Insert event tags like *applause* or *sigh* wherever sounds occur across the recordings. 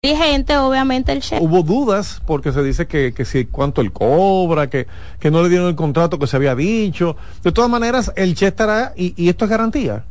dirigente, obviamente el chef. Hubo dudas porque se dice que, que si cuánto él cobra, que, que no le dieron el contrato que se había dicho. De todas maneras, el Che estará y, y esto es garantía.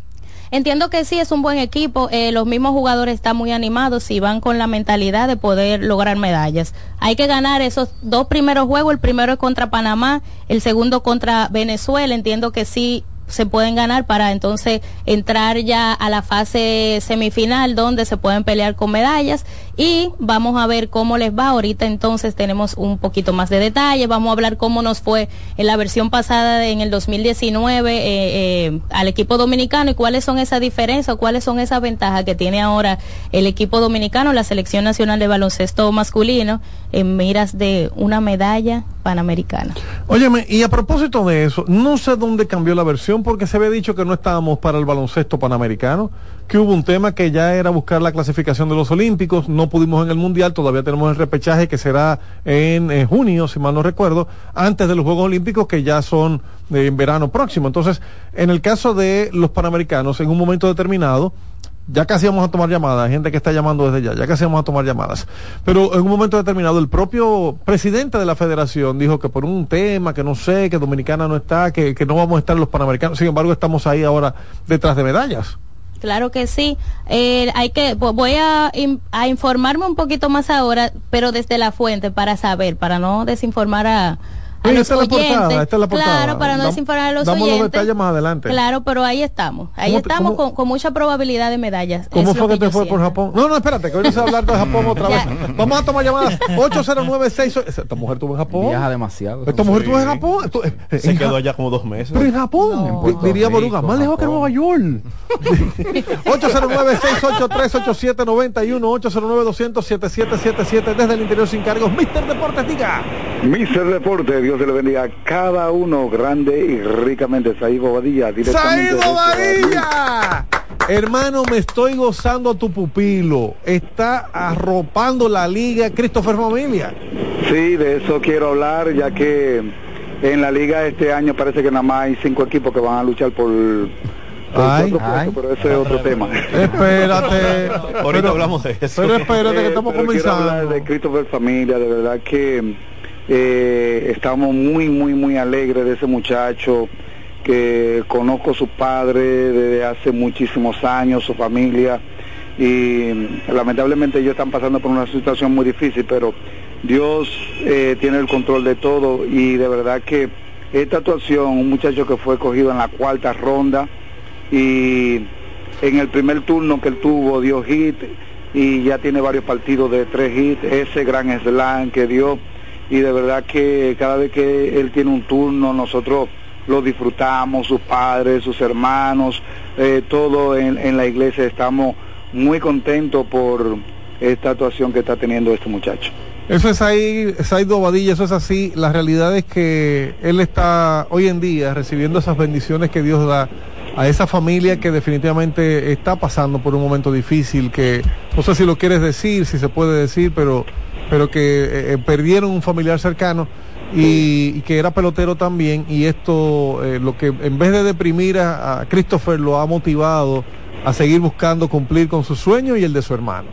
Entiendo que sí, es un buen equipo. Eh, los mismos jugadores están muy animados y van con la mentalidad de poder lograr medallas. Hay que ganar esos dos primeros juegos. El primero es contra Panamá, el segundo contra Venezuela. Entiendo que sí se pueden ganar para entonces entrar ya a la fase semifinal donde se pueden pelear con medallas y vamos a ver cómo les va. Ahorita entonces tenemos un poquito más de detalle, vamos a hablar cómo nos fue en la versión pasada en el 2019 eh, eh, al equipo dominicano y cuáles son esas diferencias o cuáles son esas ventajas que tiene ahora el equipo dominicano, la selección nacional de baloncesto masculino en miras de una medalla panamericana. Óyeme, y a propósito de eso, no sé dónde cambió la versión porque se había dicho que no estábamos para el baloncesto panamericano, que hubo un tema que ya era buscar la clasificación de los Olímpicos, no pudimos en el Mundial, todavía tenemos el repechaje que será en, en junio, si mal no recuerdo, antes de los Juegos Olímpicos que ya son en verano próximo. Entonces, en el caso de los Panamericanos, en un momento determinado, ya casi vamos a tomar llamadas, gente que está llamando desde ya, ya casi vamos a tomar llamadas. Pero en un momento determinado, el propio presidente de la federación dijo que por un tema, que no sé, que Dominicana no está, que, que no vamos a estar los Panamericanos, sin embargo estamos ahí ahora detrás de medallas. Claro que sí. Eh, hay que voy a, a informarme un poquito más ahora, pero desde la fuente para saber, para no desinformar a, a Sí, los esta es la portada, esta es la portada. Claro, para no Dam- desinformar a los damos los oyentes. detalles más adelante. Claro, pero ahí estamos. Ahí ¿Cómo te- estamos cómo- con, con mucha probabilidad de medallas. ¿Cómo fue lo que te fue por siento. Japón? No, no, espérate, que hoy no se va a hablar de Japón otra vez. *laughs* Vamos a tomar llamadas. 809 Esta mujer estuvo en Japón. Viaja demasiado. Esta mujer estuvo en Japón. Estu- eh, eh, Se en quedó Ja- allá como dos meses. Pero en Japón, diría Rico, Boruga, más lejos que. Nueva York. *laughs* 809-683-8791, 809-200-7777 desde el interior sin cargos. Mister Deportes, diga. Mister Deporte, Dios se le bendiga a cada uno grande y ricamente. Saí Bobadilla, directamente. ¡Saído desde Varilla! Hermano, me estoy gozando a tu pupilo. Está arropando la liga Christopher Familia. Sí, de eso quiero hablar, ya que en la liga este año parece que nada más hay cinco equipos que van a luchar por, Ay. pero ese es otro tema. Espérate. Ahorita Pero- hablamos de eso. Pero espérate que Eh, estamos pero quiero hablar comenzando. de Christopher Familia, de verdad que eh, estamos muy, muy, muy alegres de ese muchacho que conozco a su padre desde hace muchísimos años, su familia, y lamentablemente ellos están pasando por una situación muy difícil, pero Dios eh, tiene el control de todo y de verdad que esta actuación, un muchacho que fue cogido en la cuarta ronda y en el primer turno que él tuvo dio hit y ya tiene varios partidos de tres hits, ese gran slam que dio y de verdad que cada vez que él tiene un turno nosotros lo disfrutamos, sus padres, sus hermanos, eh, todo en, en la iglesia estamos muy contentos por esta actuación que está teniendo este muchacho. Eso es ahí, Saido Badilla, eso es así. La realidad es que él está hoy en día recibiendo esas bendiciones que Dios da a esa familia que definitivamente está pasando por un momento difícil, que no sé si lo quieres decir, si se puede decir, pero, pero que eh, eh, perdieron un familiar cercano y, que era pelotero también y esto eh, lo que en vez de deprimir a, a Christopher lo ha motivado a seguir buscando cumplir con su sueño y el de su hermano.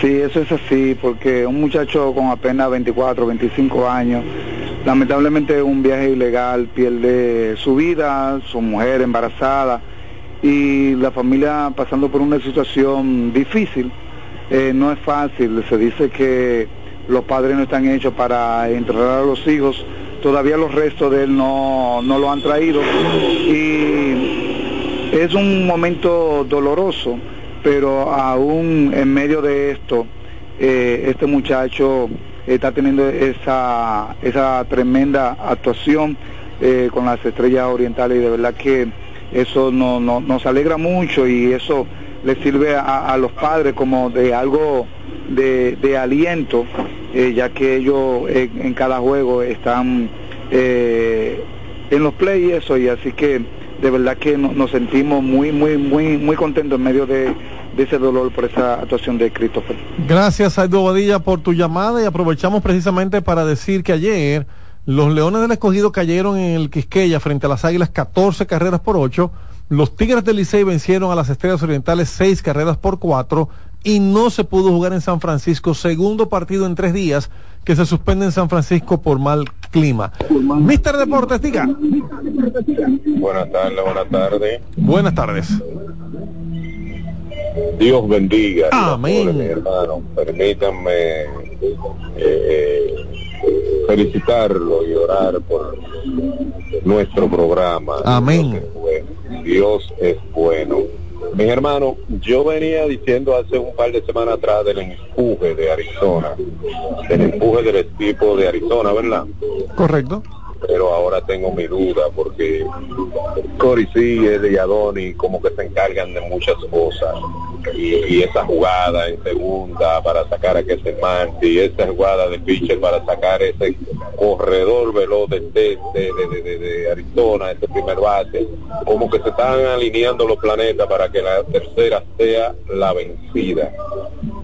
Sí, eso es así, porque un muchacho con apenas 24, 25 años, lamentablemente un viaje ilegal pierde su vida, su mujer embarazada y la familia pasando por una situación difícil. Eh, no es fácil, se dice que los padres no están hechos para entrenar a los hijos, todavía los restos de él no, no lo han traído. Y es un momento doloroso, pero aún en medio de esto, eh, este muchacho está teniendo esa, esa tremenda actuación eh, con las estrellas orientales y de verdad que eso no, no- nos alegra mucho y eso le sirve a, a los padres como de algo de, de aliento, eh, ya que ellos en, en cada juego están eh, en los play y eso, y así que de verdad que no- nos sentimos muy, muy, muy, muy contentos en medio de, de ese dolor por esa actuación de Christopher. Gracias, Saido Badilla, por tu llamada y aprovechamos precisamente para decir que ayer los Leones del Escogido cayeron en el Quisqueya frente a las Águilas 14 carreras por 8. Los Tigres del Licey vencieron a las Estrellas Orientales 6 carreras por 4 y no se pudo jugar en San Francisco. Segundo partido en tres días que se suspende en San Francisco por mal clima. Mister Deportes, diga. Buenas tardes, buenas tardes. Buenas tardes. Dios bendiga. Amén. Mi hermano, permítanme eh, felicitarlo y orar por nuestro programa. Amén. Dios es bueno. Dios es bueno. Mis hermanos, yo venía diciendo hace un par de semanas atrás del empuje de Arizona, del empuje del equipo de Arizona, ¿verdad? Correcto. Pero ahora tengo mi duda porque Cory sí, él y Adoni como que se encargan de muchas cosas. Y, esa jugada en segunda para sacar a ese Marty, esa jugada de pitcher para sacar ese corredor veloz de, de, de, de- de- de Arizona, ese primer base, como que se están alineando los planetas para que la tercera sea la vencida.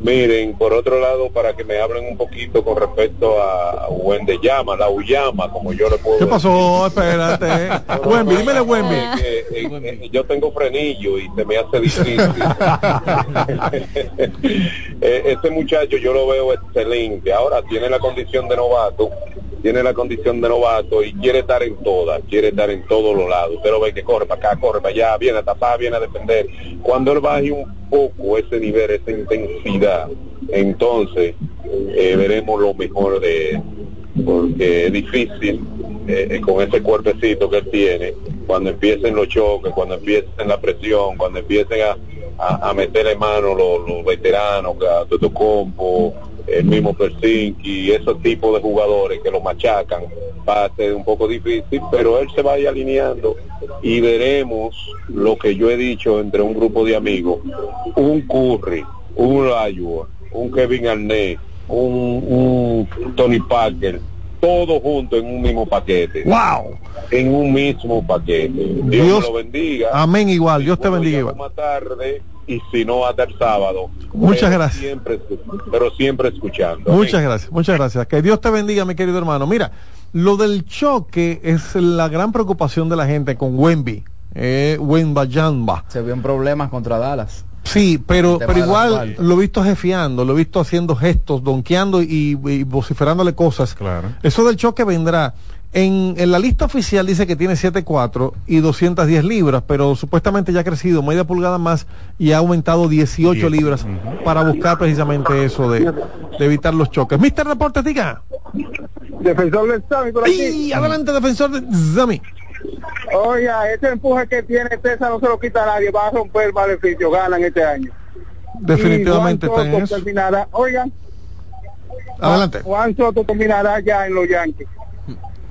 Miren, por otro lado, para que me hablen un poquito con respecto a Wende Llama, la Uyama, como yo le puedo ¿Qué decir. pasó? Espérate. *laughs* Wemby, dímele Wemby. Eh, eh, eh, yo tengo frenillo y se me hace difícil. *laughs* Este muchacho yo lo veo excelente. Ahora tiene la condición de novato, tiene la condición de novato y quiere estar en todas, quiere estar en todos los lados. Usted lo ve que corre para acá, corre para allá, viene a tapar, viene a defender. Cuando él baje un poco ese nivel, esa intensidad, entonces eh, veremos lo mejor de él porque es difícil eh, con ese cuerpecito que él tiene, cuando empiecen los choques, cuando empiecen la presión, cuando empiecen a, a, a meterle mano los, los veteranos, a Toto Compo, el mismo Persinki, esos tipos de jugadores que lo machacan, va a ser un poco difícil, pero él se vaya alineando y veremos lo que yo he dicho entre un grupo de amigos, un Curry, un Layua, un Kevin Arnett, un, un Tony Parker, todo junto en un mismo paquete, ¡Wow! en un mismo paquete. Dios, Dios- lo bendiga. Amén igual. Dios te bendiga igual. Más tarde y si no hasta el sábado. Muchas Pero gracias. Siempre, pero siempre escuchando. Muchas Amén. gracias, muchas gracias. Que Dios te bendiga, mi querido hermano. Mira, lo del choque es la gran preocupación de la gente con Wemby, eh, Wembayamba. Se vio en problemas contra Dallas. Sí, pero, pero de igual lo he visto jefiando, lo he visto haciendo gestos, donkeando y, y vociferándole cosas. Claro. Eso del choque vendrá. En, en la lista oficial dice que tiene 7'4 y 210 libras, pero supuestamente ya ha crecido media pulgada más y ha aumentado 18 Diez. libras para buscar precisamente eso de, de evitar los choques. Mister Deportes, diga. Defensor del Sami por aquí. ¡Ay! Adelante, defensor de Zami. Oiga, ese empuje que tiene César no se lo quita nadie, va a romper el maleficio, ganan este año. Definitivamente está en Soto eso. terminará, oigan, Adelante. Juan Soto terminará ya en los Yankees.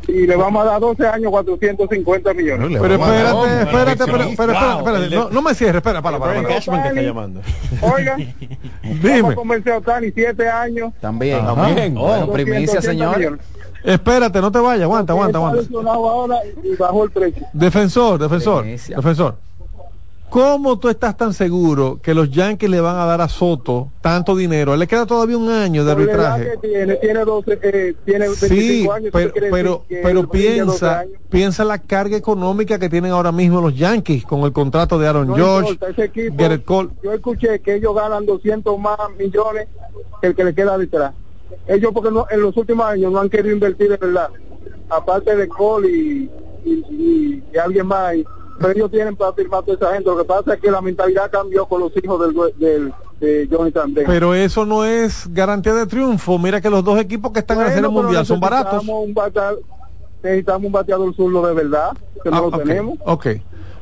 Y le vamos a dar 12 años, 450 millones. Pero a espérate, Hombre, espérate, pero, pero Wow, espérate, de- no, no me cierres, espera, para, para, para. Cashman que está llamando. Oigan, vamos Dime, a convencer a Otani 7 años. También. También. Oh. Bueno, 200, primicia, 80 señor. millones. Espérate, no te vayas, aguanta, aguanta, aguanta. ahora y bajó el precio. Defensor, defensor, defensor. ¿Cómo tú estás tan seguro que los Yankees le van a dar a Soto tanto dinero? Le queda todavía un año de arbitraje. tiene, tiene 12, eh, tiene 25 Sí, años. pero, pero, pero él brilla 12 piensa, piensa la carga económica que tienen ahora mismo los Yankees con el contrato de Aaron No George, importa, ese equipo, Garrett Cole. Yo escuché que ellos ganan 200 más millones que el que le queda detrás. Ellos porque no- en los últimos años no han querido invertir de verdad. Aparte de Cole y, y, y- y alguien más. Pero ellos tienen para firmar toda esa gente. Lo que pasa es que la mentalidad cambió con los hijos del, de Jonathan Bennett. Pero eso no es garantía de triunfo. Mira que los dos equipos que están en la Bueno, serie pero mundial son baratos. necesitamos un bateador- necesitamos un bateador zurdo de verdad, que no Ah, lo tenemos. ok.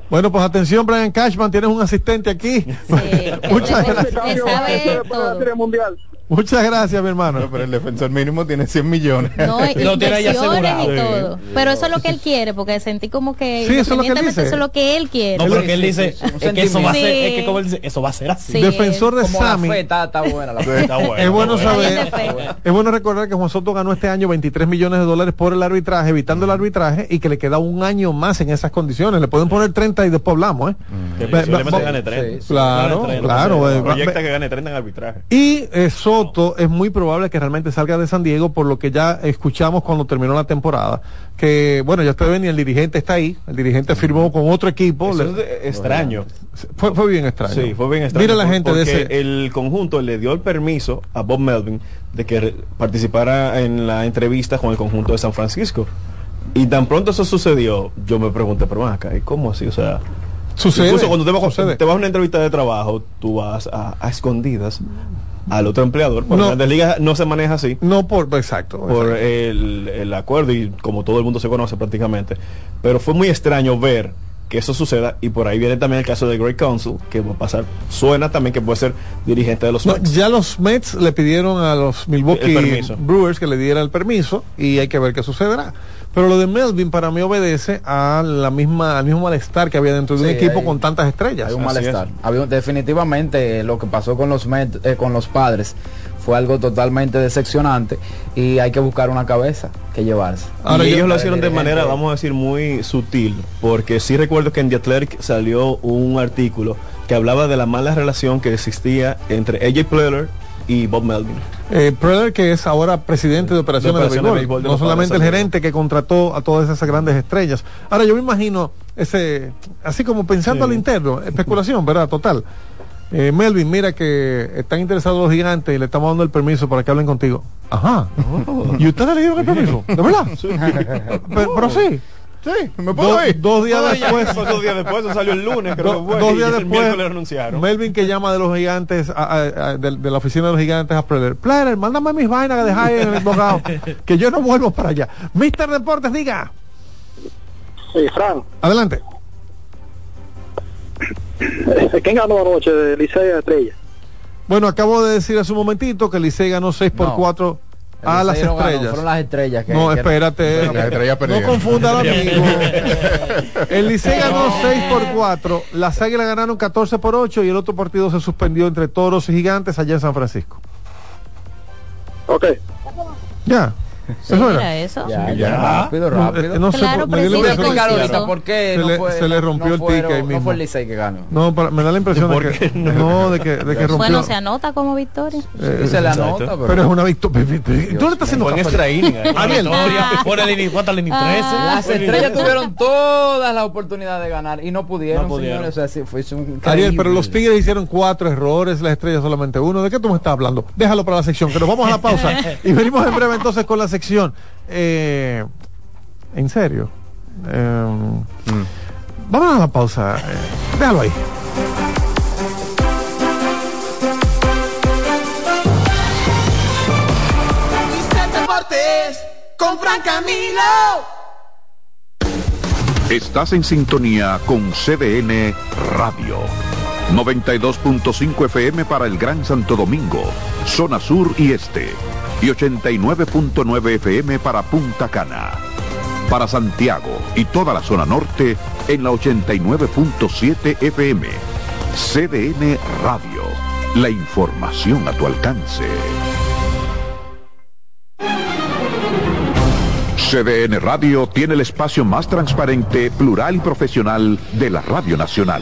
Bueno, pues atención, Brian Cashman, tienes un asistente aquí. *laughs* Muchas Ese gracias. cambio todo. Mundial. Muchas gracias, mi hermano. No, pero el defensor mínimo tiene 100 millones. No, *laughs* Lo tiene inversiones y todo. Pero eso es lo que él quiere, porque sentí como que Sí, eso es lo que él independientemente dice. eso es lo que él quiere. No, pero que él dice sí, sí, un es que eso va a ser, sentimiento. es que como él dice, eso va a ser así. Sí. Defensor de Como la Sammy. fe está, está buena la fe. Está bueno, Es bueno está saber, es bueno recordar que Juan Soto ganó este año 23 millones de dólares por el arbitraje, evitando el arbitraje y que le queda un año más en esas condiciones. Le pueden poner 30 y después hablamos, ¿eh? Que Ve- posiblemente ve- gane 30. sí, Claro, Gane 30, claro, Proyecta que gane 30 en arbitraje. Y eh, Soto es muy probable que realmente salga de San Diego por lo que ya escuchamos cuando terminó la temporada. Que, bueno, ya ustedes ven y el dirigente está ahí. El dirigente firmó con otro equipo. Eso Le- es de- extraño. fue, fue bien extraño. Sí, fue bien extraño. Mira la por- gente de ese. El conjunto le dio el permiso a Bob Melvin de que participara en la entrevista con el conjunto de San Francisco. Y tan pronto eso sucedió, yo me pregunté, pero ven acá, ¿y cómo así? O sea, Sucede, incluso cuando te vas, te vas a una entrevista de trabajo, tú vas a, a escondidas al otro empleador. Porque No. Grandes Ligas no se maneja así No por, exacto. por exacto. el, el acuerdo y como todo el mundo se conoce prácticamente. Pero fue muy extraño ver que eso suceda y por ahí viene también el caso de Great Council, que va a pasar, suena también que puede ser dirigente de los No, Mets. ya los Mets le pidieron a los Milwaukee. Brewers que le diera el permiso y hay que ver qué sucederá. Pero lo de Melvin para mí obedece a la misma, al mismo malestar que había dentro de un equipo hay- con tantas estrellas. Hay un Así malestar. es. Había- definitivamente eh, lo que pasó con los Mets, eh, con los padres fue algo totalmente decepcionante y hay que buscar una cabeza que llevarse. Ahora y ellos lo hicieron de manera, vamos a decir, muy sutil, porque sí recuerdo que en The Athletic salió un artículo que hablaba de la mala relación que existía entre AJ Pleller y Bob Melvin. Eh, Preller, que es ahora presidente de operaciones de, operaciones de béisbol, béisbol de no solamente el gerente que contrató a todas esas grandes estrellas. Ahora yo me imagino ese, así como pensando Sí. al interno, especulación, ¿verdad? Total. Eh, Melvin, mira que están interesados los gigantes y le estamos dando el permiso para que hablen contigo. Ajá. ¿Y ustedes le dieron el permiso? ¿De verdad? *laughs* Pero, pero sí. Sí, me Do- puedo ir. dos días No, después. *laughs* dos días después, eso salió el lunes, creo Do- que fue, dos días el después, miércoles renunciaron. Melvin que llama de los gigantes, a- a- a- de, de la oficina de los gigantes a Preller. Preller, mándame mis vainas que dejáis en el bogado, *laughs* que yo no vuelvo para allá. Mister Deportes, diga. Sí, Fran, Adelante. ¿Quién ganó anoche de Licea Estrella? Bueno, acabo de decir hace un momentito que Licey ganó 6 por No. 4 El a las Licey no ganó, estrellas. fueron las estrellas que- no, que- espérate. Las estrellas no confunda al amigo. *laughs* El Licey ganó 6 por 4. Las Águilas ganaron 14 por 8 y el otro partido se suspendió entre Toros y Gigantes allá en San Francisco. Ok. Ya. Sí, Eso era. eso. Ya, Ya. ya, rápido, No, rápido. eh, no sé, Claro, me dio la preciso, Tú me impresión explicar que- ahorita por qué Se no le- fue, se le rompió no el fueron- ticket ahí No mismo. fue el Licey que ganó. No, para- me da la impresión ¿Por de que no, *laughs* no? de que, de que rompió. Bueno, se anota como victoria. eh, Sí, se le Exacto. anota, pero, pero es una victoria. Tú le estás haciendo Fue en caso. extra inning, ahí. Ariel. Fuera inning, el inning Ah. 13. Las estrellas tuvieron todas las oportunidades de ganar y no pudieron, señores. O sea, sí, fue un Ariel, pero los Tigres hicieron cuatro errores, las estrellas solamente uno. ¿De qué tú me estás hablando? Déjalo para la sección, que nos vamos a la pausa *laughs* y venimos en breve entonces con la sección. Eh, en serio. Eh, Vamos a la pausa. eh, déjalo ahí. con Fran Camilo. Estás en sintonía con CDN Radio. 92.5 FM para el Gran Santo Domingo, zona sur y este. Y 89.9 FM para Punta Cana. Para Santiago y toda la zona norte en la 89.7 FM. CDN Radio. La información a tu alcance. CDN Radio tiene el espacio más transparente, plural y profesional de la Radio Nacional.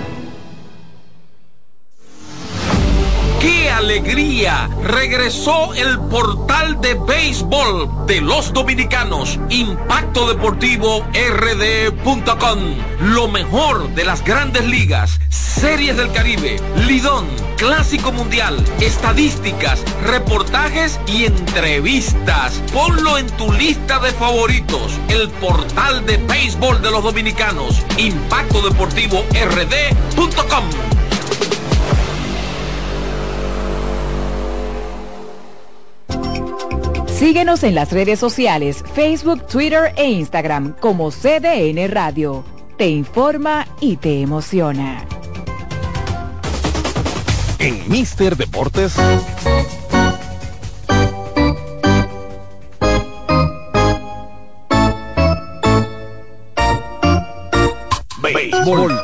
¡Qué alegría! Regresó el portal de béisbol de los dominicanos, Impacto Deportivo RD.com. Lo mejor de las grandes ligas, series del Caribe, Lidón, Clásico Mundial, estadísticas, reportajes y entrevistas. Ponlo en tu lista de favoritos. El portal de béisbol de los dominicanos. Impacto Deportivo RD.com. Síguenos en las redes sociales, Facebook, Twitter e Instagram como CDN Radio. Te informa y te emociona. En Mister Deportes. Béisbol.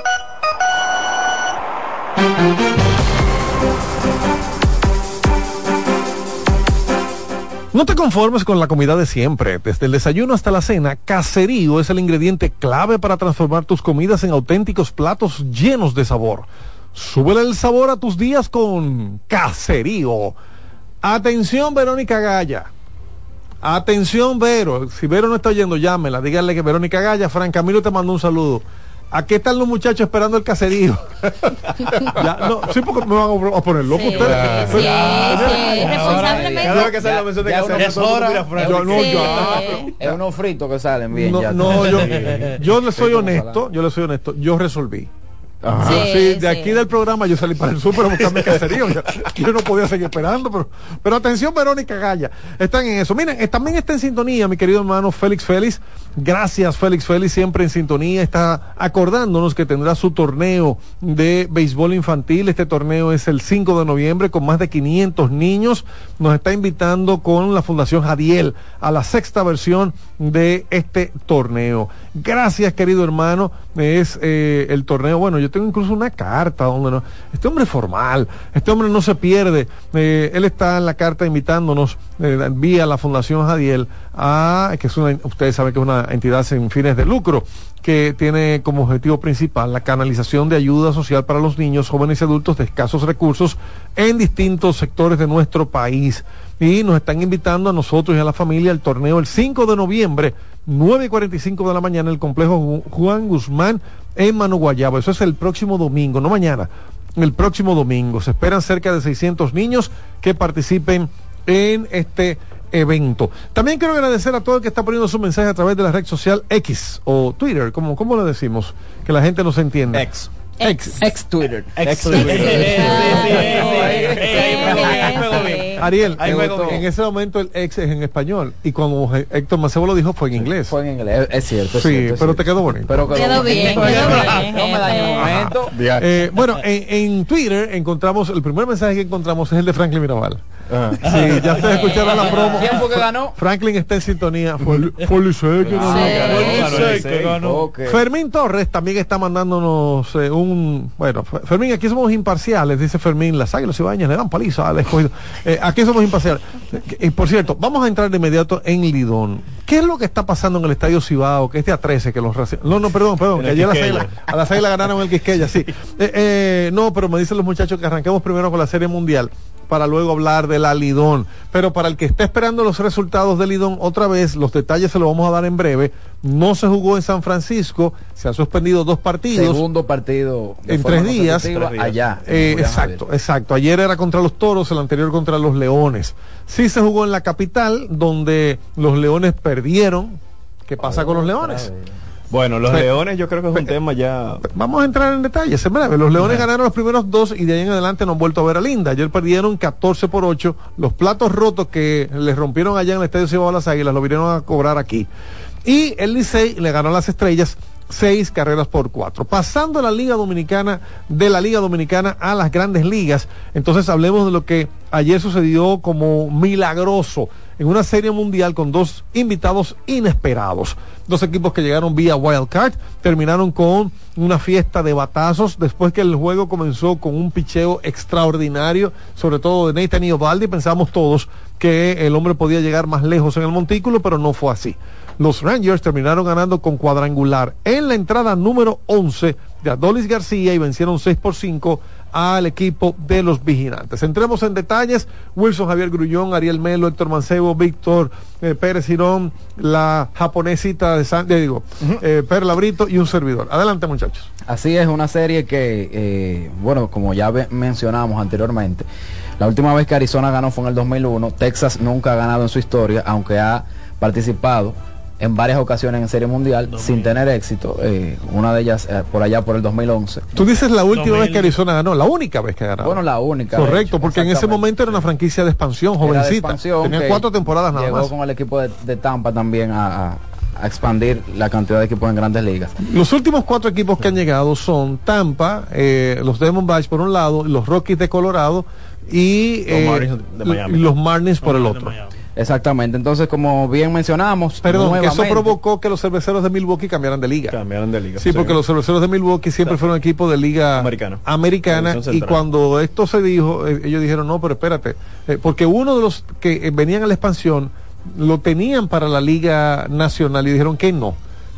No te conformes con la comida de siempre. Desde el desayuno hasta la cena, Caserío es el ingrediente clave para transformar tus comidas en auténticos platos llenos de sabor. Súbele el sabor a tus días con Caserío. Atención, Verónica Gaya. Atención, Vero. Si Vero no está oyendo, llámela. Dígale que Verónica Gaya, Fran Camilo te mandó un saludo. Aquí están los muchachos esperando el caserío. *laughs* ya, no, sí, porque me van a poner loco ustedes. Sí, sí, responsablemente. Cada vez que sale la mención de Ya caserío, es. Yo no, Sí. yo- Es unos fritos que salen bien. No, ya. no, yo, *laughs* yo le soy honesto, yo le soy honesto, yo resolví. Ajá. Yo, Sí, sí, de sí. aquí del programa yo salí para el súper a buscar mi caserío. Ya, Yo no podía seguir esperando, pero, pero atención, Verónica Gaya. Están en eso. Miren, eh, también está en sintonía mi querido hermano Félix Félix. Gracias, Félix Félix, siempre en sintonía. Está acordándonos que tendrá su torneo de béisbol infantil. Este torneo es el 5 de noviembre con más de 500 niños. Nos está invitando con la Fundación Jadiel a la sexta versión de este torneo. Gracias, querido hermano. Es eh, el torneo. Bueno, yo tengo incluso una carta donde. Este hombre es formal. Este hombre no se pierde. Eh, él está en la carta invitándonos eh, vía la Fundación Jadiel que es una, ustedes saben que es una entidad sin fines de lucro que tiene como objetivo principal la canalización de ayuda social para los niños, jóvenes y adultos de escasos recursos en distintos sectores de nuestro país. Y nos están invitando a nosotros y a la familia al torneo el 5 de noviembre, 9 y 45 de la mañana, en el complejo Ju- Juan Guzmán en Mano Guayabo. Eso es el próximo domingo, no mañana, el próximo domingo. Se esperan cerca de 600 niños que participen en este evento. También quiero agradecer a todo el que está poniendo su mensaje a través de la red social X o Twitter, como ¿cómo le decimos? Que la gente nos entienda. X. X. Ex Twitter. Ex Ariel, Ahí en, me gustó. en ese momento el ex es en español y cuando Héctor Macebo lo dijo fue en inglés. Fue en inglés, es cierto. es Sí, cierto, es pero cierto. te quedó bonito. Pero quedó, Quedó bien, quedó No bien, me dañe el momento. Eh, bueno, en, en Twitter encontramos, el primer mensaje que encontramos es el de Franklin Mirabal. Sí, ya ustedes escucharon la promo. ¿Quién fue que ganó? Franklin está en sintonía. Fue, que ganó. Fue Licey que ganó. Ok. Fermín Torres también está mandándonos eh, un. Bueno, Fe- Fermín, aquí somos imparciales, dice Fermín. Las águilas ibañas le dan paliza al escogido. Eh, aquí somos imparciales. Y por cierto, vamos a entrar de inmediato en Lidón. ¿Qué es lo que está pasando en el estadio Cibao? Que es día 13, que los. No, no, perdón, perdón. Que ayer Quisqueya. a las águilas ganaron el Quisqueya, sí. *laughs* Eh, eh, no, pero me dicen los muchachos que arranquemos primero con la Serie Mundial para luego hablar de la Lidón. Pero para el que está esperando los resultados de Lidón, otra vez, los detalles se los vamos a dar en breve. No se jugó en San Francisco, se han suspendido dos partidos. Segundo partido En tres días. consecutiva Tres días. allá. Eh, exacto, exacto. Ayer era contra los toros, el anterior contra los leones. Sí se jugó en la capital, donde los leones perdieron. ¿Qué pasa con los leones? Bueno, los Pe- leones yo creo que es un pe- tema ya. Vamos a entrar en detalles, en breve. Los Leones ganaron los primeros dos y de ahí en adelante no han vuelto a ver a Linda. Ayer perdieron 14 por 8. Los platos rotos que les rompieron allá en el Estadio Cibao a las Águilas los vinieron a cobrar aquí. Y el Licey le ganó a las Estrellas seis carreras por cuatro. Pasando a la Liga Dominicana, de la Liga Dominicana a las grandes ligas, entonces hablemos de lo que ayer sucedió como milagroso en una serie mundial con dos invitados inesperados. Dos equipos que llegaron vía wild card, terminaron con una fiesta de batazos después que el juego comenzó con un picheo extraordinario, sobre todo de Nathan Iovaldi. Pensamos todos que el hombre podía llegar más lejos en el montículo, pero no fue así. Los Rangers terminaron ganando con cuadrangular en la entrada número 11 de Adolis García y vencieron 6 por 5 al equipo de los vigilantes. Entremos en detalles. Wilson Javier Grullón, Ariel Melo, Héctor Mancebo, Víctor eh, Pérez Girón, la japonesita de San, eh, digo, eh, Perla Brito y un servidor. Adelante muchachos. Así es, una serie que, eh, bueno, como ya mencionamos anteriormente, la última vez que Arizona ganó fue en el 2001. Texas nunca ha ganado en su historia, aunque ha participado en varias ocasiones en Serie Mundial sin tener éxito. eh, una de ellas eh, por allá por el 2011. Tú dices la última vez que Arizona ganó, la única vez que ganó. Bueno, la única. Correcto, hecho, porque en ese momento era una franquicia de expansión, Era de jovencita. expansión Tenía cuatro temporadas nada llegó más. con el equipo de, de Tampa también a, a- a expandir la cantidad de equipos en grandes ligas. Los últimos cuatro equipos que han llegado son Tampa, eh, los Diamondbacks por un lado, los Rockies de Colorado y Los eh, Marlins de Miami. y los Marlins por el otro. Exactamente, entonces como bien mencionamos, Perdón, que eso provocó que los cerveceros de Milwaukee cambiaran de liga. Cambiaron de liga. Sí, porque los cerveceros de Milwaukee siempre fueron equipo de liga Americana. y cuando esto se dijo, eh, ellos dijeron, no, pero espérate, eh, porque uno de los que eh, venían a la expansión lo tenían para la liga nacional y dijeron que no,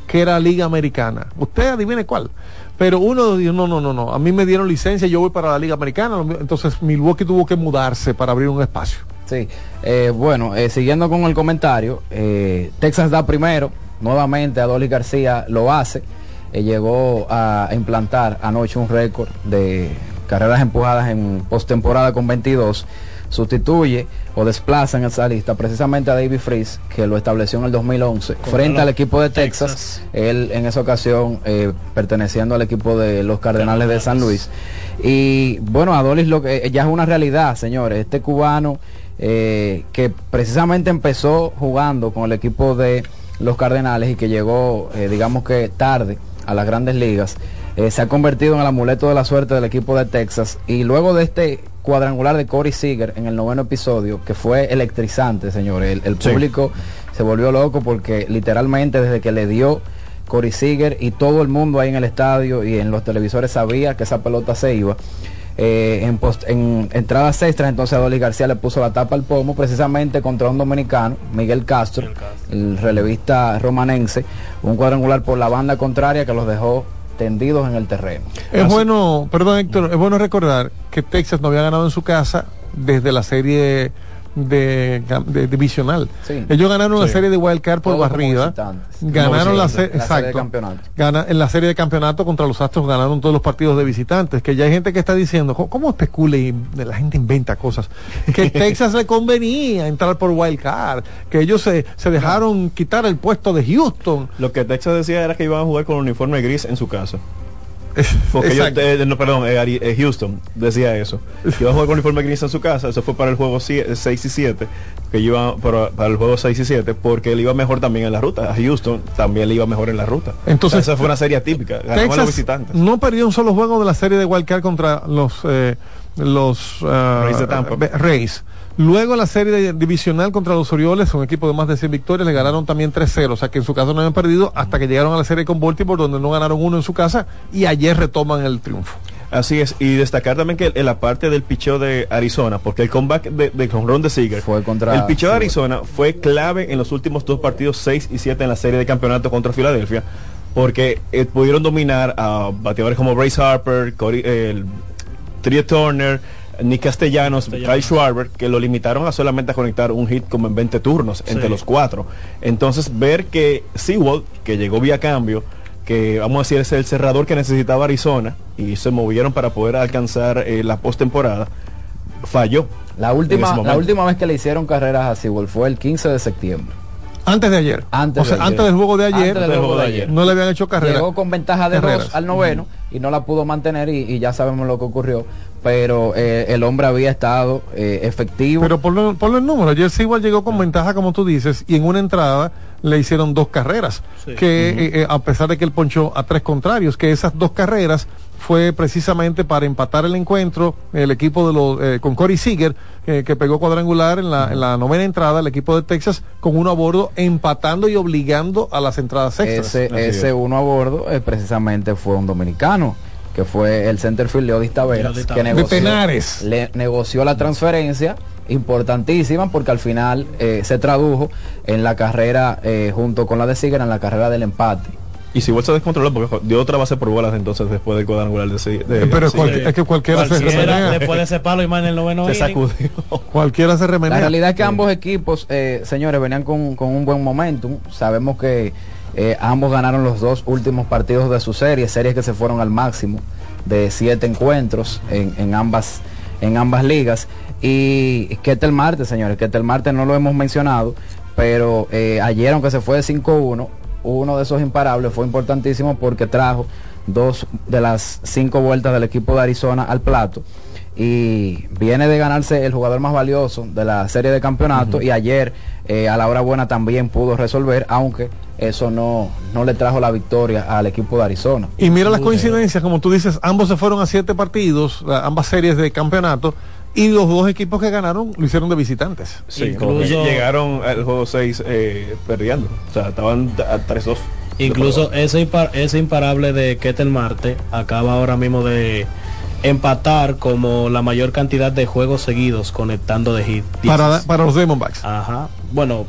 que era liga americana. Usted adivine cuál. Pero uno dijo, no, no, no, no, a mí me dieron licencia, yo voy para la liga americana, entonces Milwaukee tuvo que mudarse para abrir un espacio. Sí, eh, bueno, eh, siguiendo con el comentario, eh, Texas da primero, nuevamente Adolis García lo hace, llegó a implantar anoche un récord de carreras empujadas en postemporada con 22, sustituye o desplaza en esa lista precisamente a David Freeze, que lo estableció en el 2011, frente al equipo de Texas, él en esa ocasión perteneciendo al equipo de los Cardenales de San Luis. Y bueno, Adolis lo que ya es una realidad, señores, este cubano eh, que precisamente empezó jugando con el equipo de los Cardenales y que llegó, eh, digamos que tarde a las grandes ligas, eh, se ha convertido en el amuleto de la suerte del equipo de Texas y luego de este cuadrangular de Corey Seager en el noveno episodio, que fue electrizante, señores, el, el Sí. público se volvió loco porque literalmente desde que le dio Corey Seager y todo el mundo ahí en el estadio y en los televisores sabía que esa pelota se iba. Eh, en, post- en entradas extras, entonces Adolis García le puso la tapa al pomo precisamente contra un dominicano, Miguel Castro, el relevista romanense, un cuadrangular por la banda contraria que los dejó tendidos en el terreno. Es bueno, perdón Héctor, es bueno recordar que Texas no había ganado en su casa desde la serie de, de divisional. Sí. Ellos ganaron la Sí. serie de Wild Card por Todo como barrida. Ganaron la, serie, La serie de campeonato. Gana, en la serie de campeonato contra los Astros ganaron todos los partidos de visitantes. Que ya hay gente que está diciendo, ¿cómo, cómo especula y la gente inventa cosas? Que *laughs* Texas le convenía entrar por Wild Card, que ellos se, se dejaron quitar el puesto de Houston. Lo que Texas decía era que iban a jugar con uniforme gris en su casa. Porque Exacto. eh, no, perdón, eh, eh, Houston decía eso. Que iba a jugar con uniforme gris en su casa. Eso fue para el juego 6 y 7. Que iba para, para el juego 6 y 7. Porque le iba mejor también en la ruta. A Houston también le iba mejor en la ruta. Entonces, esa fue una serie típica. Ganaban los visitantes. no perdió un solo juego de la serie de Wild Card contra los eh, los ah, Rays de Tampa. Be- Rays. Luego la serie de- divisional contra los Orioles, un equipo de más de 100 victorias, le ganaron también 3-0, o sea que en su caso no habían perdido hasta que llegaron a la serie con Baltimore, donde no ganaron uno en su casa y ayer retoman el triunfo. Así es, y destacar también que en la parte del picheo de Arizona, porque el comeback de, de jonrón de Seager fue contra el picheo de. Arizona fue clave en los últimos dos partidos 6 y 7 en la serie de campeonato contra Filadelfia, porque eh, pudieron dominar a bateadores como Bryce Harper, Corey, el Tria Turner, Nick Castellanos, Kyle Schwarber, que lo limitaron a solamente a conectar un hit como en 20 turnos entre los cuatro. Entonces, ver que Sewell, que llegó vía cambio, que vamos a decir es el cerrador que necesitaba Arizona, y se movieron para poder alcanzar eh, la postemporada, falló. La última, la última vez que le hicieron carreras a Sewell fue el 15 de septiembre. Antes de ayer. Antes o sea, de ayer. antes del juego de ayer, Antes del juego de ayer. no le habían hecho carrera. Llegó con ventaja de Carreras. dos al noveno y no la pudo mantener y, y ya sabemos lo que ocurrió. Pero eh, el hombre había estado eh, efectivo. Pero ponlo, ponlo el número. Ayer igual llegó con ventaja, como tú dices, y en una entrada le hicieron dos carreras. Sí. Que eh, eh, a pesar de que él ponchó a tres contrarios, que esas dos carreras fue precisamente para empatar el encuentro el equipo de los eh, con Corey Seager eh, que pegó cuadrangular en la, en la novena entrada el equipo de Texas con uno a bordo empatando y obligando a las entradas extras. Ese ese uno a bordo eh, precisamente fue un dominicano que fue el centerfield Leodis Taveras Leodis que de negoció, Tenares le negoció la transferencia importantísima porque al final eh, se tradujo en la carrera eh, junto con la de Seager en la carrera del empate Y si igual se descontroló porque dio otra base por bolas entonces después del cuadrangular de, de, de Eh, Pero sí, cual- de- es que cualquiera se remenea. Después de ese palo y más en el noveno se inning. sacudió. Cualquiera se La remenea. realidad es que ambos equipos, eh, señores, venían con, con un buen momentum. Sabemos que eh, ambos ganaron los dos últimos partidos de su serie, series que se fueron al máximo de siete encuentros en, en ambas en ambas ligas. Y Ketel Marte, señores, Ketel Marte no lo hemos mencionado, pero eh, ayer, aunque se fue de 5-1, uno de esos imparables fue importantísimo porque trajo dos de las cinco vueltas del equipo de Arizona al plato. Y viene de ganarse el jugador más valioso de la serie de campeonato y ayer eh, a la hora buena también pudo resolver, aunque eso no, no le trajo la victoria al equipo de Arizona. Y mira las coincidencias, como tú dices, ambos se fueron a siete partidos, ambas series de campeonato, y los dos equipos que ganaron lo hicieron de visitantes. Sí, Incluso- llegaron al juego 6 eh, perdiendo. O sea, estaban a 3-2. Incluso ese, impar- ese imparable de Ketel Marte acaba ahora mismo de empatar como la mayor cantidad de juegos seguidos conectando de hit. Para, para los Diamondbacks. Ajá. Bueno,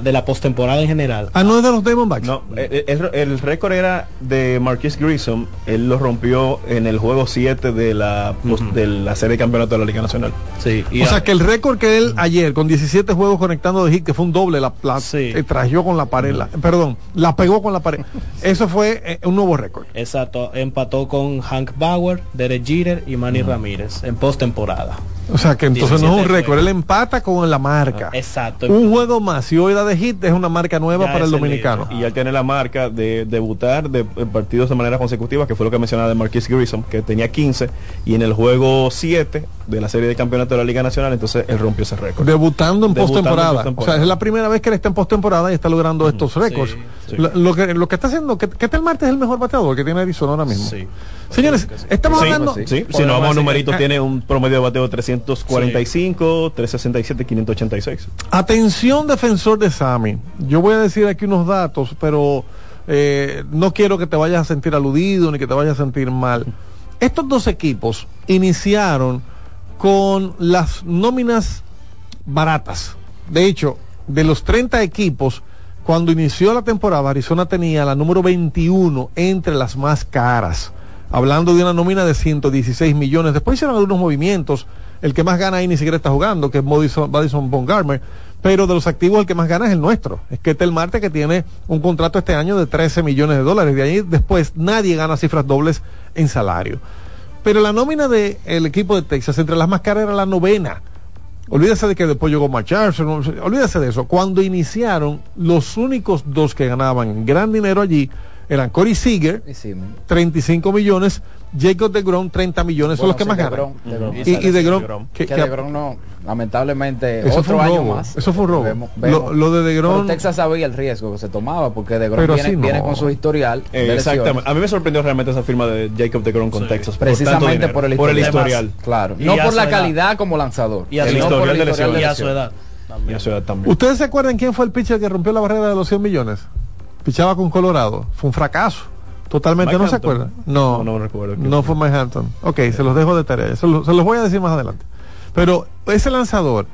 de la postemporada en general. Ah, no es de los Diamondbacks. No, eh, el, el récord era de Marquis Grissom. Él lo rompió en el juego 7 de la, de la serie de campeonato de la Liga Nacional. Sí, y o a- sea que el récord que él ayer, con 17 juegos conectando de hit, que fue un doble, la, la eh, trayó con la pared, la- perdón, la pegó con la pared. *laughs* Eso fue eh, un nuevo récord. Exacto, empató con Hank Bauer, Derek Jeter y Manny Ramírez en postemporada. O sea que entonces no es 17 un récord, él empata con la marca. Exacto. Un juego más, si hoy da de hit, es una marca nueva Ya para el dominicano. Y él tiene la marca de debutar de, en partidos de manera consecutiva, que fue lo que mencionaba de Marquis Grissom, que tenía 15, y en el juego 7 de la serie de campeonato de la Liga Nacional, entonces él rompió ese récord. Debutando en postemporada. O postemporada. sea, es la primera vez que él está en postemporada y está logrando estos récords. sí. Lo, lo que, lo que está haciendo, que, que este martes es el mejor bateador que tiene Arizona ahora mismo. Señores, estamos Sí, hablando. sí, si nos vamos a numeritos, tiene un promedio de bateo de 345, 367, 586. Atención, defensor de Sami. Yo voy a decir aquí unos datos, pero eh, no quiero que te vayas a sentir aludido ni que te vayas a sentir mal. Estos dos equipos iniciaron con las nóminas baratas. De hecho, de los 30 equipos, cuando inició la temporada, Arizona tenía la número 21 entre las más caras. Hablando de una nómina de 116 millones. Después hicieron algunos movimientos. El que más gana ahí ni siquiera está jugando, que es Madison, Madison Bumgarner. Pero de los activos el que más gana es el nuestro. Es que el Marte que tiene un contrato este año de 13 millones de dólares. De ahí después nadie gana cifras dobles en salario. Pero la nómina del equipo de Texas entre las más caras era la novena. Olvídese de que después llegó Macharse, olvídese de eso. Cuando iniciaron, los únicos dos que ganaban gran dinero allí eran Corey Seager, Y sí, man. 35 millones, Jacob de Grom, 30 millones, son los que más ganan. DeGrom. Y, y de Grom, que, que- de Grom no, lamentablemente, Eso fue otro un año robo, más. eso fue un robo. Vemos- Lo- vemos. lo de DeGrom- Pero Texas sabía el riesgo que se tomaba porque de Grom viene, así no. viene con su historial. de Eh, exactamente. A mí me sorprendió realmente esa firma de Jacob de Grom con Texas. Precisamente por el por el historial. Claro. Y no por la edad. calidad como lanzador. Y a El su- historial de lesiones. y a su edad. Y a su edad también. ¿Ustedes se acuerdan quién fue el pitcher que rompió la barrera de los 100 millones? Pichaba con Colorado. Fue un fracaso. Totalmente, Mike ¿no se acuerdan? No, No, no recuerdo No fue Mike Hampton. Ok, se los dejo de tarea. Se los, se los voy a decir más adelante. Pero ese lanzador,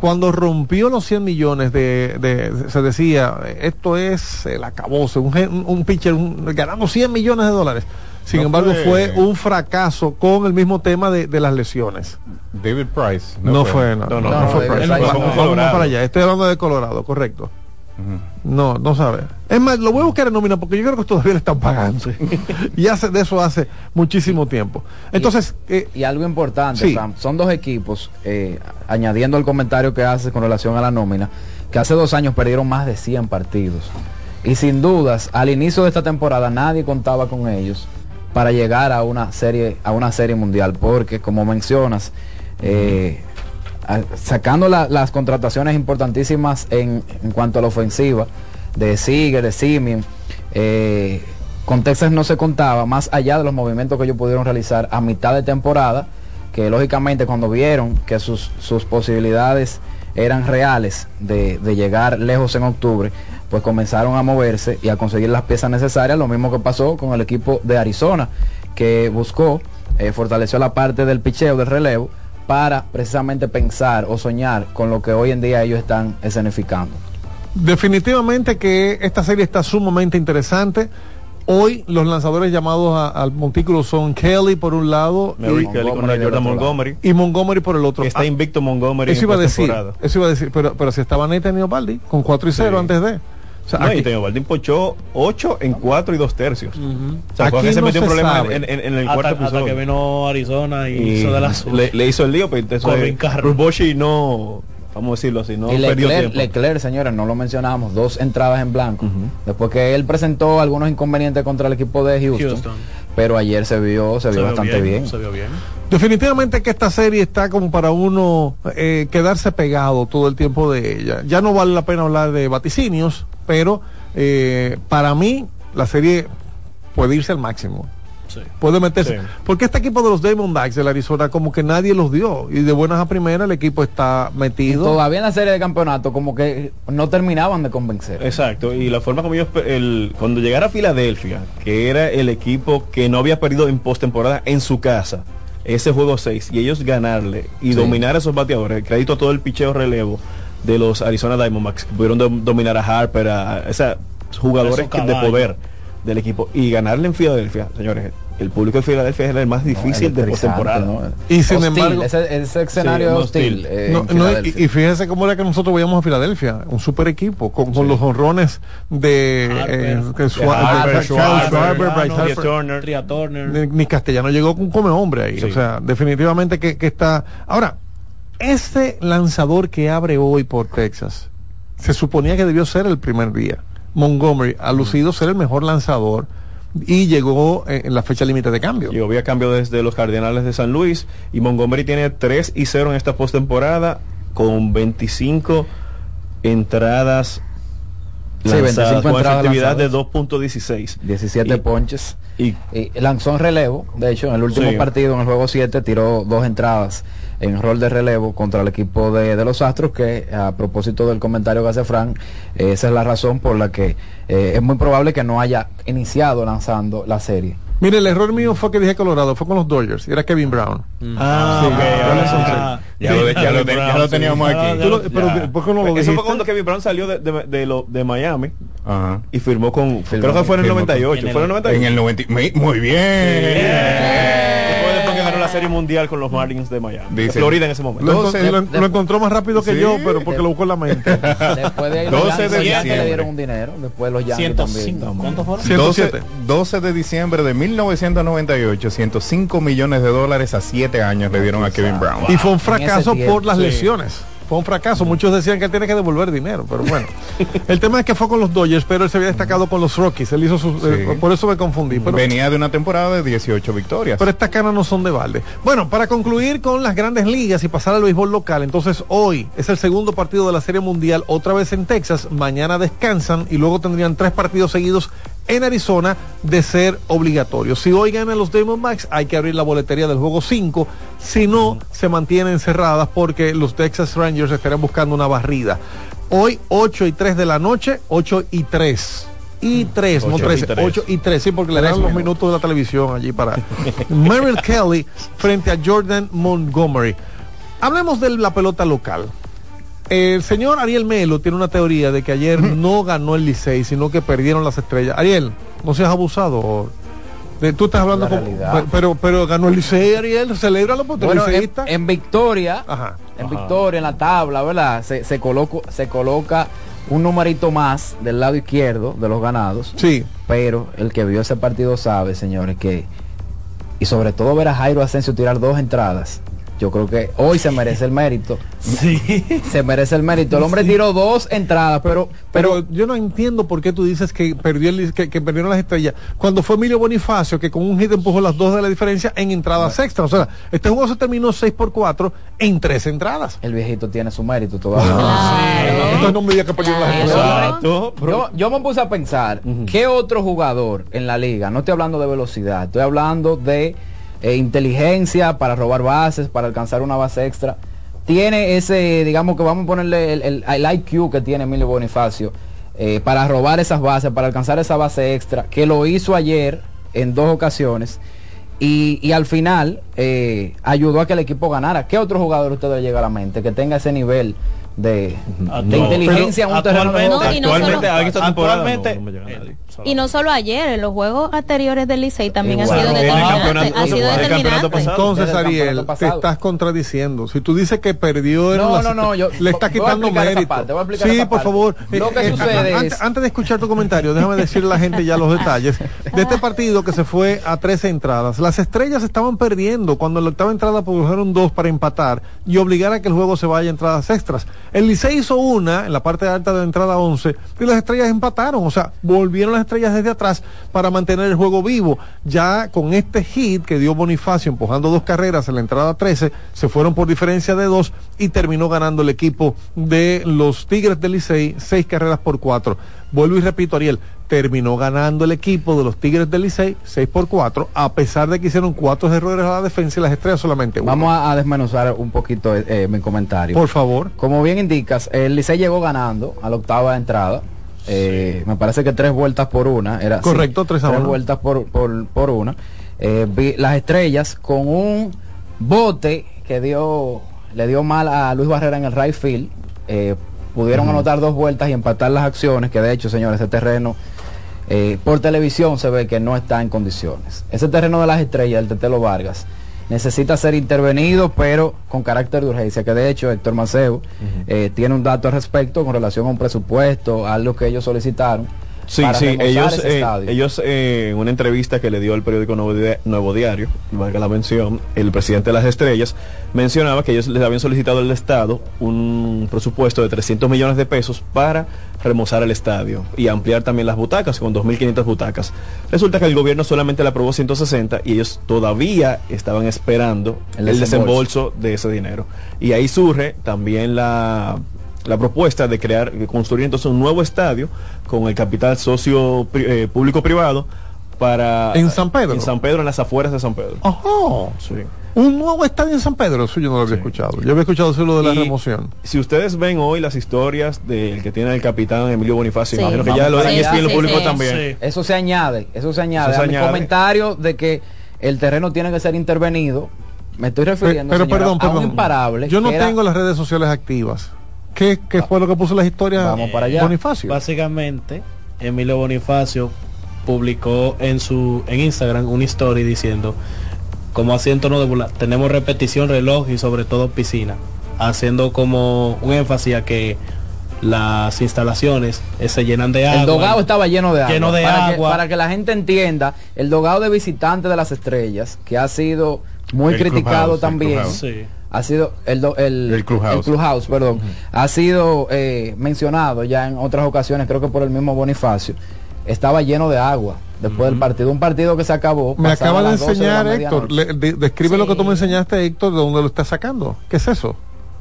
cuando rompió los 100 millones de, de- se decía, esto es el acabose, un, un pitcher un- ganando 100 millones de dólares. Sin No embargo, fue- fue... un fracaso con el mismo tema de, de las lesiones. David Price. No, fue, no, no, no, no, fue Price. Price Vamos- no. para allá. Estoy hablando de Colorado, correcto. No, no sabe. Es más, lo voy a buscar en nómina porque yo creo que todavía le están pagando. *laughs* y hace de eso hace muchísimo tiempo. Entonces, eh, Y algo importante, Sí. Sam, son dos equipos, eh, añadiendo el comentario que hace con relación a la nómina, que hace dos años perdieron más de 100 partidos. Y sin dudas, al inicio de esta temporada nadie contaba con ellos para llegar a una serie, a una serie mundial, porque como mencionas, eh, sacando la- las contrataciones importantísimas en, en cuanto a la ofensiva de Seager, de Simeon, eh, con Texas no se contaba, más allá de los movimientos que ellos pudieron realizar a mitad de temporada, que lógicamente cuando vieron que sus, sus posibilidades eran reales de, de llegar lejos en octubre, pues comenzaron a moverse y a conseguir las piezas necesarias, lo mismo que pasó con el equipo de Arizona, que buscó, eh, fortaleció la parte del picheo, del relevo, para precisamente pensar o soñar con lo que hoy en día ellos están escenificando. definitivamente que esta serie está sumamente interesante. Hoy los lanzadores llamados a- al montículo son Kelly por un lado Mary y, Kelly contra Jordan Montgomery. y Montgomery por el otro. Está Ah, invicto Montgomery eso iba a decir, eso iba a decir, pero, pero si estaba Nathan Baldi con 4 y 0 Sí. antes de. O sea, No, aquí- y Teo Valdín pochó 8 en 4 y 2 tercios. O sea, Aquí se no metió se un problema sabe. en, en- en el hasta, cuarto hasta episodio. que vino Arizona y, y hizo de las le, le hizo el lío, pero entonces brincar. Bruce Bochy no, vamos a decirlo así, no y perdió Leclerc, tiempo. Leclerc, señores, no lo mencionábamos, dos entradas en blanco. Después que él presentó algunos inconvenientes contra el equipo de Houston, Houston. pero ayer se vio, se vio bastante bien. Se vio bien. Definitivamente que esta serie está como para uno eh, quedarse pegado todo el tiempo de ella. Ya no vale la pena hablar de vaticinios, pero eh, para mí la serie puede irse al máximo. Sí. Puede meterse. Sí. Porque este equipo de los Diamondbacks del Arizona como que nadie los dio. Y de buenas a primeras el equipo está Y metido. todavía en la serie de campeonato como que no terminaban de convencer. Exacto, y la forma como ellos, el, cuando llegara a Filadelfia, que era el equipo que no había perdido en postemporada en su casa, ese juego 6, y ellos ganarle y Sí. dominar a esos bateadores, crédito a todo el picheo relevo de los Arizona Diamondbacks, que pudieron dom- dominar a Harper, a, a esos jugadores Esos de poder del equipo, y ganarle en Filadelfia, señores, el público de Filadelfia era el más difícil de postemporada. ¿no? Y sin Hostil, embargo- ese, ese escenario Sí, es hostil. hostil. eh, No, en no, y, fíjense cómo era que nosotros veíamos a Filadelfia, un super equipo, con, con los honrones de Harper. Ni- ni Castellano llegó con come hombre ahí. Sí. O sea, definitivamente que, que está. Ahora, este lanzador que abre hoy por Texas, se suponía que debió ser el primer día. Montgomery ha lucido ser el mejor lanzador y llegó eh, en la fecha límite de cambio. Llegó vía cambio desde los Cardenales de San Luis y Montgomery tiene 3 y 0 en esta postemporada con 25 entradas Sí, lanzadas, 25 con efectividad lanzadas. de 2.16. 17 Y- ponches. Y Y lanzó en relevo, de hecho, en el último Sí. partido, en el juego 7, tiró dos entradas en rol de relevo contra el equipo de, de los Astros, que a propósito del comentario que hace Frank, eh, esa es la razón por la que eh, es muy probable que no haya iniciado lanzando la serie. Mire, el error mío fue que dije Colorado, fue con los Dodgers, y era Kevin Brown. Ah, sí. Ah, Ya lo- ya lo ten- ya lo teníamos aquí. ya Tú lo- lo- pero, Ya. ¿por qué no lo Eso dijiste? fue cuando Kevin Brown salió de, de, de lo- de Miami Ajá. y firmó con, Firmó creo que fue en el firmó con- 98, en el- fue en el 98. En el 90. Muy, bien. Serie mundial con los Marlins de Miami. de Dice- Florida en ese momento. Lo, Doce- encon- lo- lo encontró más rápido que Sí. yo, pero porque lo buscó en la mente. *laughs* Después de ahí, 12 los de diciembre. le dieron un dinero, después los Yankees 105. también. ¿Cuántos fueron? 107. 12, 12 de diciembre de 1998, 105 millones de dólares a 7 años le dieron a Kevin Brown. Y fue un fracaso tiempo, por las sí. lesiones. Fue un fracaso. Muchos decían que él tiene que devolver dinero, pero bueno. *laughs* el tema es que fue con los Dodgers, pero él se había destacado con los Rockies. Él hizo eh, por eso me confundí. Pero, Venía de una temporada de 18 victorias. pero estas canas no son de balde. Bueno, para concluir con las grandes ligas y pasar al béisbol local, entonces hoy es el segundo partido de la Serie Mundial, otra vez en Texas. Mañana descansan y luego tendrían tres partidos seguidos en Arizona de ser obligatorios. Si hoy ganan los Diamondbacks, hay que abrir la boletería del juego 5. Si no, se mantienen cerradas porque los Texas Rangers estarán buscando una barrida. Hoy 8 y 3 de la noche, 8 y 3. Y 3, no Ocho y 13, tres. 8 y 3, sí, porque le dan los minutos. minutos de la televisión allí para *laughs* Merrill Kelly frente a Jordan Montgomery. Hablemos de la pelota local. El señor Ariel Melo tiene una teoría de que ayer no ganó el Licey, sino que perdieron las estrellas. Ariel, no seas abusado. De- tú estás hablando La con, realidad. pero pero ganó el Licey, Ariel, tú eres Bueno, en, victoria, Ajá. en victoria, en la tabla, ¿verdad? Se, se, coloco- se coloca un numerito más del lado izquierdo de los ganados. Sí. Pero el que vio ese partido sabe, señores, que... Y sobre todo ver a Jairo Asensio tirar dos entradas. Yo creo que hoy se merece el mérito. Sí. Se merece el mérito. El hombre tiró dos entradas, pero... Pero, pero yo no entiendo por qué tú dices que perdió el, que, que perdieron las estrellas. Cuando fue Emilio Bonifacio, que con un hit empujó las dos de la diferencia en entradas extras. O sea, este juego se terminó 6 por 4 en tres entradas. el viejito tiene su mérito todavía. Entonces no me diga que perdieron las estrellas. Exacto. Yo, yo me puse a pensar, ¿qué otro jugador en la liga? No estoy hablando de velocidad, estoy hablando de eh, inteligencia para robar bases, para alcanzar una base extra. Tiene ese, digamos que vamos a ponerle el, IQ que tiene Emilio Bonifacio eh, para robar esas bases, para alcanzar esa base extra, que lo hizo ayer en dos ocasiones. Y, y al final eh, ayudó a que el equipo ganara. ¿Qué otro jugador usted le llega a la mente que tenga ese nivel de, inteligencia en un terreno de actualmente-? No, y no actualmente, solo- Actualmente, no, no me llega eh, nadie. Y no solo ayer, en los juegos anteriores del Licey también Igual. ha sido En el determinante. Ha sido en. Entonces, Ariel, te estás contradiciendo. Si tú dices que perdió, era No, la- no, no, yo- le estás quitando mérito. parte, sí, por favor. Lo que Eh, eh, sucede antes, es- antes de escuchar tu comentario, déjame *laughs* decirle a la gente ya los detalles de este partido que se fue a 13 entradas. Las estrellas estaban perdiendo cuando en la octava entrada produjeron dos para empatar y obligar a que el juego se vaya a entradas extras. El Licey hizo una en la parte alta de la entrada 11 y las estrellas empataron. O sea, volvieron las estrellas desde atrás para mantener el juego vivo. Ya con este hit que dio Bonifacio empujando dos carreras en la entrada 13, se fueron por diferencia de dos y terminó ganando el equipo de los Tigres del Licey seis carreras por cuatro. Vuelvo y repito, Ariel, terminó ganando el equipo de los Tigres del Licey 6 por 4, a pesar de que hicieron cuatro errores a la defensa y las estrellas solamente uno. Vamos a, a desmenuzar un poquito eh, eh, mi comentario. Por favor. Como bien indicas, el Licey llegó ganando a la octava entrada. Eh, Me parece que tres vueltas por una. Era, Correcto, sí, tres a una. vueltas por, por, por una. Eh, vi las estrellas con un bote que dio le dio mal a Luis Barrera en el right field. Eh, pudieron anotar dos vueltas y empatar las acciones, que de hecho, señores, ese terreno eh, por televisión se ve que no está en condiciones. Ese terreno de las estrellas, el Tetelo Vargas, necesita ser intervenido, pero con carácter de urgencia, que de hecho Héctor Maceo eh, tiene un dato al respecto con relación a un presupuesto, algo que ellos solicitaron. Sí, para sí, ellos, ese eh, ellos eh, en una entrevista que le dio el periódico Nuevo, Di- Nuevo Diario, valga la mención, el presidente de las estrellas mencionaba que ellos les habían solicitado al Estado un presupuesto de 300 millones de pesos para remozar el estadio y ampliar también las butacas con 2.500 butacas. Resulta que el gobierno solamente le aprobó 160 y ellos todavía estaban esperando El desembolso de ese dinero. Y ahí surge también la la propuesta de crear, construir entonces un nuevo estadio con el capital socio pri- eh, público-privado para... ¿En San Pedro? En San Pedro, en las afueras de San Pedro. Ajá. Sí. Un nuevo estadio en San Pedro, eso yo no lo había escuchado. Yo había escuchado solo de la Y remoción. Si ustedes ven hoy las historias del que tiene el capitán Emilio Bonifacio, Sí. imagino que Vamos ya lo para en lo sí. también. Eso se añade, eso se añade. Eso se a mi añade. comentario de que el terreno tiene que ser intervenido, me estoy refiriendo Pero señora, perdón, a un perdón. imparable. Yo no era- tengo las redes sociales activas. ¿Qué, qué fue lo que puso las historias Vamos para allá. Bonifacio? Básicamente, Emilio Bonifacio publicó en su en Instagram una story diciendo, como así en tono de burla, tenemos repetición, reloj y sobre todo piscina, haciendo como un énfasis a que las instalaciones eh, se llenan de agua. El dogado estaba lleno de agua. Lleno de para, agua. Que, para que la gente entienda, el dogado de visitante de las estrellas, que ha sido muy El criticado clubhouse, el también. clubhouse. Sí. Ha sido el, do- el, El clubhouse. perdón. Ha sido eh, mencionado ya en otras ocasiones, creo que por el mismo Bonifacio. Estaba lleno de agua después del partido. Un partido que se acabó. Me acaba de las 12 la enseñar, Héctor. le- de- describe lo que tú me enseñaste, Héctor, de dónde lo estás sacando. ¿Qué es eso?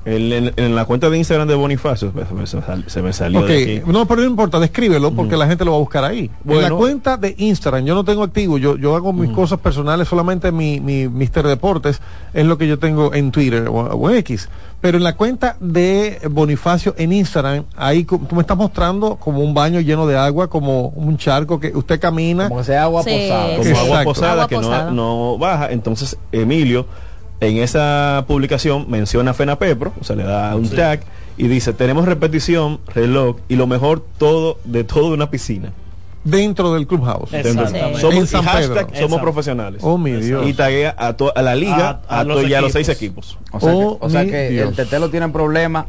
En, en- en la cuenta de Instagram de Bonifacio, se me, se me sal- se me salió Ok, de aquí. no, pero no importa, descríbelo porque la gente lo va a buscar ahí. en la cuenta de Instagram, yo no tengo activo, yo, yo hago mis cosas personales, solamente mi, mi Mister Deportes es lo que yo tengo en Twitter o, o en X. Pero en la cuenta de Bonifacio en Instagram, ahí tú me estás mostrando como un baño lleno de agua, como un charco que usted camina. Como sea agua Sí. posada. como agua posada Agua que no baja. Entonces, Emilio, en esa publicación menciona a FENAPEPRO, o sea, le da un tag y dice, tenemos repetición, reloj y lo mejor todo de todo de una piscina. Dentro del clubhouse. Dentro-. Somos, En hashtag Pedro. somos profesionales. Oh, mi Dios. Y taguea a, to- a la liga, A- a, los y a los equipos. seis equipos. O sea, Oh, que, o sea que el tetelo tiene problemas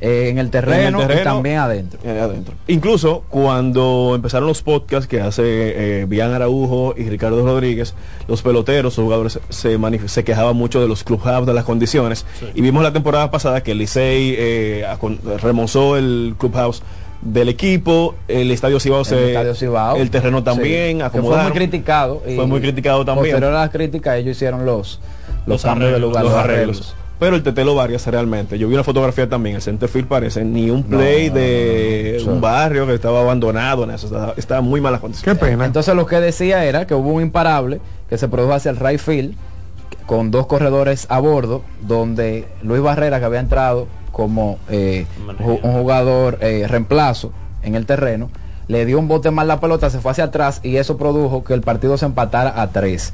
eh, en el En terreno, el terreno, y también adentro. eh, adentro. Incluso cuando empezaron los podcasts que hace eh, Bian Araujo y Ricardo Rodríguez, los peloteros, los jugadores se, se quejaban mucho de los clubhouse, de las condiciones. Y vimos la temporada pasada que el Licey eh, remozó el clubhouse del equipo, el estadio Cibao, El se- Estadio Cibao. el terreno también, Sí, fue muy criticado. y Fue muy criticado también. A las críticas, ellos hicieron los, los, Los cambios de arreglos, lugar, los los arreglos. arreglos. Pero el Tetelo Vargas realmente. Yo vi una fotografía también. El centerfield parece ni un play no, de no, no. un barrio que estaba abandonado. En eso estaba, estaba muy malas Qué condiciones. pena. Entonces lo que decía era que hubo un imparable que se produjo hacia el right field con dos corredores a bordo, donde Luis Barrera, que había entrado como eh, un jugador eh, reemplazo en el terreno, le dio un bote mal la pelota, se fue hacia atrás y eso produjo que el partido se empatara a tres.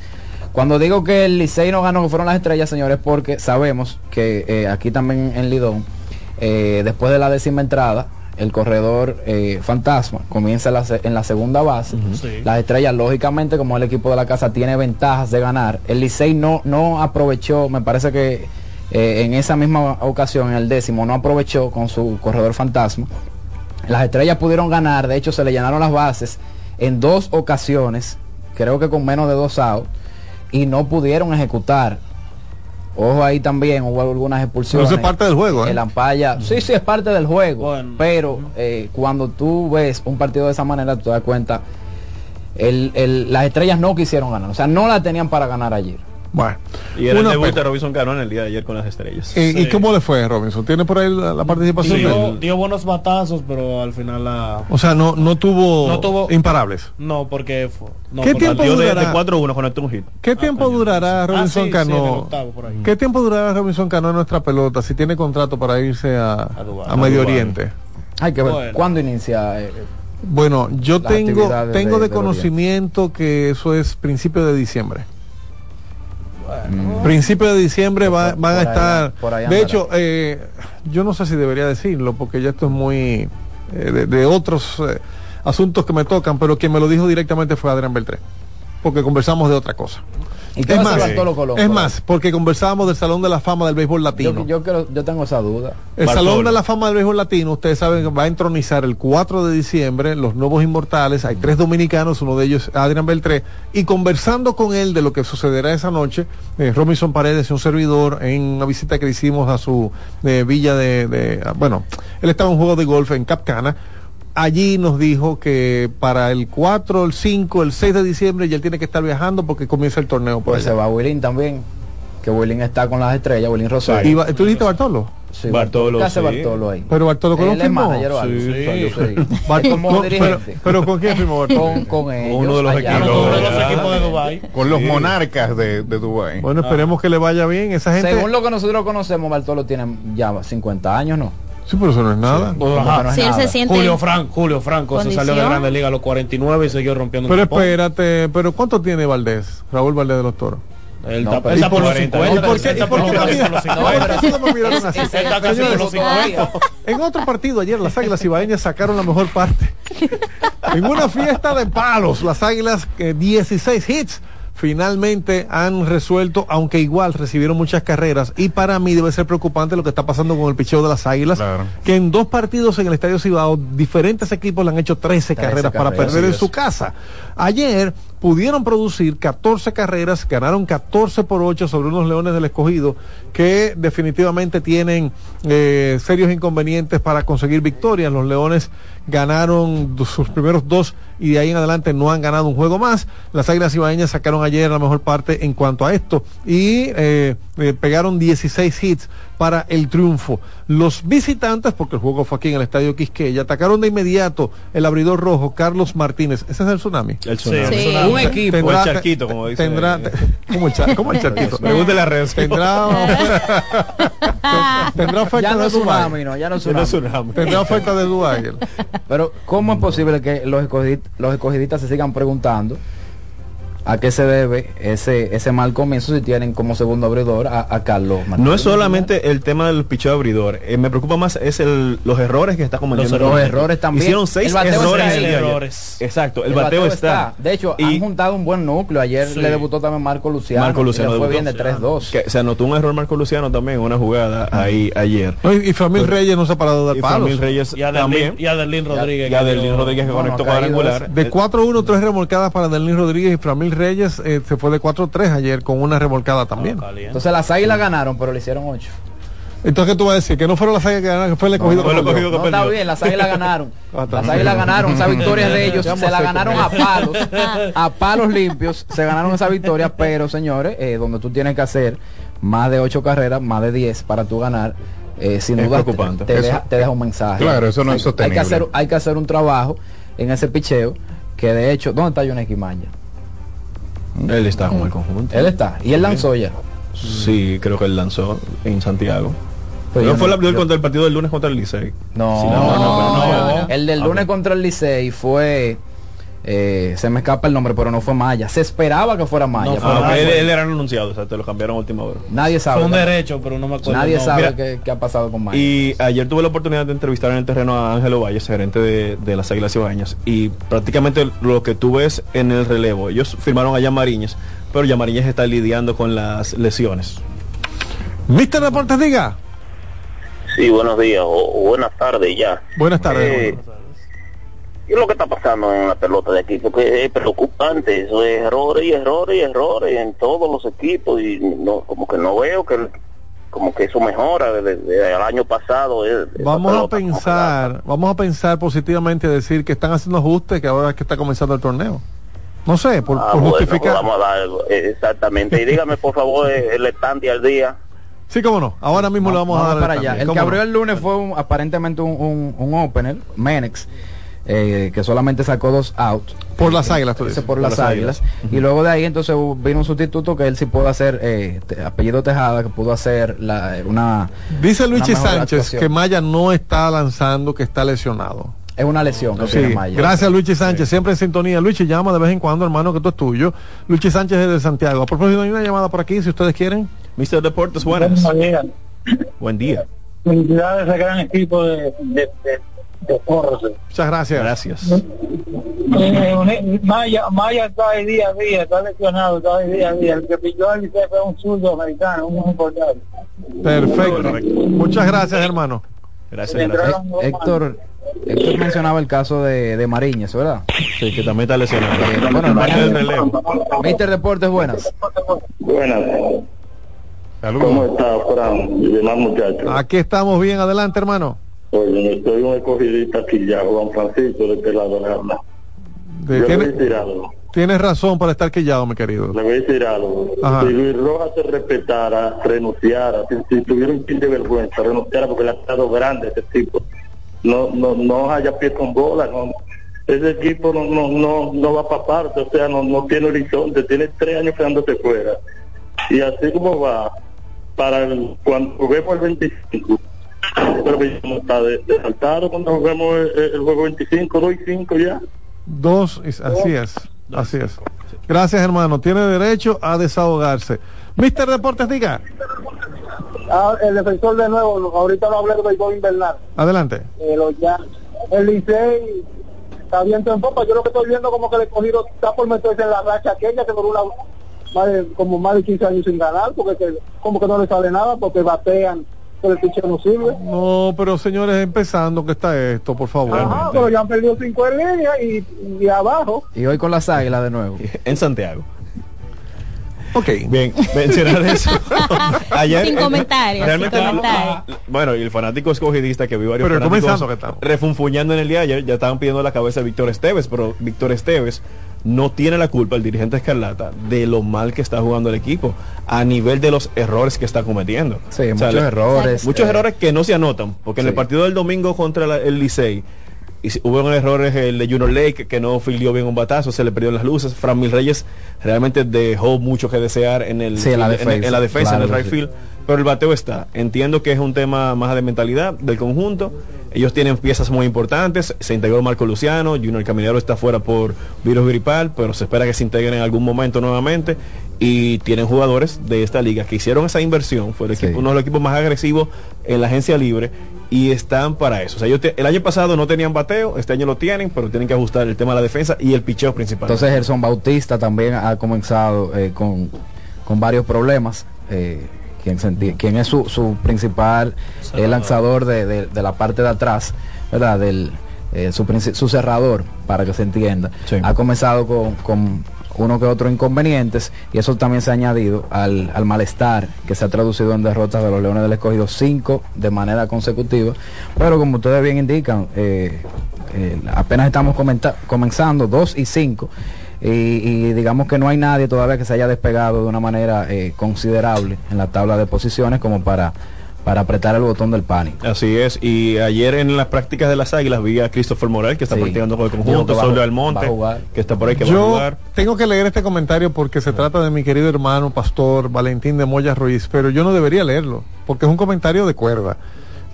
Cuando digo que el Licey no ganó, que fueron las estrellas, señores, porque sabemos que eh, aquí también en Lidón, eh, después de la décima entrada, el corredor eh, fantasma comienza en la, se- en la segunda base. Sí. Las estrellas, lógicamente, como el equipo de la casa tiene ventajas de ganar, el Licey no, no aprovechó, me parece que eh, en esa misma ocasión, en el décimo, no aprovechó con su corredor fantasma. Las estrellas pudieron ganar, de hecho se le llenaron las bases en dos ocasiones, creo que con menos de dos outs, y no pudieron ejecutar. Ojo ahí también, hubo algunas expulsiones. Pero eso es parte del juego, ¿eh? El ampalla, sí, sí, es parte del juego. Pero eh, cuando tú ves un partido de esa manera, tú te das cuenta, el, el- las estrellas no quisieron ganar, o sea, no la tenían para ganar ayer. Bueno. Y era el Una debut de Robinson Cano en el día de ayer con las estrellas. ¿Y, y cómo le fue, Robinson? ¿Tiene por ahí la, la participación? Dio, buenos batazos, pero al final la... O sea, no, no tuvo, No tuvo- imparables. No, porque... fue- no, ¿Qué tiempo Partido de, de durará? 4-1 conectó un hit. ¿Qué tiempo durará Robinson Ah, sí, sí, Cano? octavo, por ahí. ¿Qué tiempo durará Robinson Cano en nuestra pelota si tiene contrato para irse a, a. Medio A. Oriente? Hay que ver Bueno. cuándo inicia. eh, Bueno, yo tengo, tengo de- de, conocimiento que eso es principio de diciembre. Principio de diciembre va- Por- van a estar. de hecho, eh, yo no sé si debería decirlo porque ya esto es muy eh, de, de otros eh, asuntos que me tocan, pero quien me lo dijo directamente fue Adrián Beltré, porque conversamos de otra cosa. ¿Y qué Es más, Colón? es más, porque conversábamos del Salón de la Fama del Béisbol Latino. Yo, yo, tengo esa duda. El Bartolo. Salón de la Fama del Béisbol Latino, ustedes saben que va a entronizar el 4 de diciembre los nuevos inmortales. Hay tres dominicanos, uno de ellos Adrián Beltré. Y conversando con él de lo que sucederá esa noche, eh, Robinson Paredes un servidor en una visita que hicimos a su eh, villa de, de- ah, Bueno, él estaba en un juego de golf en Capcana. Allí nos dijo que para el 4, el 5, el 6 de diciembre ya él tiene que estar viajando porque comienza el torneo por Pues se va Willing también. Que Willing está con las estrellas, Willing Rosario. Y va- ¿Tú dijiste Bartolo? Sí, Bartolo, ¿Qué hace sí. Bartolo ahí? Pero Bartolo Él manager. Sí, Sí. Bartolo- *laughs* con- pero, pero ¿con quién firmó Bartolo? con, con ellos. uno de los allá. equipos. Uno de los Ah. equipos de Dubai. Con los monarcas de, de Dubái. Bueno, esperemos que le vaya bien. Esa gente. Según lo que nosotros conocemos, Bartolo tiene ya 50 años, ¿no? Sí, pero eso no es nada. Como que no es Si él nada. se siente Julio Franco, Julio Franco se salió de. Grandes Ligas a los 49 y siguió rompiendo Pero espérate, pero ¿cuánto tiene Valdés? Raúl Valdés de los Toros. Él No, está pero- él está ¿y por los qué- 50. ¿Y por qué, me los miraron- 50. ¿por qué ustedes me miraron así? Él está casi por Señores, los 50. En otro partido ayer, las Águilas Ibaeñas sacaron la mejor parte. en una fiesta de palos, las Águilas, eh, 16 hits. Finalmente han resuelto, aunque igual recibieron muchas carreras. Y para mí debe ser preocupante lo que está pasando con el picheo de las Águilas. Claro. Que en dos partidos en el Estadio Cibao, diferentes equipos le han hecho 13, 13 carreras, para perder en su casa. Ayer pudieron producir 14 carreras, ganaron 14 por 8 sobre unos Leones del Escogido que definitivamente tienen eh, serios inconvenientes para conseguir victorias. Los Leones ganaron sus primeros dos y de ahí en adelante no han ganado un juego más. Las Águilas Ibaeñas sacaron ayer la mejor parte en cuanto a esto y eh, eh, pegaron 16 hits para el triunfo. Los visitantes, porque el juego fue aquí en el Estadio Quisqueya, atacaron de inmediato el abridor rojo Carlos Martínez. Ese es el tsunami. El tsunami. Sí. Un equipo. tendrá- el charquito, *laughs* como dice. Tendrá, ¿cómo el, cha- cómo el charquito? Pregúntele a Renzo. Tendrá, tendrá oferta Ya no de es Dubái. tsunami, no, ya no es Ya no es tsunami. tsunami. Tendrá oferta de Dubái. Pero, ¿cómo es posible que los, escogid- los escogidistas se sigan preguntando a qué se debe ese, ese mal comienzo si tienen como segundo abridor a, a Carlos Martínez? No es solamente el tema del picheo abridor. eh, me preocupa más es el, los errores que está cometiendo. Los errores también. Hicieron seis El bateo errores. está el. Exacto, el, bateo, está. De hecho, Y- han juntado un buen núcleo. Ayer Sí. le debutó también Marco Luciano. Marco Luciano y le fue debutó. bien de 3-2. Que se anotó un error Marco Luciano también en una jugada ahí ayer. No, y y Framil Pero- Reyes no se ha parado de dar Y palos. Framil Reyes Y Adelín, también. y Adelín Rodríguez. Del dio- Rodríguez que conectó cuadrangular. De Eh, 4-1, tres remolcadas para Delín Rodríguez y Framil Reyes eh, se fue de 4-3 ayer con una remolcada también. Entonces las águilas ganaron, pero le hicieron 8. Entonces, ¿qué tú vas a decir? Que no fueron las águilas que ganaron, que fue el escogido. que No, está bien, las águilas ganaron. *laughs* Ah, Las águilas ganaron, esa *laughs* victoria de ellos, se la ganaron a palos, a palos limpios, se ganaron esa victoria, *laughs* pero señores, eh, donde tú tienes que hacer más de 8 carreras, más de 10 para tú ganar, eh, sin Es duda te, preocupante. te Eso- deja, te deja un mensaje. Claro, eso no es Hay que, sostenible. hacer, hay que hacer un trabajo en ese picheo, que de hecho, ¿dónde está Yoneki Maya? Él está con el conjunto. Él está, y él lanzó ya. Sí, creo que él lanzó en Santiago. Pues no fue abridor yo- contra el partido del lunes contra el Licey. No, Sí, no, no, no, no, no, no. El del lunes contra el Licey fue eh, se me escapa el nombre, pero no fue Maya. Se esperaba que fuera Maya. No, ah, él, era anunciado, o sea, te lo cambiaron a última hora. Nadie sabe. Fue un ¿verdad? derecho, pero no me acuerdo. Nadie sabe qué, qué ha pasado con Maya. Y ayer tuve la oportunidad de entrevistar en el terreno a Ángelo Valles, gerente de, de las Águilas Ibaeñas, y prácticamente lo que tú ves en el relevo, ellos firmaron a Yamariñez, pero Yamariñez está lidiando con las lesiones. Mister Deportes, diga. Sí, buenos días o, o buenas tardes ya. Buenas tardes. Eh, hermano. ¿Qué es lo que está pasando en la pelota de aquí? Porque es preocupante, eso es errores y errores y errores en todos los equipos y no como que no veo que como que eso mejora desde, desde el año pasado. eh, Vamos a pensar, vamos a pensar positivamente, decir que están haciendo ajustes, que ahora es que está comenzando el torneo. No sé, por, Ah, por bueno, justificar. vamos a dar eh, exactamente. Y dígame por favor el estante al día. Sí, cómo no. Ahora mismo le vamos, a dar para allá. El ¿Cómo que no? abrió el lunes fue un- aparentemente un, un, un opener, Menex, eh, que solamente sacó dos outs. Por las águilas, tú dices. por las águilas. Y luego de ahí entonces vino un sustituto que él sí pudo hacer, eh, te- apellido Tejada, que pudo hacer la, una... Dice Luigi una Sánchez actuación. que Maya no está lanzando, que está lesionado. Es una lesión que Sí, tiene Maya. gracias Luigi Sánchez, siempre en sintonía. Luigi llama de vez en cuando, hermano, que esto es tuyo. Luigi Sánchez es de Santiago. A propósito, hay una llamada por aquí, si ustedes quieren. Mr. Deportes, buenas. Buenos días. Buen día. Felicidades a gran equipo de, de, de, de Force. Muchas gracias. Gracias. Eh, Maya, Maya está día a día, está lesionado, está de día a día. El que pilló al Liceo fue un zurdo americano, un importante. Perfecto. Muchas gracias, hermano. Gracias, Eh, Héctor, Héctor mencionaba el caso de, de Mariñez, ¿verdad? Sí, que también está lesionado. Eh, bueno. Mister Deportes, buenas. Buenas. ¿Cómo está, Fran? Y demás muchachos. Aquí estamos bien, adelante, hermano. Oye, estoy un escogidista aquí ya, Juan Francisco, de este lado le habla. De- Yo le voy a tiene- decir algo. tienes razón para estar quillado, mi querido. Le voy a decir algo. Ajá. Si Luis Rojas se respetara, renunciara, si, si tuviera un pin de vergüenza, renunciara porque le ha estado grande ese tipo. No, no, no haya pie con bola, no. Ese equipo no, no, no, no va para parte, o sea, no, no tiene horizonte, tiene tres años quedándose fuera. Y así como va, para el, cuando juguemos el 25, pero que ya no está de, de saltado cuando juguemos el, el juego 25, 2 y 5 ya. Dos, y- así es, así es. Gracias, hermano. Tiene derecho a desahogarse. Mister Deportes, diga. Ah, el defensor de nuevo, ahorita no hablé de béisbol invernal. Adelante. Eh, los ya, el Licey está viento en popa. Yo lo que estoy viendo como que el escogido está por meterse en la racha aquella que por una más de, como más de 15 años sin ganar, porque que- como que no le sale nada, porque batean, pero el picheo no sirve. No, pero señores, empezando que está esto, por favor. Ajá, pero ya han perdido cinco en línea y, y abajo. Y hoy con las águilas de nuevo. En Santiago. Ok. Bien, mencionar *laughs* eso. Ayer, Sin eh, comentarios, realmente, sin comentarios. Bueno, y el fanático escogidista que vi varios Pero fanáticos que refunfuñando en el día de ayer, ya estaban pidiendo la cabeza de Víctor Esteves, pero Víctor Esteves no tiene la culpa, el dirigente Escarlata, de lo mal que está jugando el equipo, a nivel de los errores que está cometiendo. Sí, muchos errores, Muchos eh, errores que no se anotan, porque en el partido del domingo contra la- el Licey, y si- hubo errores el de Junior Lake que no filió bien un batazo, se le perdió las luces. Fran Mil Reyes realmente dejó mucho que desear en el Sí, en la en- defensa, en la defensa, claro en el right sí. field. Pero el bateo está. Entiendo que es un tema más de mentalidad del conjunto. Ellos tienen piezas muy importantes. Se integró Marco Luciano, Junior Caminero está fuera por virus gripal, pero se espera que se integren en algún momento nuevamente. Y tienen jugadores de esta liga que hicieron esa inversión. Fue el equipo- uno de los equipos más agresivos en la agencia libre y están para eso. O sea, ellos te- el año pasado no tenían bateo, este año lo tienen, pero tienen que ajustar el tema de la defensa y el picheo principal. Entonces Gerson Bautista también ha comenzado eh, con, con varios problemas. eh, quien, es su, su principal eh, lanzador de, de- de la parte de atrás, ¿verdad? Del, eh, su, su cerrador, para que se entienda. Ha comenzado con, con uno que otro inconvenientes y eso también se ha añadido al, al malestar que se ha traducido en derrotas de los Leones del Escogido, cinco de manera consecutiva. Pero como ustedes bien indican, eh, eh, apenas estamos comenzando, 2 y 5. Y, y digamos que no hay nadie todavía que se haya despegado de una manera eh, considerable en la tabla de posiciones como para, para apretar el botón del pánico. Así es, y ayer en las prácticas de las Águilas vi a Christopher Morel que está Sí. practicando con el conjunto, Solio Almonte que está por ahí que va a Yo jugar. tengo que leer este comentario porque se trata de mi querido hermano pastor Valentín de Moya Ruiz, pero yo no debería leerlo porque es un comentario de cuerda.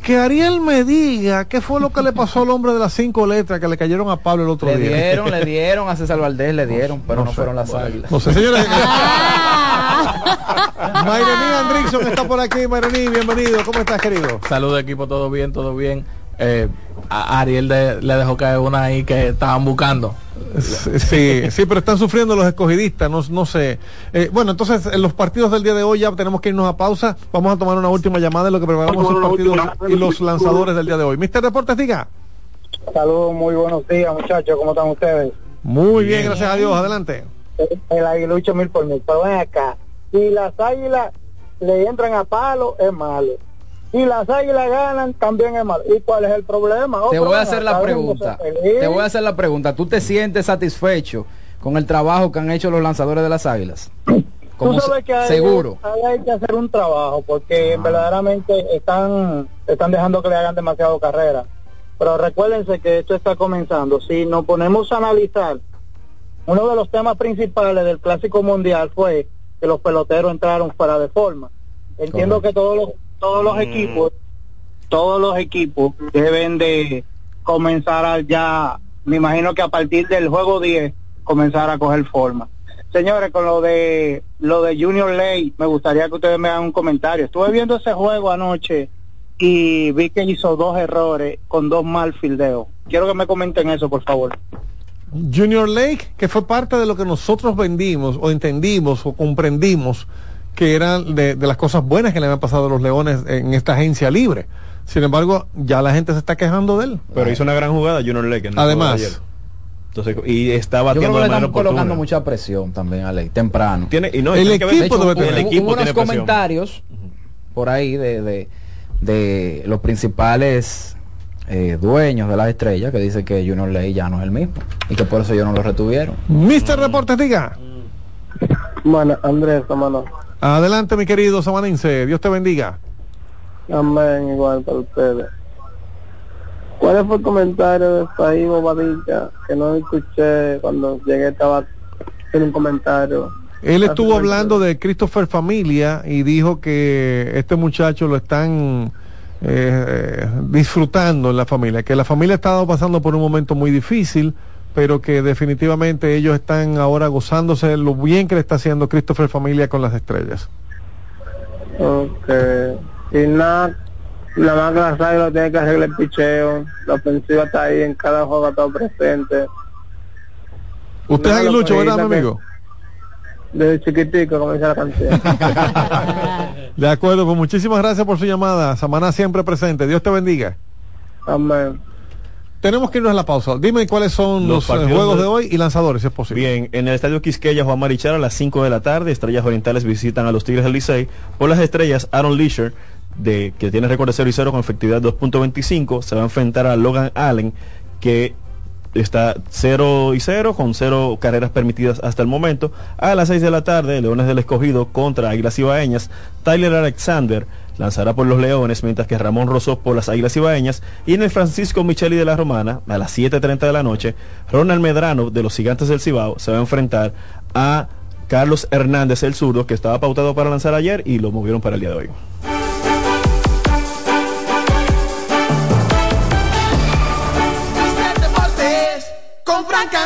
que Ariel me diga qué fue lo que le pasó al hombre de las cinco letras que le cayeron a Pablo el otro Le día. dieron, le *laughs* dieron a César Valdés, le dieron, pero no, sé. fueron las águilas. No sé, señores. *laughs* *laughs* *laughs* Mayroní Andrickson está por aquí. Mayroní, bienvenido. ¿Cómo estás, querido? Saludos equipo, todo bien, todo bien. Eh, a Ariel de- le dejó caer una ahí que estaban buscando. Sí, sí, pero están sufriendo los escogidistas, no, no sé. Eh, bueno, entonces en los partidos del día de hoy ya tenemos que irnos a pausa. Vamos a tomar una última llamada de lo que preparamos los partidos y los lanzadores del día de hoy. Mister Deportes, diga. Saludos, muy buenos días, muchachos. ¿Cómo están ustedes? Muy bien, gracias a Dios. Adelante. El aguilucho mil por mil. Pero ven acá. Si las águilas le entran a palo, es malo. Si las águilas ganan, también es malo. ¿Y cuál es el problema? Te Otro, voy a hacer la pregunta. Te voy a hacer la pregunta. ¿Tú te sientes satisfecho con el trabajo que han hecho los lanzadores de las águilas? *clears throat* Tú sabes que hay, seguro. hay que hacer un trabajo porque verdaderamente están están dejando que le hagan demasiado carrera. Pero recuérdense que esto está comenzando. Si nos ponemos a analizar, uno de los temas principales del Clásico Mundial fue que los peloteros entraron fuera de forma. Entiendo que todos los todos los equipos todos los equipos deben de comenzar a ya, me imagino que a partir del juego 10 comenzar a coger forma. Señores, con lo de lo de Junior Ley, me gustaría que ustedes me hagan un comentario. Estuve viendo ese juego anoche y vi que hizo dos errores con dos mal fildeos. Quiero que me comenten eso, por favor. Junior Lake, que fue parte de lo que nosotros vendimos o entendimos o comprendimos que eran de, de las cosas buenas que le habían pasado a los Leones en esta agencia libre. Sin embargo, ya la gente se está quejando de él. Pero hizo una gran jugada Junior Lake. en el Además. Entonces, y está Yo creo batiendo que le están colocando oportuna. mucha presión también a Ley, temprano. Tiene, y no, El que equipo de hecho, debe tener. el equipo Hubo unos tiene presión. comentarios por ahí de, de, de los principales eh, dueños de las estrellas que dicen que Junior Ley ya no es el mismo y que por eso ellos no lo retuvieron. Mister Deportes, diga. Bueno, Andrés, hermano. Adelante, mi querido Samanense. Dios te bendiga. Amén, igual para ustedes. ¿Cuál fue el comentario de Saí Bobadilla que no escuché cuando llegué? Estaba haciendo un comentario. Él estuvo hablando de Christopher Familia y dijo que este muchacho lo están eh, disfrutando en la familia, que la familia ha estado pasando por un momento muy difícil, pero que definitivamente ellos están ahora gozándose de lo bien que le está haciendo Christopher Familia con las estrellas. Ok. Y nada, nada más que águilas tiene que arreglar el picheo. La ofensiva está ahí en cada juego, ha estado presente. Usted es aguilucho, ¿verdad, mi amigo? Desde chiquitico, como dice la canción. *laughs* De acuerdo, pues muchísimas gracias por su llamada. Samaná siempre presente. Dios te bendiga. Amén. Tenemos que irnos a la pausa. Dime cuáles son los, Los eh, juegos de- de hoy y lanzadores, si es posible. Bien, en el Estadio Quisqueya, Juan Marichal a las 5 de la tarde, Estrellas Orientales visitan a los Tigres del Licey. Por las estrellas, Aaron Leisure, de, que tiene récord de 0 y 0 con efectividad 2.25, se va a enfrentar a Logan Allen, que está 0 y 0 con 0 carreras permitidas hasta el momento. A las 6 de la tarde, Leones del Escogido contra Águilas Ibaeñas. Tyler Alexander lanzará por los Leones, mientras que Ramón Rosó por las Águilas Ibaeñas. Y en el Francisco Micheli de la Romana, a las 7.30 de la noche, Ronald Medrano de los Gigantes del Cibao se va a enfrentar a Carlos Hernández, el zurdo, que estaba pautado para lanzar ayer y lo movieron para el día de hoy.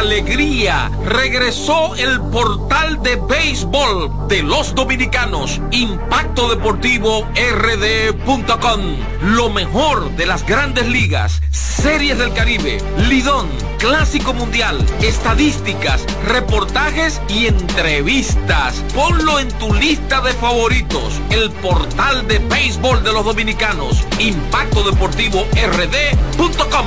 Alegría! Regresó el portal de béisbol de los dominicanos, Impacto Deportivo RD.com. Lo mejor de las grandes ligas, series del Caribe, Lidón, Clásico Mundial, estadísticas, reportajes y entrevistas. Ponlo en tu lista de favoritos, el portal de béisbol de los dominicanos, Impacto Deportivo RD.com.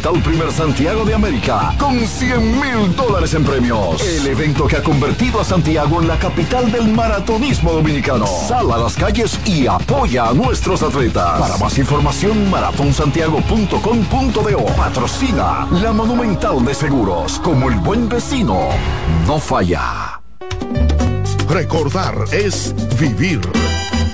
Primer Santiago de América. Con 100 mil dólares en premios. El evento que ha convertido a Santiago en la capital del maratonismo dominicano. Sal a las calles y apoya a nuestros atletas. Para más información, maratonsantiago.com.do. Patrocina la Monumental de Seguros. Como el buen vecino, no falla. Recordar es vivir.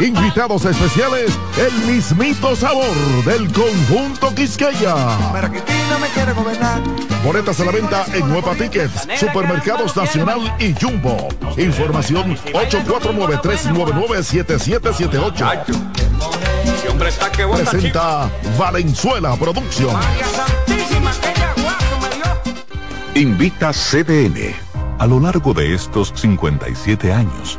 Invitados especiales, el mismito sabor del conjunto Quisqueya. Boletas a la venta en Nueva Tickets, Supermercados Nacional y Jumbo. Información 849-399-7778. Presenta Valenzuela Producción. Invita CDN. A lo largo de estos 57 años,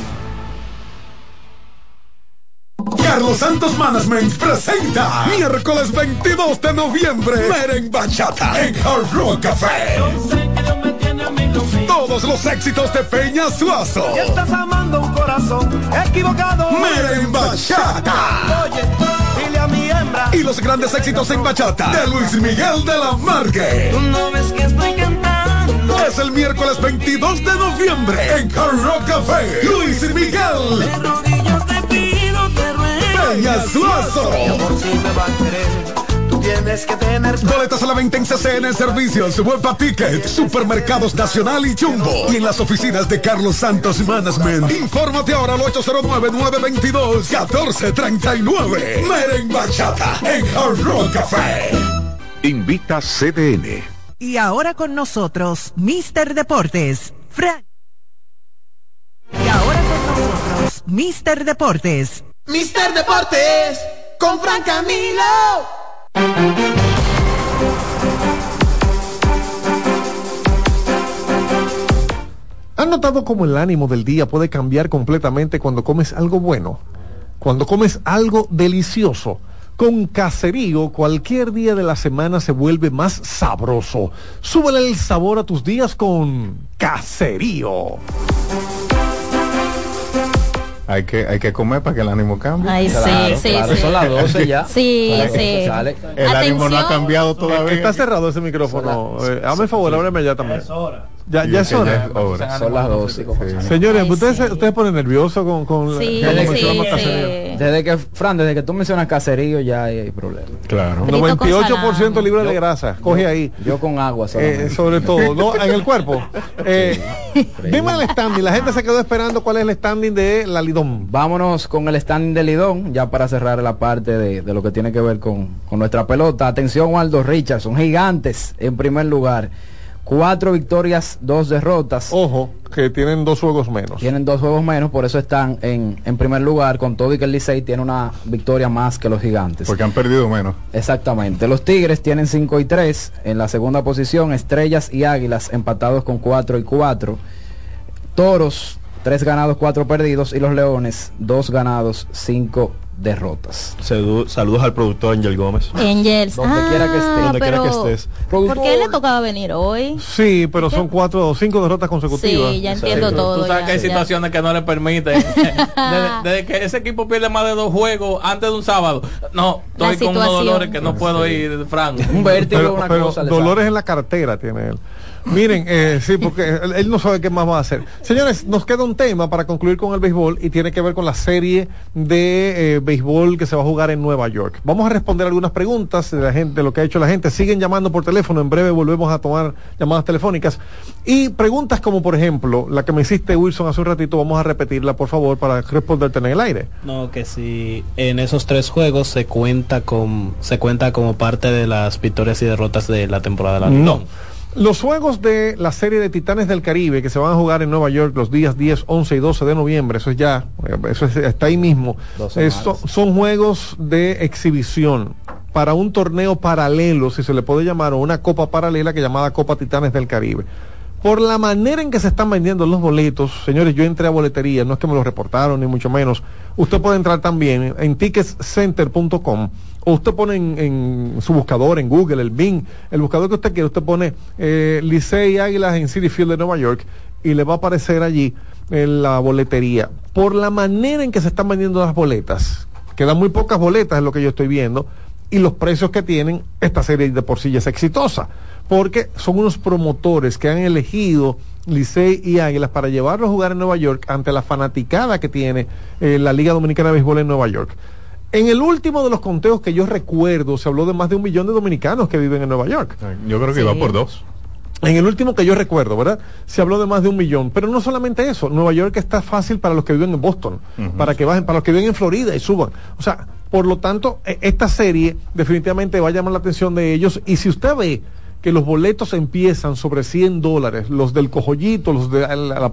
Carlos Santos Management presenta miércoles 22 de noviembre Meren Bachata en Hard Rock Café. Todos los éxitos de Peña Suazo. Y estás amando un corazón equivocado. Meren Bachata. Oye, dile a mi hembra. Y los grandes éxitos en bachata de Luis Miguel de la Marque. Tú no ves que estoy cantando. Es el miércoles 22 de noviembre en Hard Rock Café. Luis Miguel. Querer, tú tienes que tener. Boletas a la venta en CCN Servicios, Huepa Ticket, Supermercados Nacional y Jumbo. Y en las oficinas de Carlos Santos Management. Infórmate ahora al 809-922-1439. Meren Bachata en Hard Rock Café. Invita CDN. Y ahora con nosotros, Mister Deportes, Frank. Y ahora con nosotros, Mister Deportes. Mister Deportes con Fran Camilo. ¿Han notado cómo el ánimo del día puede cambiar completamente cuando comes algo bueno? Cuando comes algo delicioso. Con caserío, cualquier día de la semana se vuelve más sabroso. Súbele el sabor a tus días con caserío. Hay que, hay que comer para que el ánimo cambie. Ay, sí, Claro, sí, claro, sí. son las 12 ya. *laughs* Sí, que sí. sale. El ánimo no ha Atención. cambiado todavía. Está cerrado ese micrófono. Eh, hazme el favor, ábreme ya también. Ya, ya es hora. ya es hora. Son las 12. Señores, ustedes, se- ustedes ponen nerviosos con, con Sí, sí, sí. Desde que, Fran, desde que tú mencionas caserío ya hay, hay problema. Claro. Frito con 98% libre de Yo- grasa. Coge ahí. Yo con agua Eh, sobre todo, ¿no? *laughs* En el cuerpo. Eh, dime el standing. La gente se quedó esperando cuál es el standing de la Lidón. Vámonos con el standing de Lidón, ya para cerrar la parte de, de lo que tiene que ver con, con nuestra pelota. Atención, Aldo Richardson, gigantes en primer lugar. Cuatro victorias, dos derrotas. Ojo, que tienen dos juegos menos. Tienen dos juegos menos, por eso están en, en primer lugar, con todo y que el Licey tiene una victoria más que los gigantes. Porque han perdido menos. Exactamente. Los Tigres tienen 5 y 3 en la segunda posición. Estrellas y Águilas empatados con 4 y 4. Toros, 3 ganados, 4 perdidos. Y los Leones, 2 ganados, 5 derrotas. Sedu- Saludos al productor Angel Gómez. Angels. Donde ah, quiera que esté. Donde quiera que estés. ¿Por qué le tocaba venir hoy? Sí, pero son cuatro o cinco derrotas consecutivas. Sí, ya entiendo Tú todo. sabes ya, que hay ya. situaciones que no le permiten. *laughs* desde, desde que ese equipo pierde más de dos juegos antes de un sábado. No, La estoy con unos dolores que no puedo ir, Frank. Un vértigo, Pero, una pero cosa. dolores en la cartera tiene él. Miren, eh, sí, porque él, no sabe qué más va a hacer. Señores, nos queda un tema para concluir con el béisbol y tiene que ver con la serie de eh, béisbol que se va a jugar en Nueva York. Vamos a responder algunas preguntas de la gente, de lo que ha hecho la gente. Siguen llamando por teléfono, en breve volvemos a tomar llamadas telefónicas. Y preguntas como, por ejemplo, la que me hiciste Wilson hace un ratito, vamos a repetirla, por favor, para responderte en el aire. No, que si en esos tres juegos se cuenta con se cuenta como parte de las victorias y derrotas de la temporada de la No. Los juegos de la serie de Titanes del Caribe que se van a jugar en Nueva York los días 10, 11 y 12 de noviembre, eso es ya, eso es- está ahí mismo. Son juegos de exhibición para un torneo paralelo, si se le puede llamar, o una copa paralela que llamada Copa Titanes del Caribe. Por la manera en que se están vendiendo los boletos, señores, yo entré a boletería, no es que me lo reportaron, ni mucho menos. Usted puede entrar también en ticketscenter.com o usted pone en, su buscador, en Google, el Bing, el buscador que usted quiera, usted pone eh, Licey Águilas en City Field de Nueva York y le va a aparecer allí en la boletería. Por la manera en que se están vendiendo las boletas, quedan muy pocas boletas es lo que yo estoy viendo, y los precios que tienen, esta serie de por sí ya es exitosa, porque son unos promotores que han elegido Licey y Águilas para llevarlo a jugar en Nueva York ante la fanaticada que tiene eh, la Liga Dominicana de Béisbol en Nueva York. En el último de los conteos que yo recuerdo, se habló de más de un millón de dominicanos que viven en Nueva York. Yo creo que va por dos. En el último que yo recuerdo, ¿verdad? Se habló de más de un millón. Pero no solamente eso. Nueva York está fácil para los que viven en Boston, para que bajen, para los que viven en Florida y suban. O sea, por lo tanto, e- esta serie definitivamente va a llamar la atención de ellos. Y si usted ve que los boletos empiezan sobre 100 dólares, los del cojollito, los de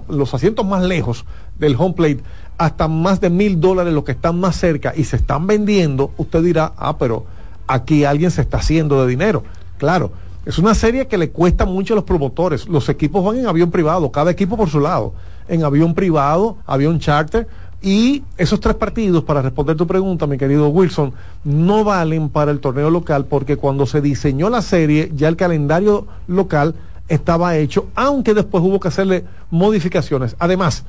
los asientos más lejos del home plate, hasta más de mil dólares los que están más cerca y se están vendiendo, usted dirá, ah, pero aquí alguien se está haciendo de dinero. Claro, es una serie que le cuesta mucho a los promotores. Los equipos van en avión privado, cada equipo por su lado. En avión privado, avión charter. Y esos tres partidos, para responder tu pregunta, mi querido Wilson, no valen para el torneo local porque cuando se diseñó la serie, ya el calendario local estaba hecho, aunque después hubo que hacerle modificaciones. Además,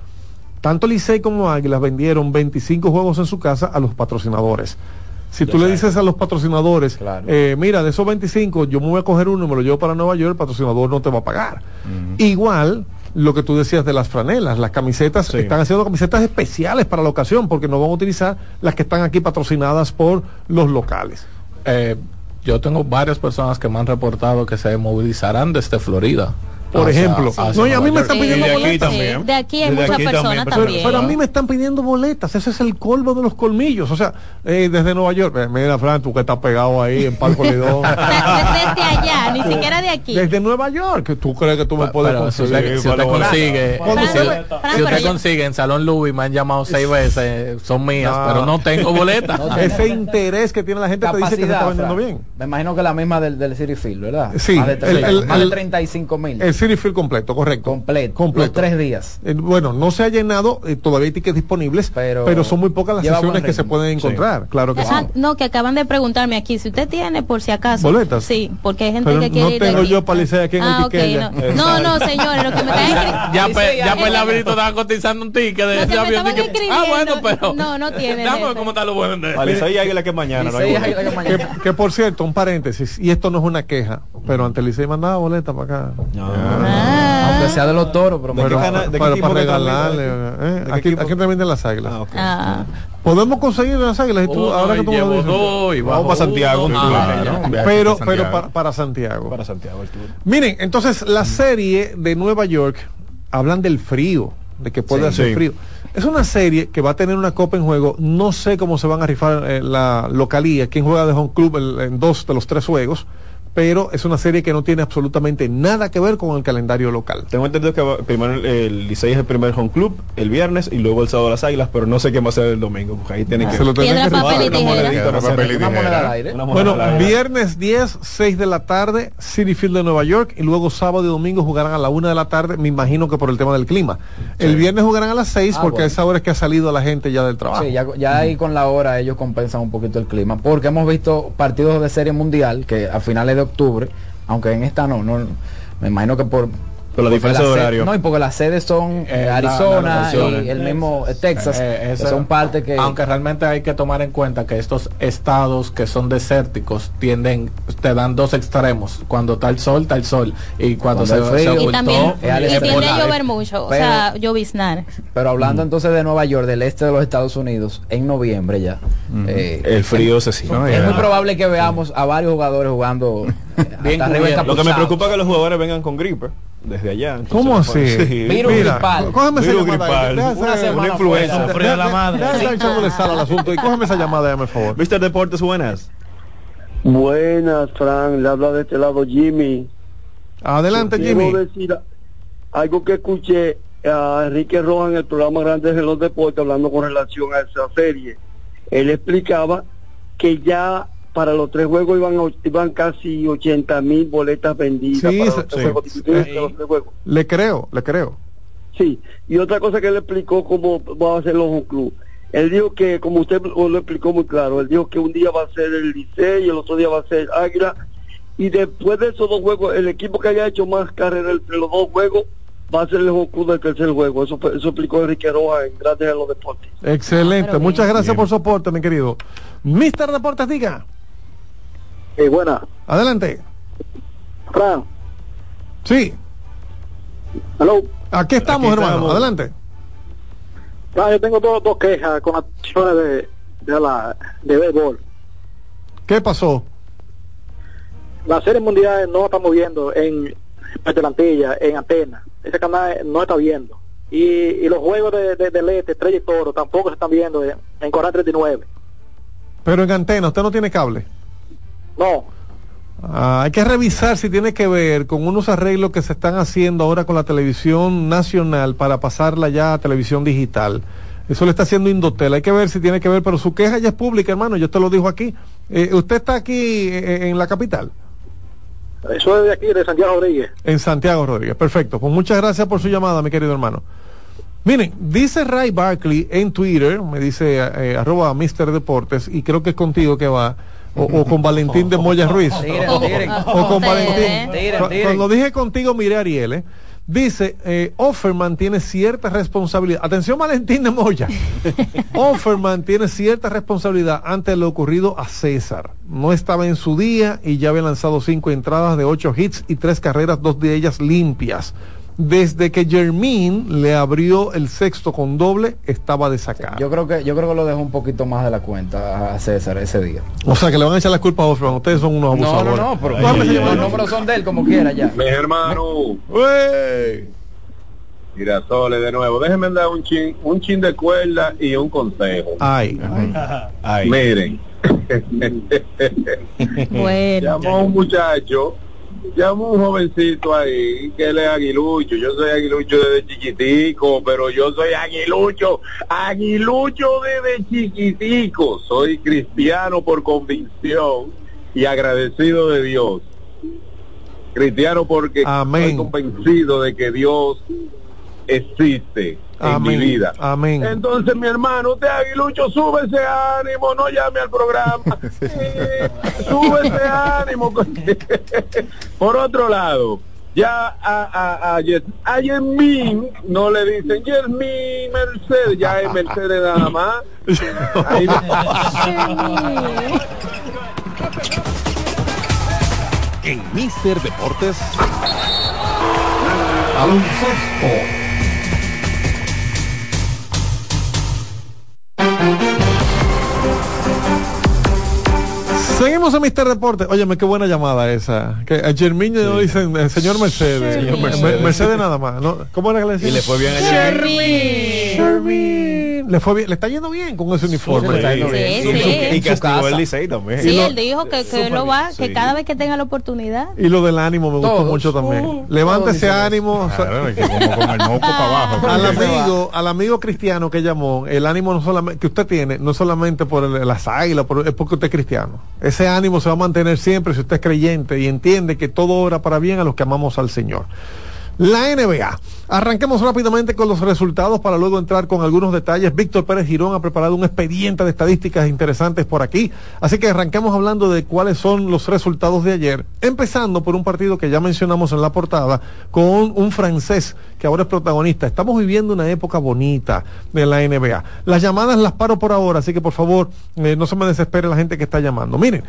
tanto Licey como Águilas vendieron 25 juegos en su casa a los patrocinadores. Si tú le dices a los patrocinadores, eh, mira, de esos 25 yo me voy a coger uno y me lo llevo para Nueva York, el patrocinador no te va a pagar. Igual lo que tú decías de las franelas, las camisetas, están haciendo camisetas especiales para la ocasión porque no van a utilizar las que están aquí patrocinadas por los locales. Eh, yo tengo varias personas que me han reportado que se movilizarán desde Florida. Por hacia- ejemplo. hacia No, y a mí me están pidiendo boletas. Sí, de aquí hay muchas aquí personas Pero, también. pero a mí me están pidiendo boletas, ese es el colmo de los colmillos. O sea, eh, desde Nueva York, eh, mira, Fran, tú que estás pegado ahí en Parco Lidón. *laughs* Desde allá, ni siquiera de aquí. Desde Nueva York, ¿tú crees que tú me puedes Pero si conseguir? usted, si usted consigue, si, usted- si pero usted yo- consigue en Salón Louis, me han llamado seis veces, son mías, No. pero no tengo boletas. *laughs* Ese interés que tiene la gente te dice que se está Capacidad, vendiendo Fran. bien. Me imagino que la misma del, del City Field, ¿verdad? Sí, Más de, el- 30, el- más de el- 35 mil. City Field completo, correcto. Completo. completo. Los tres días. Eh, bueno, no se ha llenado, eh, todavía hay tickets disponibles, pero, son muy pocas las sesiones que se pueden encontrar, claro que sí. Ah, no, que acaban de preguntarme aquí si usted tiene, por si acaso. ¿Boletas? Sí, porque hay gente Pero que quiere no ir de tengo aquí. yo palicea aquí en ah, el ok, Quiqueya. no. no, no, señores, lo que me están escribiendo. *laughs* Ya, ya pues el laberinto estaba cotizando un ticket de Lo que me ah, bueno, pero. No, no *laughs* tiene. Dame cómo está lo bueno de Licey y Águila que mañana. no que mañana. que, que por cierto, un paréntesis, y esto no es una queja, pero ante Licey mandaba boleta para acá. Ah, Aunque sea de los toros, pero para, ¿de para regalarle. ¿eh? ¿De qué Aquí, también de las águilas. Ah. Podemos conseguir las águilas y tú, Uno ahora que tú llevo dos y Vamos para Santiago, uno. Claro. Pero, para pero Santiago. para, para Santiago. Para Santiago el tour. Miren, entonces la serie de Nueva York hablan del frío, de que puede Sí. hacer Sí. frío. Es una serie que va a tener una copa en juego. No sé cómo se van a rifar eh, la localía, quién juega de home club el- en dos de los tres juegos, pero es una serie que no tiene absolutamente nada que ver con el calendario local. Tengo entendido que primero el- Licey es el primer home club el viernes y luego el sábado las águilas, pero no sé qué va a ser el domingo, porque ahí tienen que Se lo Piedra, que papel y tijera. Bueno, viernes 10, 6 de la tarde, City Field de Nueva York, y luego sábado y domingo jugarán a la 1 de la tarde, me imagino que por el tema del clima. El viernes jugarán a las 6 Ah, porque bueno. a esa hora es que ha salido la gente ya del trabajo. Sí, ya, ya ahí con la hora ellos compensan un poquito el clima, porque hemos visto partidos de serie mundial que a finales de octubre, aunque en esta no, no me imagino que por Por la diferencia de horario. No, y porque las sedes son Eh, la- Arizona y el mismo eh, Texas, Eh, que son partes que aunque realmente hay que tomar en cuenta que estos estados que son desérticos tienden te dan dos extremos cuando está el sol está el sol y cuando, Cuando se, frío, se Y también, es al y extremo. tiende a llover mucho, o Pero- sea, lloviznar. Pero hablando entonces de Nueva York, del este de los Estados Unidos, en noviembre ya. eh, El frío se siente. No, es muy probable que veamos a varios jugadores jugando eh, Bien hasta arriba cubierto. Lo que me preocupa es que los jugadores vengan con gripe desde allá. entonces ¿Cómo así? pueden- Sí. Virus Mira, gripal. cógeme esa llamada ahí. gripal. Deja Una hacer- semana Una influenza. fuera. Frío de la madre. deja estar echándole sal al asunto y cógeme esa llamada, dame favor. Mr. Deportes, buenas. Buenas, Frank. Le habla de este lado Jimmy. Adelante, Quiero Jimmy. decir algo que escuché a Enrique Rojas en el programa Grandes de los Deportes hablando con relación a esa serie. Él explicaba que ya para los tres juegos iban, iban casi 80 mil boletas vendidas Sí, para sí, los tres sí. juegos, Sí. los tres juegos. Le creo, le creo. Sí, y otra cosa que él explicó cómo va a ser los home club. Él dijo que, como usted lo explicó muy claro, él dijo que un día va a ser el Licey y el otro día va a ser Águila. Y después de esos dos juegos, el equipo que haya hecho más carrera entre los dos juegos va a ser el club del tercer juego. Eso, fue- eso explicó Enrique Rojas en Grandes de los Deportes. Excelente. pero Muchas bien. gracias por su aporte, mi querido. Mr. Deportes, diga. Eh, buena, Adelante. Fran, Sí, hello. aquí estamos, Aquí hermano. estamos. Adelante. Fran, yo tengo dos, dos quejas con acciones de, de la de béisbol. ¿Qué pasó? la serie mundial no estamos viendo en Atlantilla, en Atenas. Ese canal no está viendo. Y, y los juegos de, de, del Este, Estrella y Toro, tampoco se están viendo en, en Coral 39. Pero en antena, usted no tiene cable. No, Ah, hay que revisar si tiene que ver con unos arreglos que se están haciendo ahora con la televisión nacional para pasarla ya a televisión digital. Eso le está haciendo Indotel. Hay que ver si tiene que ver, pero su queja ya es pública, hermano. Yo te lo dijo aquí. Eh, usted está aquí eh, en la capital, eso es de aquí, de Santiago Rodríguez. en Santiago Rodríguez. Perfecto. Pues muchas gracias por su llamada, mi querido hermano. Miren, dice Ray Barkley en Twitter, me dice eh, arroba Mr. Deportes, y creo que es contigo que va, o, o con Valentín de Moya Ruiz. Tiren, tiren. o con Valentín. ¿eh? Tiren. Cuando dije contigo, miré a Ariel, ¿eh? Dice, eh, Offerman tiene cierta responsabilidad. Atención, Valentín de Moya. *laughs* Offerman tiene cierta responsabilidad ante lo ocurrido a César. No estaba en su día y ya había lanzado cinco entradas de ocho hits y tres carreras, dos de ellas limpias. Desde que Jermín le abrió el sexto con doble, estaba desacado. Yo creo que yo creo que lo dejó un poquito más de la cuenta a César ese día. O sea, que le van a echar la culpa a Offerman. Ustedes son unos No, abusadores. no, no, pero Cógeme esa los números son de él como quiera ya. Mi hermano, ¡Wey! Girasoles de nuevo. Déjenme dar un chin, un chin de cuerda y un consejo. Ay. Ay. Miren. *laughs* Bueno. llamó a un muchacho, llamó a un jovencito ahí, que él es aguilucho. Yo soy aguilucho desde chiquitico, pero yo soy aguilucho, aguilucho desde chiquitico. Soy cristiano por convicción y agradecido de Dios. Cristiano porque Amén. estoy convencido de que Dios existe en Amén. mi vida. Amén. Entonces, mi hermano, usted aguilucho, sube ese ánimo, no llame al programa. *laughs* Eh, sube ese ánimo. *laughs* Por otro lado, ya a, a, a, Yes- a no le dicen Yasmín Mercedes, ya es Mercedes nada más. *laughs* Ahí- En Mister Deportes. Baloncesto. Seguimos en Mister Deporte. Óyeme, qué buena llamada esa. Que a Germiño no dicen eh, señor Mercedes. Señor Me- Mercedes. Mercedes nada más. ¿no? ¿Cómo era que le decían? Y le fue bien a. Le fue bien. Le está yendo bien con ese uniforme. Y- castigó el Licey también. Sí, él dijo que, que lo va, que sí. cada vez que tenga la oportunidad. Y lo del ánimo me gustó Todos. mucho también. Uh, Levanta todos ese ánimo. *laughs* al amigo, al amigo cristiano que llamó, el ánimo no solamente que usted tiene, no solamente por el- las águilas, por- es porque usted es cristiano. Ese ánimo se va a mantener siempre si usted es creyente y entiende que todo obra para bien a los que amamos al Señor. La NBA. Arranquemos rápidamente con los resultados para luego entrar con algunos detalles. Víctor Pérez Girón ha preparado un expediente de estadísticas interesantes por aquí. Así que arranquemos hablando de cuáles son los resultados de ayer. Empezando por un partido que ya mencionamos en la portada con un francés que ahora es protagonista. Estamos viviendo una época bonita de la NBA. Las llamadas las paro por ahora, así que por favor eh, no se me desespere la gente que está llamando. Miren.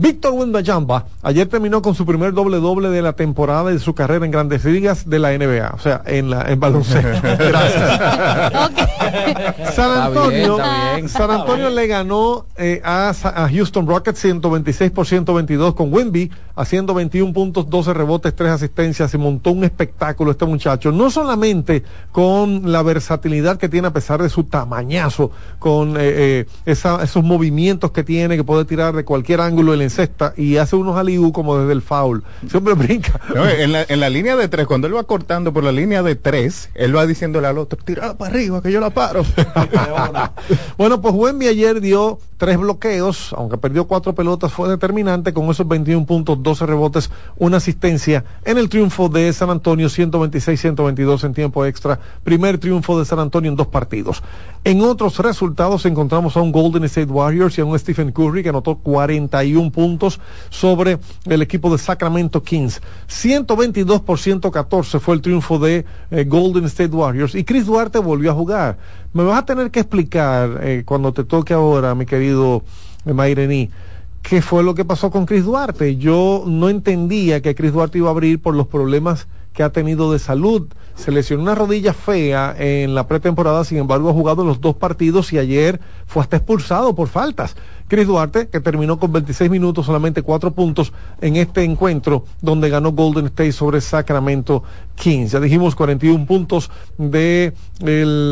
Víctor Wembanyama ayer terminó con su primer doble doble de la temporada de su carrera en Grandes Ligas de la NBA, o sea, en la en baloncesto. *laughs* Gracias. *laughs* San Está Antonio, bien, está bien. San Antonio le ganó eh, a, Houston Rockets 126 por 122 con Wimby haciendo 21 puntos, 12 rebotes, 3 asistencias y montó un espectáculo este muchacho, no solamente con la versatilidad que tiene a pesar de su tamañazo, con eh, eh, esa- esos movimientos que tiene, que puede tirar de cualquier ángulo en encesta y hace unos aliú como desde el foul. Siempre brinca. No, en, la, en la línea de tres, cuando él va cortando por la línea de tres, él va diciéndole al otro, tírala para arriba, que yo la paro. *laughs* Bueno, pues Wemby ayer dio tres bloqueos, aunque perdió cuatro pelotas, fue determinante con esos 21 puntos, 12 rebotes, una asistencia en el triunfo de San Antonio 126-122 en tiempo extra, primer triunfo de San Antonio en dos partidos. En otros resultados encontramos a un Golden State Warriors y a un Stephen Curry que anotó 41 puntos sobre el equipo de Sacramento Kings. 122 por 114 fue el triunfo de eh, Golden State Warriors y Chris Duarte volvió a jugar. Me vas a tener que explicar eh, cuando te toque ahora, mi querido eh, Mairení, qué fue lo que pasó con Chris Duarte. Yo no entendía que Chris Duarte iba a abrir por los problemas que ha tenido de salud. Se lesionó una rodilla fea en la pretemporada, sin embargo ha jugado los dos partidos y ayer fue hasta expulsado por faltas. Chris Duarte, que terminó con 26 minutos, solamente 4 puntos en este encuentro donde ganó Golden State sobre Sacramento Kings. Ya dijimos 41 puntos de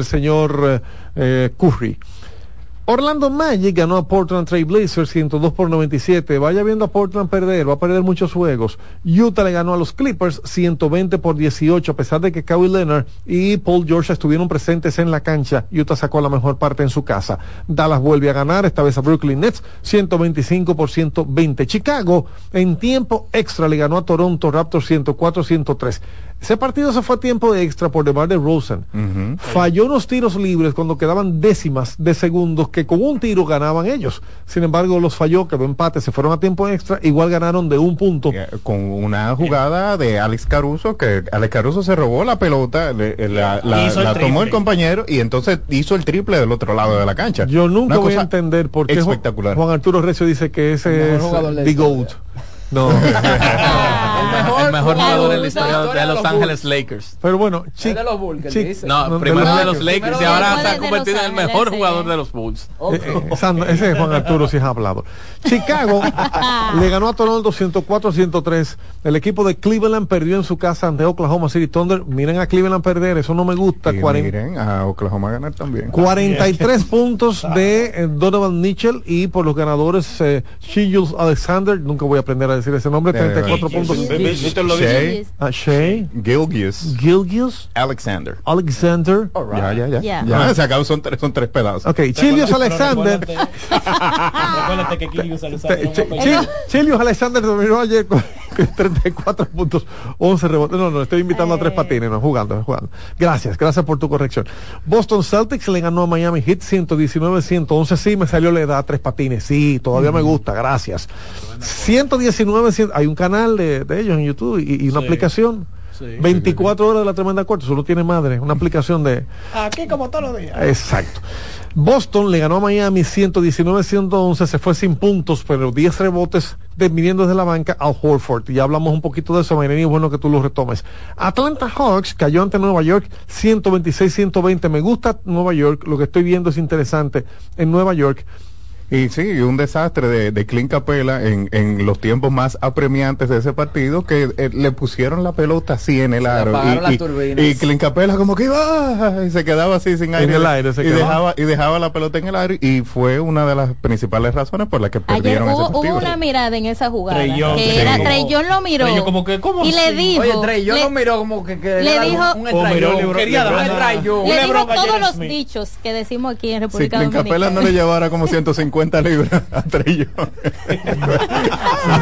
señor eh, Curry. Orlando Magic ganó a Portland Trail Blazers 102 por 97. Vaya viendo a Portland perder, va a perder muchos juegos. Utah le ganó a los Clippers 120 por 18, a pesar de que Kawhi Leonard y Paul George estuvieron presentes en la cancha. Utah sacó la mejor parte en su casa. Dallas vuelve a ganar, esta vez a Brooklyn Nets 125 por 120. Chicago en tiempo extra le ganó a Toronto Raptors 104-103. Ese partido se fue a tiempo de extra por DeMar DeRozan. Falló unos tiros libres cuando quedaban décimas de segundos que con un tiro ganaban ellos. Sin embargo, los falló, quedó empate, se fueron a tiempo extra, igual ganaron de un punto. Con una jugada de Alex Caruso, que Alex Caruso se robó la pelota, le- la, la- Hizo el la tomó el triple. compañero y entonces hizo el triple del otro lado de la cancha. Yo nunca Una voy a entender por qué espectacular. Juan Arturo Recio dice que ese es The. GOAT. No. *laughs* *laughs* el mejor jugador en la historia de Los Ángeles Lakers. Pero bueno, chi- de los Bulls, que chi- dice. No, no, primero de los Lakers. Y ahora se ha convertido en el mejor jugador de los Bulls. Eh, eh, Sandra, ese es Juan Arturo, si es hablador. Chicago le ganó a Toronto 104-103. El equipo de Cleveland perdió en su casa ante Oklahoma City Thunder. Miren a Cleveland perder, eso no me gusta. Y 40 miren a Oklahoma ganar también. 43 *laughs* puntos de eh, Donovan Mitchell y por los ganadores eh, Alexander, nunca voy a aprender a decir ese nombre, 34 puntos. Víctor lo Shea dice. Ah, Shea Gilgius Gilgeous Alexander. Alexander. Ya, ya, ya. Ya. Ya, se acabó, son tres, son tres pedazos. Ok, Chilios Alexander. *laughs* Recuérdate que Kilius Alexander Te- es un Ch- apellido. Ch- Chelios Alexander terminó ayer con 34 puntos, 11 rebotes. No, no, estoy invitando a tres patines, no, jugando, jugando. Gracias, gracias por tu corrección. Boston Celtics le ganó a Miami Heat 119-111. Sí, me salió la edad, tres patines. Sí, todavía me gusta, gracias. 119, 100 hay un canal de, de ellos en YouTube y, y una Sí. aplicación. 24 horas de la tremenda corte, solo tiene madre, una aplicación de... Aquí como todos los días. Exacto. Boston le ganó a Miami 119-111, se fue sin puntos, pero 10 rebotes viniendo desde la banca al Horford. Ya hablamos un poquito de eso, Mayreni, es bueno que tú lo retomes. Atlanta Hawks cayó ante Nueva York 126-120. Me gusta Nueva York, lo que estoy viendo es interesante en Nueva York. Y sí, un desastre de, de Clint Capela en, en los tiempos más apremiantes de ese partido que eh, le pusieron la pelota así en el aro. Y, y, y Clint Capela como que iba y se quedaba así sin aire. el aire se y quedaba. dejaba, y dejaba la pelota en el aire y fue una de las principales razones por las que Ayer perdieron ese hubo, partido. hubo una mirada en esa jugada. Trey Young, que sí. era Young lo miró. Trey Young como que, ¿cómo y le dijo. Oye, Young le- lo miró como que, que le dijo- un Quería dar un. Le dijo todos los dichos que decimos aquí en Si República Clint Capela no le llevara como 150 libras *laughs* a Young.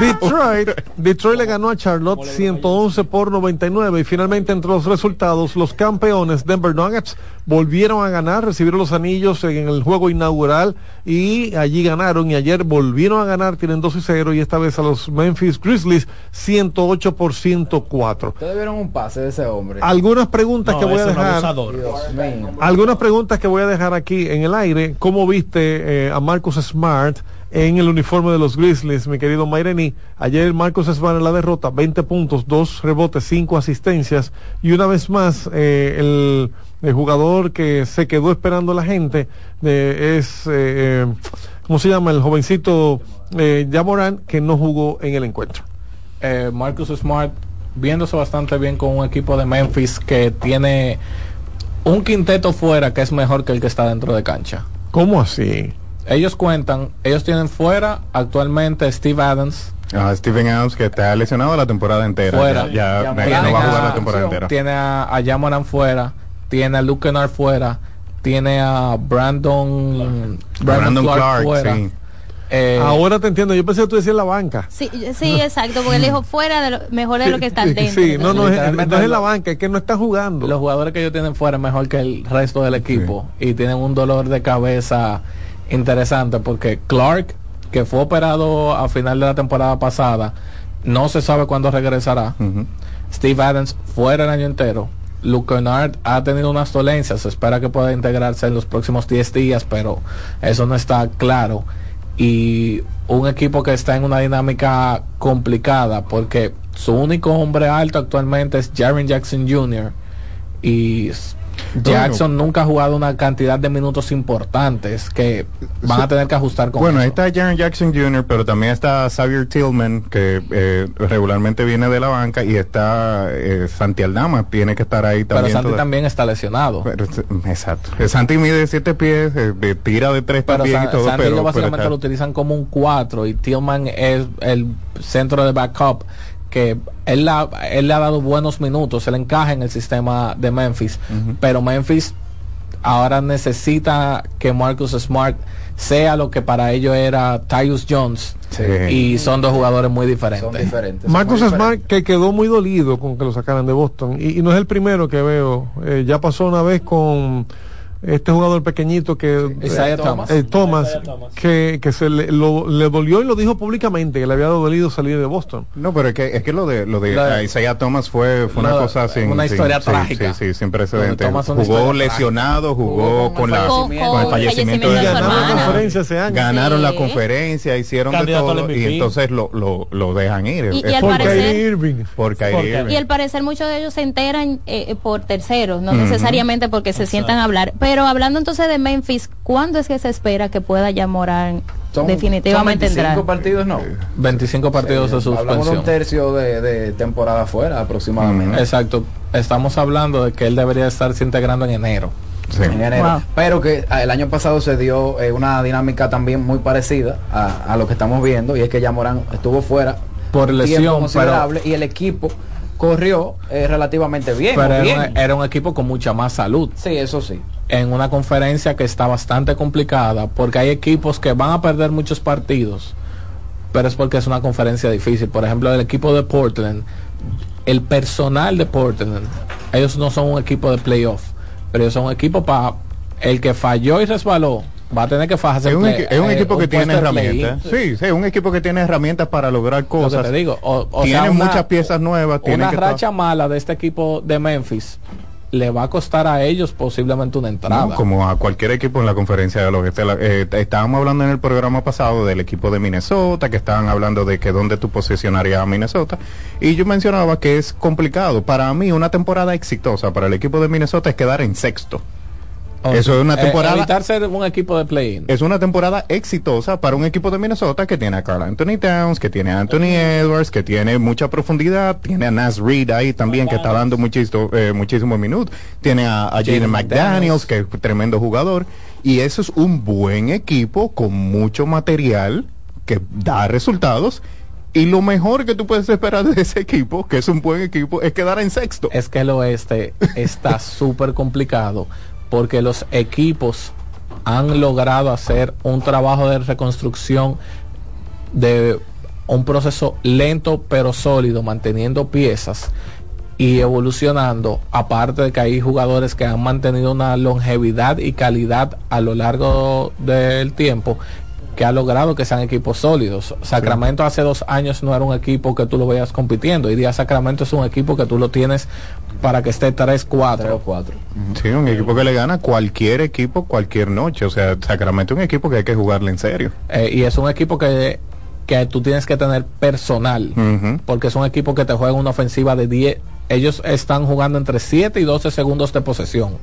Detroit, Detroit le ganó a Charlotte 111 por 99 y finalmente entre los resultados los campeones Denver Nuggets volvieron a ganar, recibieron los anillos en el juego inaugural y allí ganaron y ayer volvieron a ganar, tienen 2 y 0 y esta vez a los Memphis Grizzlies 108 por 104. Ustedes vieron un pase de ese hombre. Algunas preguntas No, que voy a dejar. Dios. Algunas preguntas que voy a dejar aquí en el aire. ¿Cómo viste eh, a Marcus Smart en el uniforme de los Grizzlies, mi querido Maireni? Ayer Marcus Smart en la derrota, 20 puntos, 2 rebotes, 5 asistencias. Y una vez más, eh, el, el jugador que se quedó esperando a la gente eh, es, eh, ¿cómo se llama? El jovencito eh, Jamoran, que no jugó en el encuentro. eh, Marcus Smart viéndose bastante bien con un equipo de Memphis que tiene un quinteto fuera que es mejor que el que está dentro de cancha. ¿Cómo así? Ellos cuentan, ellos tienen fuera actualmente Steve Adams, Ah, Steven Adams que está lesionado la temporada entera. fuera. Ya, no va a jugar a- la temporada entera. Tiene a, a Jamoran fuera, tiene a Luke Kennard fuera, tiene a Brandon Brandon Clark, fuera. sí. Eh, Ahora te entiendo, yo pensé que tú decías la banca. Sí, sí, exacto, porque él dijo fuera de lo, mejor de lo que está *laughs* dentro. Sí, no, no, es, no es en la lo- banca, es que no está jugando. Los jugadores que ellos tienen fuera es mejor que el resto del equipo y tienen un dolor de cabeza interesante porque Clark, que fue operado a final de la temporada pasada, no se sabe cuándo regresará. Steve Adams fuera el año entero. Luke Kennard ha tenido unas dolencias, se espera que pueda integrarse en los próximos 10 días, pero eso no está claro. Y un equipo que está en una dinámica complicada porque su único hombre alto actualmente es Jaren Jackson Jr. Y Jackson nunca ha jugado una cantidad de minutos importantes que van a tener que ajustar con Bueno, ahí está Jaren Jackson Jr., pero también está Xavier Tillman, que eh, regularmente viene de la banca, y está eh, Santi Aldama, tiene que estar ahí pero también. Santi toda- también está lesionado. Pero, eh, exacto. Eh, Santi mide siete pies, eh, de- tira de tres Pero también y todo, Santi pero, ellos pero básicamente está- lo utilizan como un 4 y Tillman es el centro de backup que él, la- él le ha dado buenos minutos, él encaja en el sistema de Memphis, pero Memphis ahora necesita que Marcus Smart sea lo que para ellos era Tyus Jones y son dos jugadores muy diferentes. Son diferentes. Marcus Smart que quedó muy dolido con que lo sacaran de Boston y, y no es el primero que veo. Eh, ya pasó una vez con este jugador pequeñito que Isaiah eh, Thomas. eh, Thomas, que, que se le, lo- le dolió y lo dijo públicamente que le había dolido salir de Boston. No, pero es que, es que lo de, lo de Lo de- ah, Isaiah Thomas fue, fue una Una- cosa sin... una historia sí, trágica. Sí, sí, sin precedentes. Jugó lesionado, jugó, con, la, Con- con, con el fallecimiento fallecimiento de de su hermana. hermana. conferencia ese año. Ganaron la Sí. conferencia, hicieron de Candidato todo y entonces lo, lo, lo dejan ir. Y- y al por parecer- Kyrie Irving. Por Kyrie Irving. Y al parecer muchos de ellos se enteran eh, eh, por terceros, no necesariamente porque se sientan a hablar. Pero hablando entonces de Memphis, ¿cuándo es que se espera que pueda ya Morán Son- definitivamente son 25 entrar? partidos, no. 25 partidos de Hablamos de suspensión. un tercio de, de temporada fuera aproximadamente. Exacto. Estamos hablando de que él debería estarse integrando en enero. en enero. Wow. Pero que ah, el año pasado se dio eh, una dinámica también muy parecida a, a lo que estamos viendo y es que ya Morán estuvo fuera Por lesión, considerable y el equipo corrió eh, relativamente bien. Pero era, un- era un equipo con mucha más salud. Sí, eso sí. En una conferencia que está bastante complicada porque hay equipos que van a perder muchos partidos, pero es porque es una conferencia difícil. Por ejemplo, el equipo de Portland, el personal de Portland, ellos no son un equipo de playoff, pero ellos son un equipo para el que falló y resbaló, Va a tener que fajarse. Es un, play- equi- es un eh, equipo que tiene herramientas. Sí, sí, es un equipo que tiene herramientas para lograr cosas. te digo, o- o tiene muchas piezas nuevas. Una que racha mala de este equipo de Memphis le va a costar a ellos posiblemente una entrada. No, como a cualquier equipo en la conferencia de los este, eh, estábamos hablando en el programa pasado del equipo de Minnesota, que estaban hablando de que dónde tú posicionarías a Minnesota, y yo mencionaba que es complicado. Para mí, una temporada exitosa para el equipo de Minnesota es quedar en sexto. Eso es una Eh, temporada. evitar ser un equipo de play-in. Es una temporada exitosa para un equipo de Minnesota que tiene a Carl Anthony Towns, que tiene a Anthony Edwards, que tiene mucha profundidad, tiene a Nas Reed ahí también que está dando muchísimo, eh, muchísimos minutos, tiene a, a Jaden Jaden McDaniels, que es un tremendo jugador, y eso es un buen equipo con mucho material que da resultados. Y lo mejor que tú puedes esperar de ese equipo, que es un buen equipo, es quedar en sexto. Es que el oeste está *laughs* súper complicado porque los equipos han logrado hacer un trabajo de reconstrucción de un proceso lento pero sólido, manteniendo piezas y evolucionando, aparte de que hay jugadores que han mantenido una longevidad y calidad a lo largo del tiempo que ha logrado que sean equipos sólidos. Sacramento hace dos años no era un equipo que tú lo veas compitiendo. Hoy día Sacramento es un equipo que tú lo tienes para que esté 3-4. Sí, un equipo que le gana cualquier equipo cualquier noche. O sea, Sacramento es un equipo que hay que jugarle en serio. Eh, y es un equipo que, que tú tienes que tener personal. Porque es un equipo que te juega una ofensiva de 10. Ellos están jugando entre 7 y 12 segundos de posesión.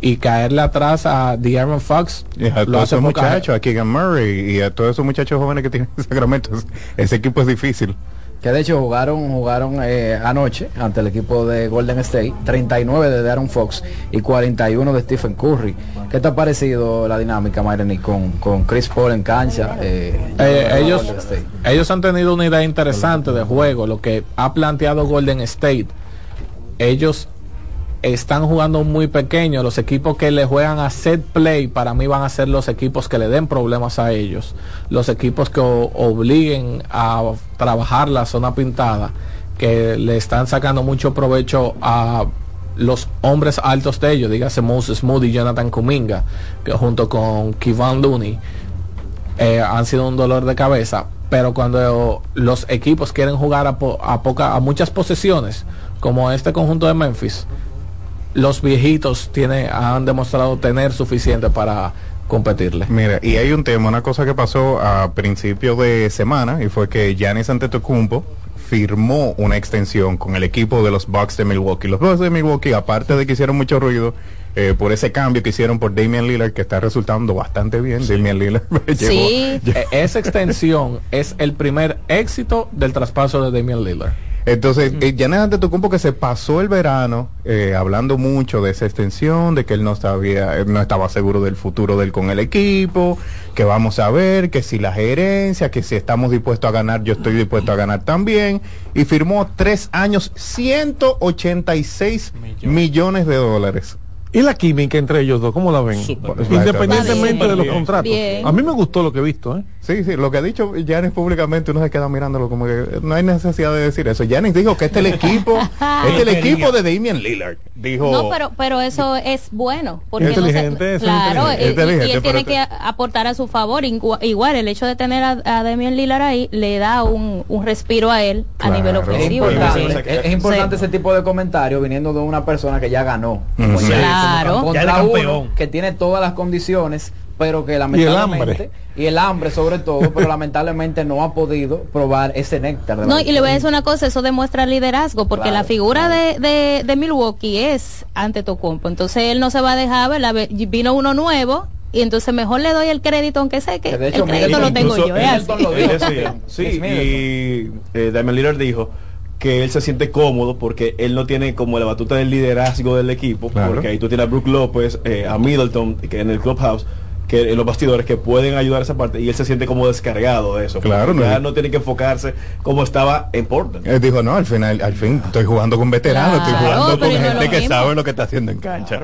Y caerle atrás a De'Aaron Fox Y a lo todos hace esos muchachos, a Keegan Murray y a todos esos muchachos jóvenes que tienen *laughs* Sacramento, ese equipo es difícil. Que de hecho jugaron jugaron eh, anoche ante el equipo de Golden State, 39 de Aaron Fox y 41 de Stephen Curry. ¿Qué te ha parecido la dinámica, Mayreni, con, con Chris Paul en cancha? eh, Eh, ellos, ellos han tenido una idea interesante de juego, lo que ha planteado Golden State. Ellos están jugando muy pequeño, los equipos que le juegan a set play para mí van a ser los equipos que le den problemas a ellos, los equipos que obliguen a trabajar la zona pintada, que le están sacando mucho provecho a los hombres altos de ellos, dígase Moses Moody y Jonathan Kuminga, que junto con Kevon Looney eh, han sido un dolor de cabeza, pero cuando los equipos quieren jugar a, po- a, poca, a muchas posesiones, como este conjunto de Memphis, los viejitos tiene, han demostrado tener suficiente para competirle. Mira, y hay un tema, una cosa que pasó a principio de semana y fue que Giannis Antetokounmpo firmó una extensión con el equipo de los Bucks de Milwaukee. Los Bucks de Milwaukee, aparte de que hicieron mucho ruido eh, por ese cambio que hicieron por Damian Lillard, que está resultando bastante bien, Damian Lillard *laughs* llegó- E- Esa extensión es el primer éxito del traspaso de Damian Lillard. Entonces, eh, Giannis Antetokounmpo que se pasó el verano eh, hablando mucho de esa extensión, de que él no sabía, él no estaba seguro del futuro de él con el equipo, que vamos a ver, que si la gerencia, que si estamos dispuestos a ganar, yo estoy dispuesto a ganar también, y firmó tres años, 186 millones de dólares. ¿Y la química entre ellos dos? ¿Cómo la ven? Independientemente de los contratos. Bien. A mí me gustó lo que he visto. ¿eh? Sí, sí, lo que ha dicho Yanis públicamente, uno se queda mirándolo como que no hay necesidad de decir eso. Yanis dijo que este es el equipo, *laughs* este es el equipo de Damian Lillard. Dijo, No, pero, pero eso es bueno. Porque no se- Inteligente, eso es claro, inteligente. y- y- Inteligente, y él tiene que aportar a su favor. Igual, el hecho de tener a, a Damian Lillard ahí le da un, un respiro a él a nivel Es ofensivo. importante, Entonces, es, es importante ese tipo de comentario viniendo de una persona que ya ganó. Mm, sí. Claro. Contra Ya de uno campeón. que tiene todas las condiciones, pero que lamentablemente y el hambre sobre todo, pero *laughs* lamentablemente no ha podido probar ese néctar. de la No, y le voy a decir una cosa, eso demuestra liderazgo, porque Claro, la figura de, de, de Milwaukee es ante Tocumpo. Entonces él no se va a dejar, ¿verdad? Ve- Vino uno nuevo y entonces mejor le doy el crédito, aunque sé que, Que de el crédito lo tengo yo. él- es así. él decía, sí, y eh, Lillard dijo que él se siente cómodo porque él no tiene como la batuta del liderazgo del equipo, Claro. porque ahí tú tienes a Brook López, eh, a Middleton, que en el clubhouse, que en los bastidores que pueden ayudar a esa parte y él se siente como descargado de eso. Claro, no. ya no tiene que enfocarse como estaba en Portland. él dijo, no, al final, al fin estoy jugando con veteranos, estoy jugando con gente que mismo. sabe lo que está haciendo en cancha.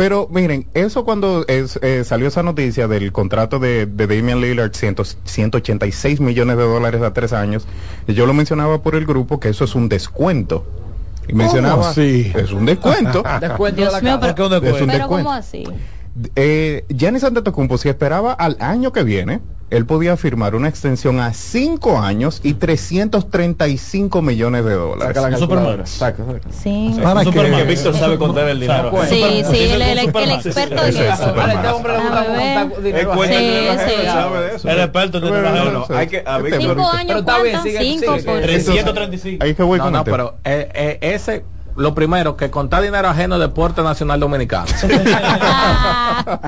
Pero miren, eso cuando es, eh, salió esa noticia del contrato de, de Damian Lillard, 100 186 millones de dólares a tres años, yo lo mencionaba por el grupo que eso es un descuento. Y mencionaba, así? es un descuento. *laughs* Descuento de la mío, pero, Es un pero descuento. ¿cómo así? Eh, Giannis Antetokounmpo, si esperaba al año que viene, él podía firmar una extensión a cinco años y 335 millones de dólares. Saca la calculadora. Saca, saca. Sí. ¿Para Un qué? Superman. Que Víctor sabe contar el dinero. Sí, sí, el, el- el experto en eso. Este Sí, el sí. eso. Experto en. No, hay que a Víctor- Cinco años, Pero está bien, sigue, Cinco sigue, por... 335. Ahí que voy con no, el tema. pero ese, lo primero, que contar dinero ajeno es deporte nacional dominicano. *laughs*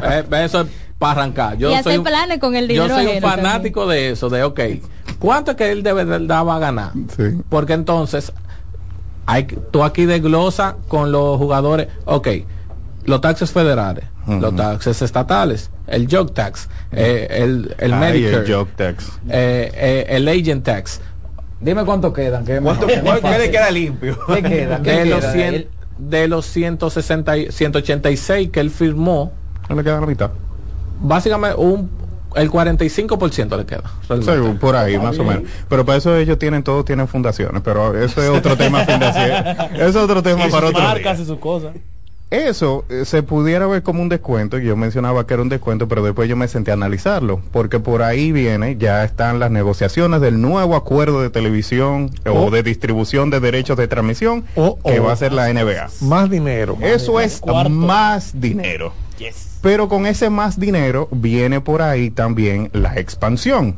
Eh, eso es para arrancar. Yo y soy, un- planes con el yo dinero soy un también. fanático de eso, de ok, ¿cuánto es que él de verdad va a ganar? Sí. Porque entonces, hay, que- tú aquí desglosa con los jugadores, ok, los taxes federales, los taxes estatales, el joke tax, eh, el, el Ay, Medicare, el joke tax. eh, eh, el agent tax. Dime cuánto quedan. Que ¿Cuánto, más- cuál- más ¿Qué le fácil. queda limpio? ¿Qué queda? ¿Qué de los, queda? 100 El- de los 160 y- 186 que él firmó, No le queda la mitad. básicamente un, el 45% le queda. Sí, por ahí, más o menos. Pero para eso ellos tienen, todos tienen fundaciones, pero eso es otro *laughs* tema financiero. Eso es otro tema Y para sus otro marcas día. y sus cosas. Eso eh, se pudiera ver como un descuento, y yo mencionaba que era un descuento, pero después yo me senté a analizarlo, porque por ahí viene, ya están las negociaciones del nuevo acuerdo de televisión o Oh. de distribución de derechos de transmisión Oh, que oh. va a ser la NBA. Más dinero. Eso es más dinero. Pero con ese más dinero viene por ahí también la expansión.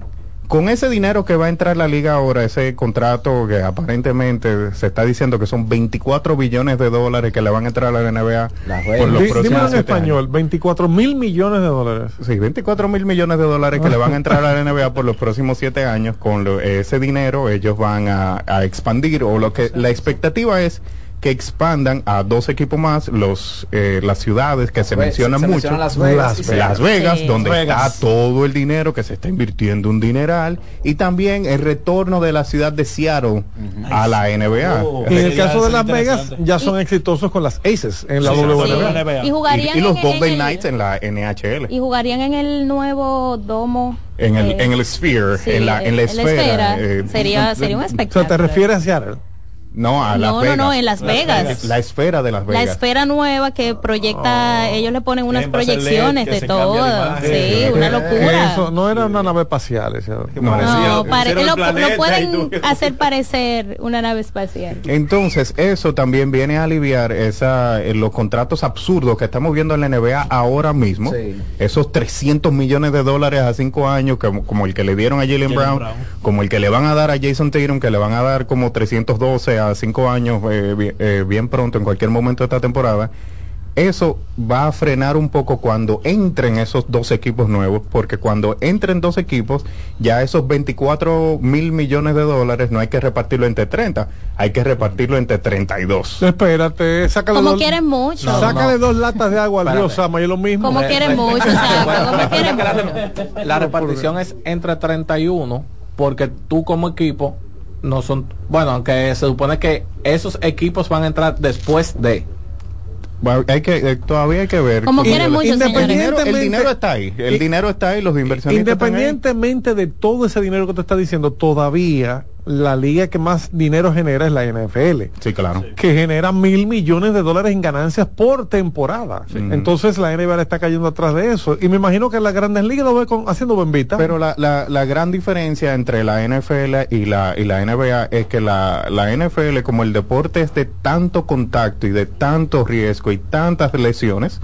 Con ese dinero que va a entrar la liga ahora, ese contrato que aparentemente se está diciendo que son 24 billones de dólares que le van a entrar a la NBA por los próximos en español, 24 mil millones de dólares. Sí, 24 mil millones de dólares que le van a entrar a la NBA por los próximos siete años. Con lo- ese dinero ellos van a, a expandir o lo que la expectativa es que expandan a dos equipos más los eh, las ciudades que se mencionan se mucho Las Vegas Las, Vegas Sí. donde Vegas. está todo el dinero que se está invirtiendo un dineral y también el retorno de la ciudad de Seattle a la NBA Oh. Y en el caso ya, de Las Vegas, ya son exitosos con las Aces en la Sí, WNBA. sí. Y jugarían y, y los en, en Golden el, Knights en la NHL y jugarían en el nuevo domo en el eh, en el Sphere sí, en la en la esfera eh, sería sería un O sea, espectáculo ¿te refieres a Seattle? No a Las no, Vegas no, no, en Las Vegas. la esfera de Las La Vegas esfera nueva que proyecta, ellos le ponen unas LED, proyecciones de todo. la. Sí, Eh, una Eh, locura. Eso no era una nave espacial. No. Parecía- No, pare- lo, lo y pueden hacer parecer una nave espacial. Entonces, eso también viene a aliviar esa, eh, los contratos absurdos que estamos viendo en la NBA ahora mismo. Sí. Esos 300 millones de dólares a cinco años, como, como el que le dieron a Jalen Jalen Brown, Brown. como el que le van a dar a Jason Tatum, que le van a dar como 312 a cinco años eh, bien, eh, bien pronto, en cualquier momento de esta temporada. Eso va a frenar un poco cuando entren esos dos equipos nuevos, porque cuando entren dos equipos, ya esos 24 mil millones de dólares no hay que repartirlo entre 30, hay que repartirlo entre 32. Espérate, sácale Como dos, quieren mucho. No, sácale dos latas de agua al río. Sama y lo mismo. Como quieren mucho, o sea, como quieren mucho. La repartición es entre 31 porque tú como equipo no son, bueno, aunque se supone que esos equipos van a entrar después de Hay que, eh, todavía hay que ver. Como quieren mucho, el dinero, señores. el dinero está ahí, el Y- dinero está ahí, los inversionistas están ahí. Independientemente de todo ese dinero que te está diciendo, todavía la liga que más dinero genera es la NFL. Sí, claro. que genera mil millones de dólares en ganancias por temporada. Entonces la NBA le está cayendo atrás de eso. Y me imagino que las grandes ligas lo ve con, haciendo bombita. Pero la, la, la gran diferencia entre la NFL y la, y la NBA es que la, la NFL, como el deporte es de tanto contacto y de tanto riesgo y tantas lesiones,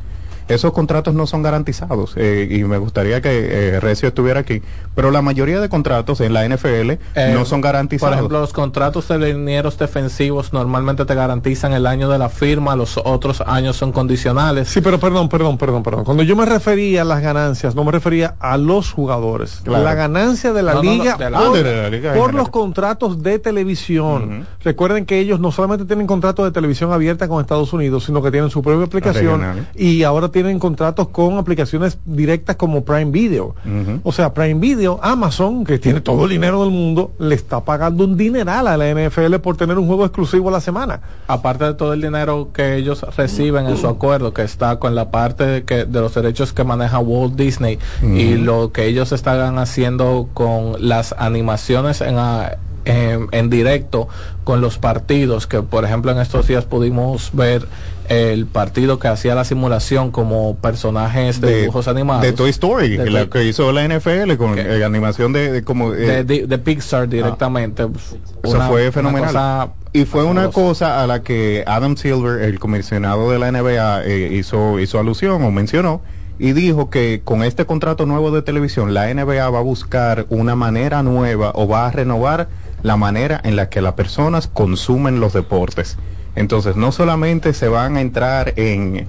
esos contratos no son garantizados. Eh, y me gustaría que eh, Recio estuviera aquí. Pero la mayoría de contratos en la NFL Eh, no son garantizados. Por ejemplo, los contratos de linieros defensivos normalmente te garantizan el año de la firma, los otros años son condicionales. Sí, pero perdón, perdón, perdón, perdón. Cuando yo me refería a las ganancias, no me refería a los jugadores. Claro. La ganancia de la No, no, no, liga de la- por, Ah, de la liga en por general. los contratos de televisión. Recuerden que ellos no solamente tienen contratos de televisión abierta con Estados Unidos, sino que tienen su propia aplicación Regional. y ahora tienen contratos con aplicaciones directas como Prime Video. O sea, Prime Video, Amazon, que tiene todo el dinero del mundo, le está pagando un dineral a la NFL por tener un juego exclusivo a la semana. aparte de todo el dinero que ellos reciben en su acuerdo, que está con la parte de, que, de los derechos que maneja Walt Disney y lo que ellos están haciendo con las animaciones en, ah, eh, en directo con los partidos, que por ejemplo en estos días pudimos ver el partido que hacía la simulación como personajes de, dibujos animados. De Toy Story, De que, la- que hizo la NFL con eh, animación de, de como... de, eh, de- de Pixar directamente. Eso Una- fue una fenomenal. cosa y fue una cosa a la que Adam Silver, el comisionado de la NBA, eh, hizo, hizo alusión o mencionó y dijo que con este contrato nuevo de televisión, la NBA va a buscar una manera nueva o va a renovar la manera en la que las personas consumen los deportes. Entonces, no solamente se van a entrar en,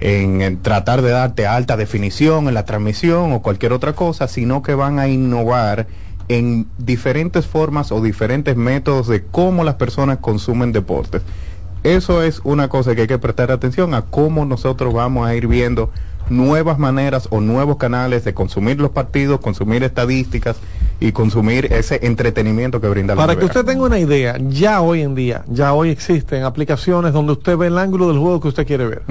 en, tratar de darte alta definición en la transmisión o cualquier otra cosa, sino que van a innovar en diferentes formas o diferentes métodos de cómo las personas consumen deportes. Eso es una cosa que hay que prestar atención a cómo nosotros vamos a ir viendo nuevas maneras o nuevos canales de consumir los partidos, consumir estadísticas y consumir ese entretenimiento que brinda la Para que usted tenga una idea, ya hoy en día, ya hoy existen aplicaciones donde usted ve el ángulo del juego que usted quiere ver.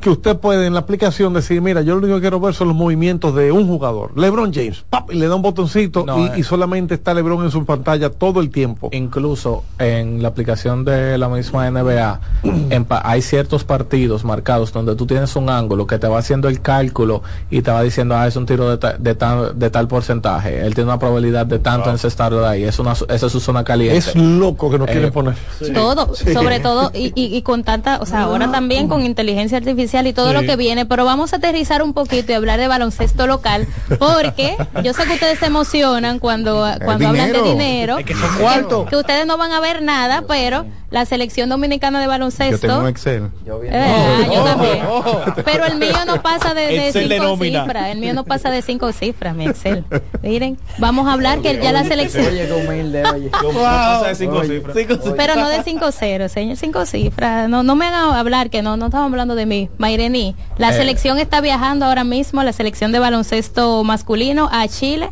Que usted puede en la aplicación decir, mira, yo lo único que quiero ver son los movimientos de un jugador, LeBron James, ¡pap! y le da un botoncito No, y, eh. y solamente está LeBron en su pantalla todo el tiempo. Incluso en la aplicación de la misma NBA *clears throat* en pa- hay ciertos partidos marcados donde tú tienes un ángulo que te va haciendo el cálculo y te va diciendo, ah, es un tiro de, ta- de, tal, de tal porcentaje. Él tiene una probabilidad de tanto estarlo de ahí. Es una, esa es su zona caliente. Es loco que nos Eh, quieren poner. todo, Sí. sobre todo, y, y- y con tanta, o sea, ahora también con inteligencia artificial y todo Sí. lo que viene, pero vamos a aterrizar un poquito y hablar de baloncesto local, porque yo sé que ustedes se emocionan cuando, cuando hablan de dinero. Es que son cuartos. que ustedes no van a ver nada, pero la selección dominicana de Yo tengo baloncesto, un Excel. verdad, yo también. pero el mío no pasa de, de Excel de cinco cifras, el mío no pasa de cinco cifras, mi Excel. Miren, vamos a hablar que ya la selección... pasa de cinco cifras. Pero no de 5-0, señor, 5 cifras. No, no me hagan hablar que no, no estamos hablando de mí. Mairení, la Eh. selección está viajando ahora mismo, la selección de baloncesto masculino a Chile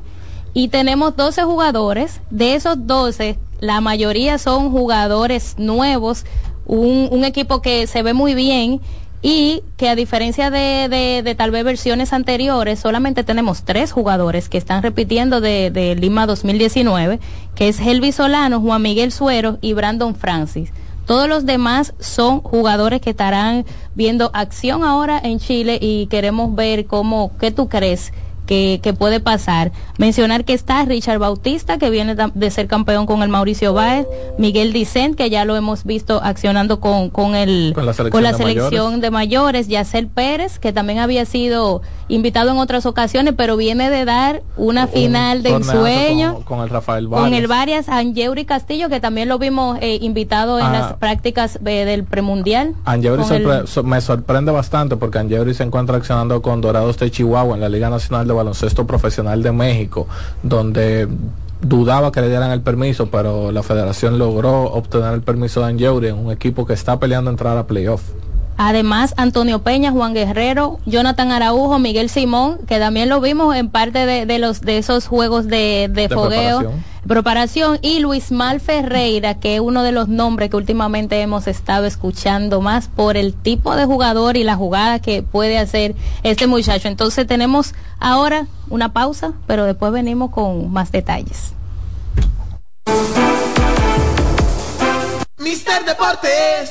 y tenemos 12 jugadores. De esos 12, la mayoría son jugadores nuevos, un, un equipo que se ve muy bien y que a diferencia de, de, tal vez versiones anteriores, solamente tenemos tres jugadores que están repitiendo de, de Lima 2019, que es Helvi Solano, Juan Miguel Suero y Brandon Francis. Todos los demás son jugadores que estarán viendo acción ahora en Chile y queremos ver cómo, ¿qué tú crees? Que, que puede pasar. Mencionar que está Richard Bautista, que viene de ser campeón con el Mauricio Báez, Miguel Dicent, que ya lo hemos visto accionando con, con el Con la selección con la de selección mayores. de mayores, Yacel Pérez, que también había sido invitado en otras ocasiones, pero viene de dar una final de ensueño Con, con el Rafael con el Varias. Varias, Angeuri Castillo, que también lo vimos eh, invitado en Ah. las prácticas eh, del premundial. Angeuri el- so- me sorprende bastante porque Angeuri se encuentra accionando con Dorados de Chihuahua en la Liga Nacional de Baloncesto Profesional de México, donde dudaba que le dieran el permiso, pero la federación logró obtener el permiso de Angeuri un equipo que está peleando entrar a playoff. Además, Antonio Peña, Juan Guerrero, Jonathan Araujo, Miguel Simón, que también lo vimos en parte de, de los de esos juegos de, de De fogueo, preparación. preparación, y Luis Mal Ferreira, que es uno de los nombres que últimamente hemos estado escuchando más por el tipo de jugador y la jugada que puede hacer este muchacho. Entonces tenemos ahora una pausa, pero después venimos con más detalles. Mister Deportes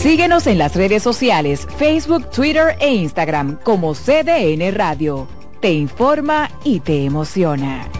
Síguenos en las redes sociales, Facebook, Twitter e Instagram como CDN Radio. Te informa y te emociona.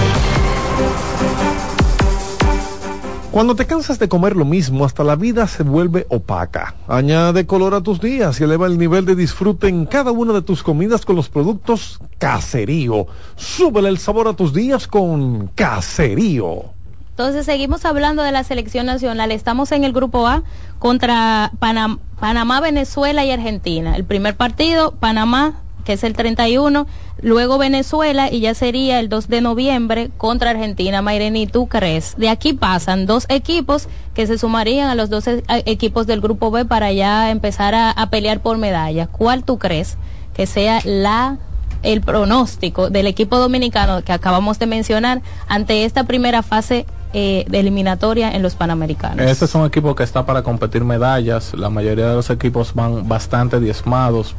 Cuando te cansas de comer lo mismo, hasta la vida se vuelve opaca. Añade color a tus días y eleva el nivel de disfrute en cada una de tus comidas con los productos Caserío. Súbele el sabor a tus días con Caserío. Entonces seguimos hablando de la selección nacional. Estamos en el grupo A contra Panam- Panamá, Venezuela y Argentina. El primer partido, Panamá, que es el 31, luego Venezuela y ya sería el 2 de noviembre contra Argentina. Mayreni, ¿tú crees? De aquí pasan dos equipos que se sumarían a los dos e- equipos del grupo B para ya empezar a, pelear por medallas. ¿Cuál tú crees que sea la el pronóstico del equipo dominicano que acabamos de mencionar ante esta primera fase eh, de eliminatoria en los Panamericanos. Este es un equipo que está para competir medallas. La mayoría de los equipos van bastante diezmados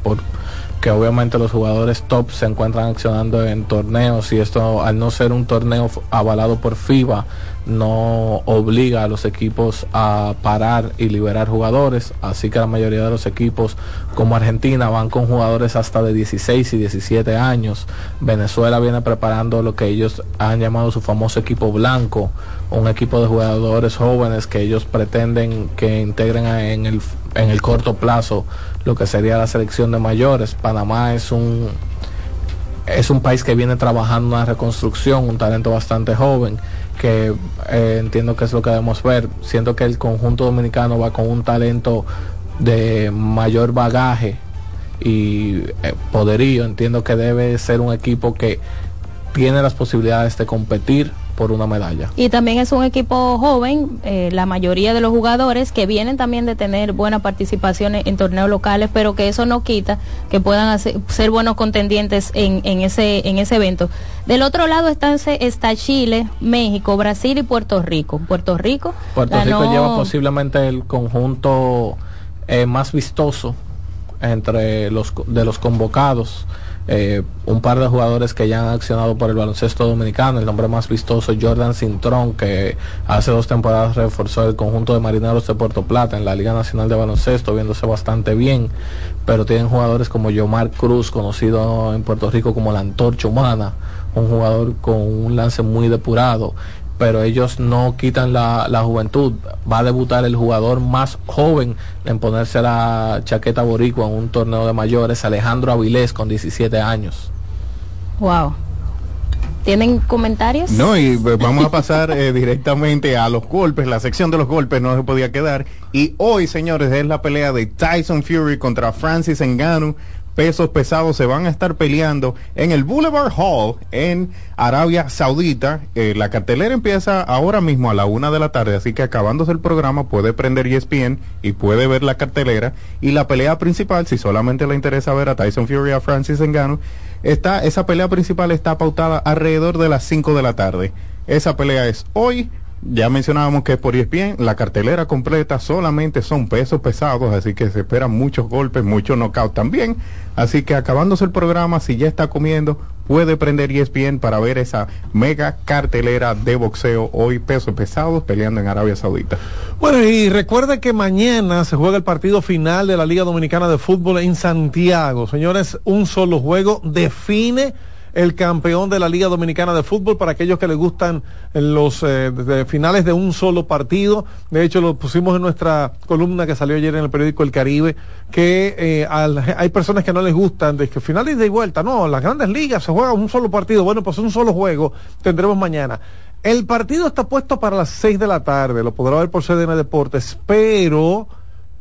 porque obviamente los jugadores top se encuentran accionando en torneos y esto al no ser un torneo avalado por FIBA no obliga a los equipos a parar y liberar jugadores. Así que la mayoría de los equipos como Argentina van con jugadores hasta de 16 y 17 años. Venezuela viene preparando lo que ellos han llamado su famoso equipo blanco, un equipo de jugadores jóvenes que ellos pretenden que integren en el, en el corto plazo lo que sería la selección de mayores. Panamá es un es un país que viene trabajando una reconstrucción, un talento bastante joven, que eh, entiendo que es lo que debemos ver. Siento que el conjunto dominicano va con un talento de mayor bagaje y eh, poderío. Entiendo que debe ser un equipo que tiene las posibilidades de competir por una medalla. Y también es un equipo joven, eh, la mayoría de los jugadores que vienen también de tener buena participación en, torneos locales, pero que eso no quita que puedan hacer- ser buenos contendientes en, en ese en ese evento. Del otro lado están, se- está Chile, México, Brasil y Puerto Rico. Puerto Rico, Puerto ganó- Rico lleva posiblemente el conjunto eh, más vistoso entre los de los convocados. Eh, un par de jugadores que ya han accionado por el baloncesto dominicano. El nombre más vistoso, Jordan Cintrón, que hace dos temporadas reforzó el conjunto de marineros de Puerto Plata en la Liga Nacional de Baloncesto, viéndose bastante bien. Pero tienen jugadores como Yomar Cruz, conocido en Puerto Rico como la antorcha humana, un jugador con un lance muy depurado pero ellos no quitan la, la juventud. Va a debutar el jugador más joven en ponerse la chaqueta boricua en un torneo de mayores, Alejandro Avilés, con 17 años. Wow. ¿Tienen comentarios? No, y pues, vamos a pasar eh, *laughs* directamente a los golpes. La sección de los golpes no se podía quedar. Y hoy, señores, es la pelea de Tyson Fury contra Francis Ngannou. Pesos pesados se van a estar peleando en el Boulevard Hall en Arabia Saudita. Eh, la cartelera empieza ahora mismo a la una de la tarde, así que acabándose el programa puede prender ESPN y puede ver la cartelera. Y la pelea principal, si solamente le interesa ver a Tyson Fury a Francis Ngannou, está, esa pelea principal está pautada alrededor de las 5 de la tarde. Esa pelea es hoy. Ya mencionábamos que por ESPN, la cartelera completa solamente son pesos pesados, así que se esperan muchos golpes, muchos knockouts también. Así que acabándose el programa, si ya está comiendo, puede prender ESPN para ver esa mega cartelera de boxeo hoy pesos pesados peleando en Arabia Saudita. Bueno, y recuerda que mañana se juega el partido final de la Liga Dominicana de Fútbol en Santiago. Señores, un solo juego define el campeón de la Liga Dominicana de Fútbol para aquellos que les gustan los eh, de finales de un solo partido. De hecho, lo pusimos en nuestra columna que salió ayer en el periódico El Caribe, que eh, hay personas que no les gustan de que finales de vuelta. No, las grandes ligas se juega un solo partido. Bueno, pues un solo juego tendremos mañana. El partido está puesto para las 6 de la tarde, lo podrá ver por CDN Deportes, pero,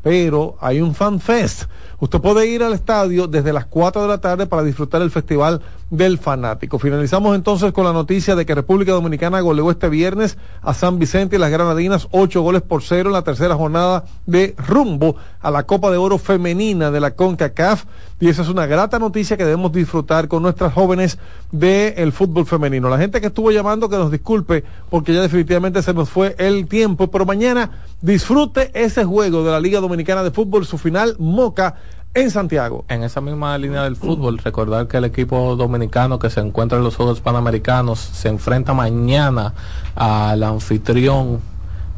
pero hay un fan fest. Usted puede ir al estadio desde las 4 de la tarde para disfrutar el Festival del fanático. Finalizamos entonces con la noticia de que República Dominicana goleó este viernes a San Vicente y las Granadinas ocho goles por cero en la tercera jornada de rumbo a la Copa de Oro femenina de la CONCACAF y esa es una grata noticia que debemos disfrutar con nuestras jóvenes del fútbol femenino. La gente que estuvo llamando que nos disculpe porque ya definitivamente se nos fue el tiempo, pero mañana disfrute ese juego de la Liga Dominicana de Fútbol, su final Moca en Santiago. En esa misma línea del fútbol, recordar que el equipo dominicano que se encuentra en los Juegos Panamericanos se enfrenta mañana al anfitrión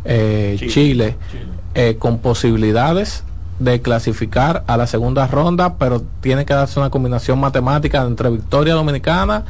eh, Chile, Chile. eh, con posibilidades de clasificar a la segunda ronda, pero tiene que darse una combinación matemática entre victoria dominicana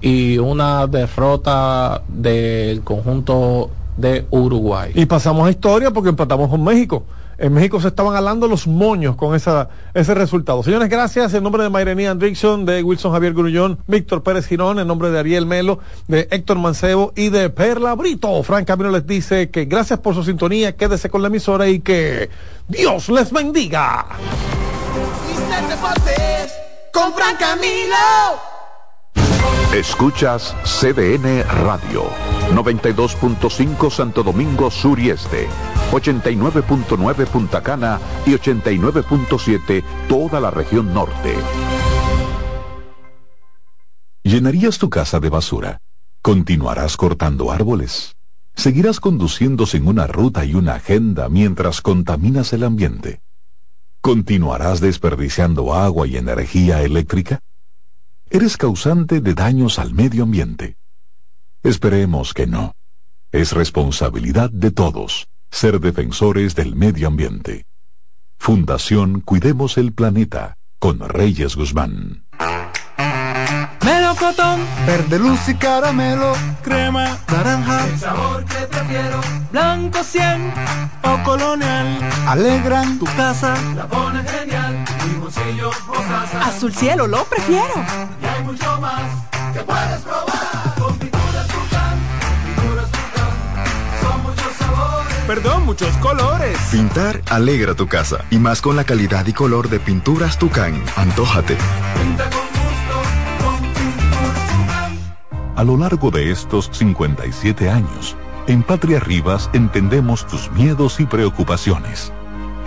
y una derrota del conjunto de Uruguay. Y pasamos a historia porque empatamos con México. En México se estaban alando los moños con esa, ese resultado. Señores, gracias. En nombre de Mayrení Andrickson, de Wilson Javier Grullón, Víctor Pérez Girón, en nombre de Ariel Melo, de Héctor Mancebo y de Perla Brito. Frank Camino les dice que gracias por su sintonía, quédese con la emisora y que Dios les bendiga. Con Fran Camilo. Escuchas CDN Radio, 92.5 Santo Domingo Sur y Este, 89.9 Punta Cana y 89.7 toda la región norte. ¿Llenarías tu casa de basura? ¿Continuarás cortando árboles? ¿Seguirás conduciendo sin una ruta y una agenda mientras contaminas el ambiente? ¿Continuarás desperdiciando agua y energía eléctrica? ¿Eres causante de daños al medio ambiente? Esperemos que no. Es responsabilidad de todos ser defensores del medio ambiente. Fundación Cuidemos el Planeta con Reyes Guzmán. Melocotón, verde luz y caramelo, crema, naranja, el sabor que prefiero, blanco 100 o colonial, alegran. Tu casa, la pone genial, Azul cielo, lo prefiero. Y hay mucho más que puedes probar. Con pinturas Tucán, pinturas Tucán, son muchos sabores. Perdón, muchos colores. Pintar alegra tu casa y más con la calidad y color de pinturas Tucán. Antójate. Pinta con gusto, con pinturas Tucán. A lo largo de estos 57 años, en Patria Rivas entendemos tus miedos y preocupaciones.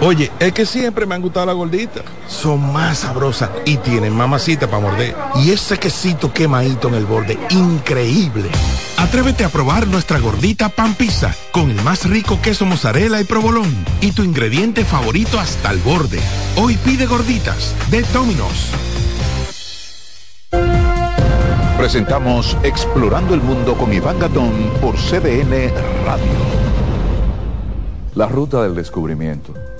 Oye, es que siempre me han gustado las gorditas. Son más sabrosas y tienen mamacita para morder. Y ese quesito quemadito en el borde, increíble. Atrévete a probar nuestra gordita pan pizza con el más rico queso mozzarella y provolón y tu ingrediente favorito hasta el borde. Hoy pide gorditas de Domino's. Presentamos Explorando el Mundo con Iván Gatón por CDN Radio. La ruta del descubrimiento.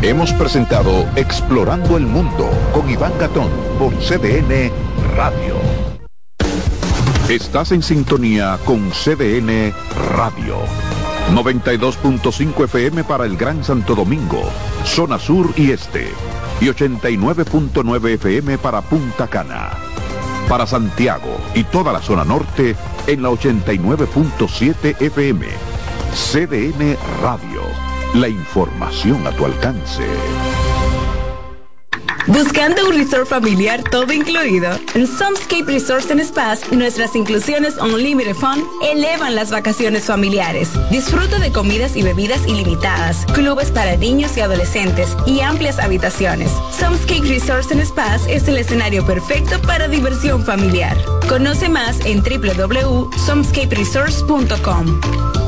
Hemos presentado Explorando el Mundo con Iván Gatón por CDN Radio. Estás en sintonía con CDN Radio. 92.5 FM para el Gran Santo Domingo, zona sur y este, y 89.9 FM para Punta Cana. Para Santiago y toda la zona norte en la 89.7 FM. CDN Radio. La información a tu alcance. Buscando un resort familiar todo incluido. En Somescape Resorts and Spas, nuestras inclusiones Unlimited Fun elevan las vacaciones familiares. Disfruta de comidas y bebidas ilimitadas, clubes para niños y adolescentes y amplias habitaciones. Somescape Resorts and Spas es el escenario perfecto para diversión familiar. Conoce más en www.somescaperesorts.com.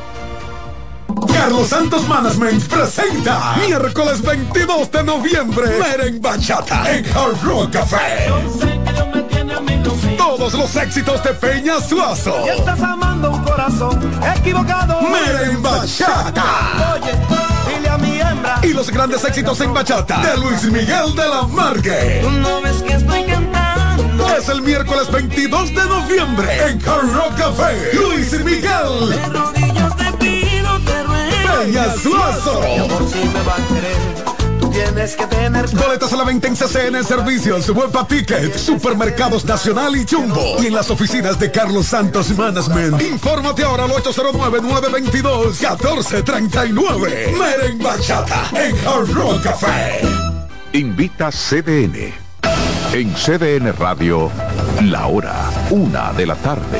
Carlos Santos Management presenta miércoles 22 de noviembre Meren Bachata en Hard Rock Café. Todos los éxitos de Peña Suazo. Y estás amando un corazón equivocado. Meren Bachata. Oye, dile a mi hembra. Y los grandes éxitos en bachata de Luis Miguel de la Margue. Tú no ves que estoy cantando. Es el miércoles 22 de noviembre en Hard Rock Café. Luis Miguel. De rodillas querer, tú tienes que tener. Boletas a la venta en CCN Servicios, Huepa Ticket, Supermercados Nacional y Jumbo. Y en las oficinas de Carlos Santos Management. Infórmate ahora al 809-922-1439. Meren Bachata en Hard Rock Café. Invita CDN. En CDN Radio, la hora, una de la tarde.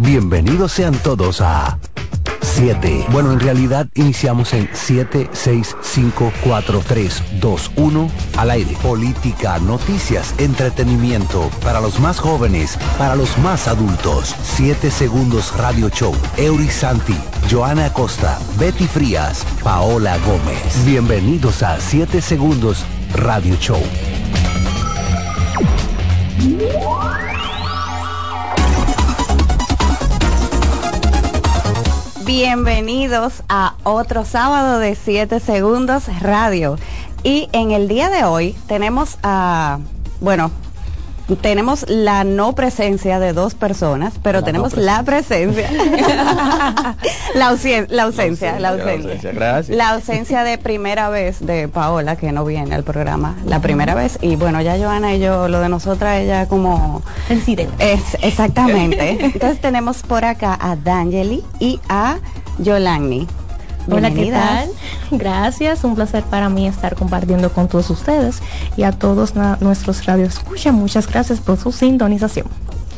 Bienvenidos sean todos a 7. Bueno, en realidad iniciamos en 7, 6, 5, 4, 3, 2, 1 al aire. Política, noticias, entretenimiento para los más jóvenes, para los más adultos. 7 segundos Radio Show. Eury Santi, Joana Acosta, Betty Frías, Paola Gómez. Bienvenidos a 7 segundos Radio Show. Bienvenidos a otro sábado de 7 segundos radio. Y en el día de hoy tenemos a, bueno, tenemos la no presencia de dos personas, pero La tenemos no la presencia. *laughs* la, ausen- la ausencia, la ausencia. Gracias. La ausencia de primera vez de Paola, que no viene al programa, la primera vez. Y bueno, ya Joana y yo, lo de nosotras, ella como... Es, exactamente. *laughs* Entonces tenemos por acá a D'Angeli y a Yolani. Hola, ¿qué tal? Gracias, un placer para mí estar compartiendo con todos ustedes y a todos nuestros radioescuchas. Muchas gracias por su sintonización.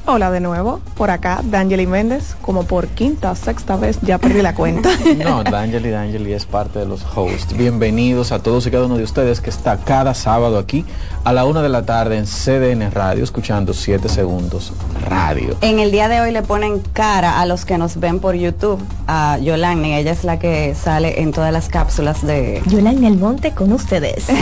Hola de nuevo, por acá, D'Angeli Méndez, como por quinta o sexta vez, ya perdí la cuenta. *laughs* No, D'Angeli, D'Angeli es parte de los hosts. Bienvenidos a todos y cada uno de ustedes que está cada sábado aquí a la una de la tarde en CDN Radio, escuchando 7 segundos radio. En el día de hoy le ponen cara a los que nos ven por YouTube, a Yolani, ella es la que sale en todas las cápsulas de... Yolani Almonte con ustedes. *laughs*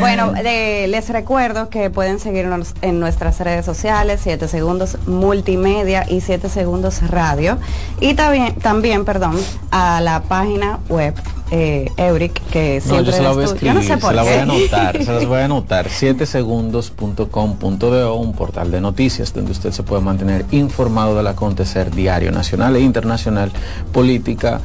Bueno, de- les recuerdo que pueden seguirnos en nuestras redes sociales, 7 segundos multimedia y 7 segundos radio. Y también, también perdón, a la página web eh, Euric, que No, siempre yo se la voy a escribir, Yo no sé por se la voy a anotar, se las voy a anotar. *laughs* 7segundos.com.do, un portal de noticias donde usted se puede mantener informado del acontecer diario, nacional e internacional, política,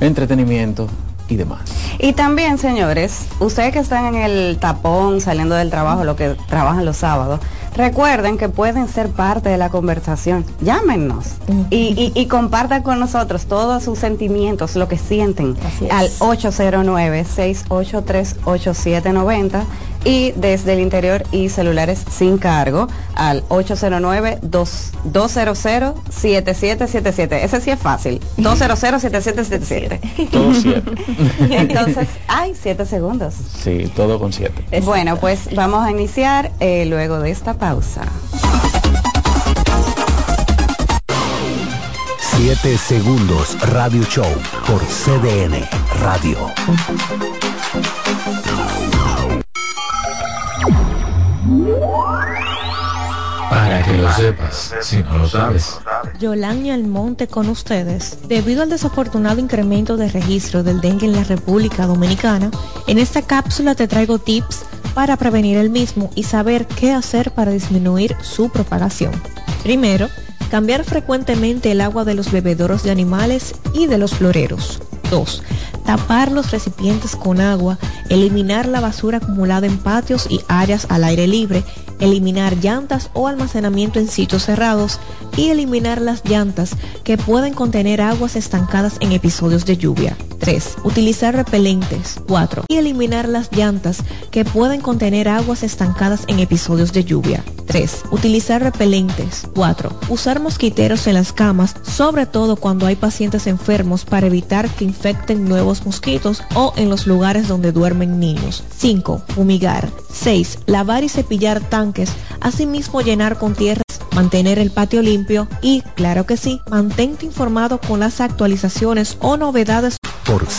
entretenimiento y demás. Y también, señores, ustedes que están en el tapón, saliendo del trabajo, lo que trabajan los sábados, Recuerden que pueden ser parte de la conversación. Llámenos y, y, y compartan con nosotros todos sus sentimientos, lo que sienten al 809-683-8790 y desde el interior y celulares sin cargo al 809-200-7777. Ese sí es fácil. *laughs* 200-7777. Todo siete. *laughs* *laughs* Entonces, hay siete segundos. Sí, todo con siete. Bueno, pues vamos a iniciar eh, luego de esta pausa. 7 segundos Radio Show por CDN Radio. Para que lo sepas, si no lo sabes. Yolaña Almonte con ustedes. Debido al desafortunado incremento de registro del dengue en la República Dominicana, en esta cápsula te traigo tips para prevenir el mismo y saber qué hacer para disminuir su propagación. Primero, cambiar frecuentemente el agua de los bebederos de animales y de los floreros. 2. Tapar los recipientes con agua, eliminar la basura acumulada en patios y áreas al aire libre, eliminar llantas o almacenamiento en sitios cerrados y eliminar las llantas que pueden contener aguas estancadas en episodios de lluvia. 3. Utilizar repelentes. 4. Y eliminar las llantas que pueden contener aguas estancadas en episodios de lluvia. 3. Utilizar repelentes. 4. Usar mosquiteros en las camas, sobre todo cuando hay pacientes enfermos para evitar que infecten nuevos mosquitos o en los lugares donde duermen niños. 5. Fumigar. 6. Lavar y cepillar tanques, asimismo llenar con tierras, mantener el patio limpio y, claro que sí, mantente informado con las actualizaciones o novedades. Por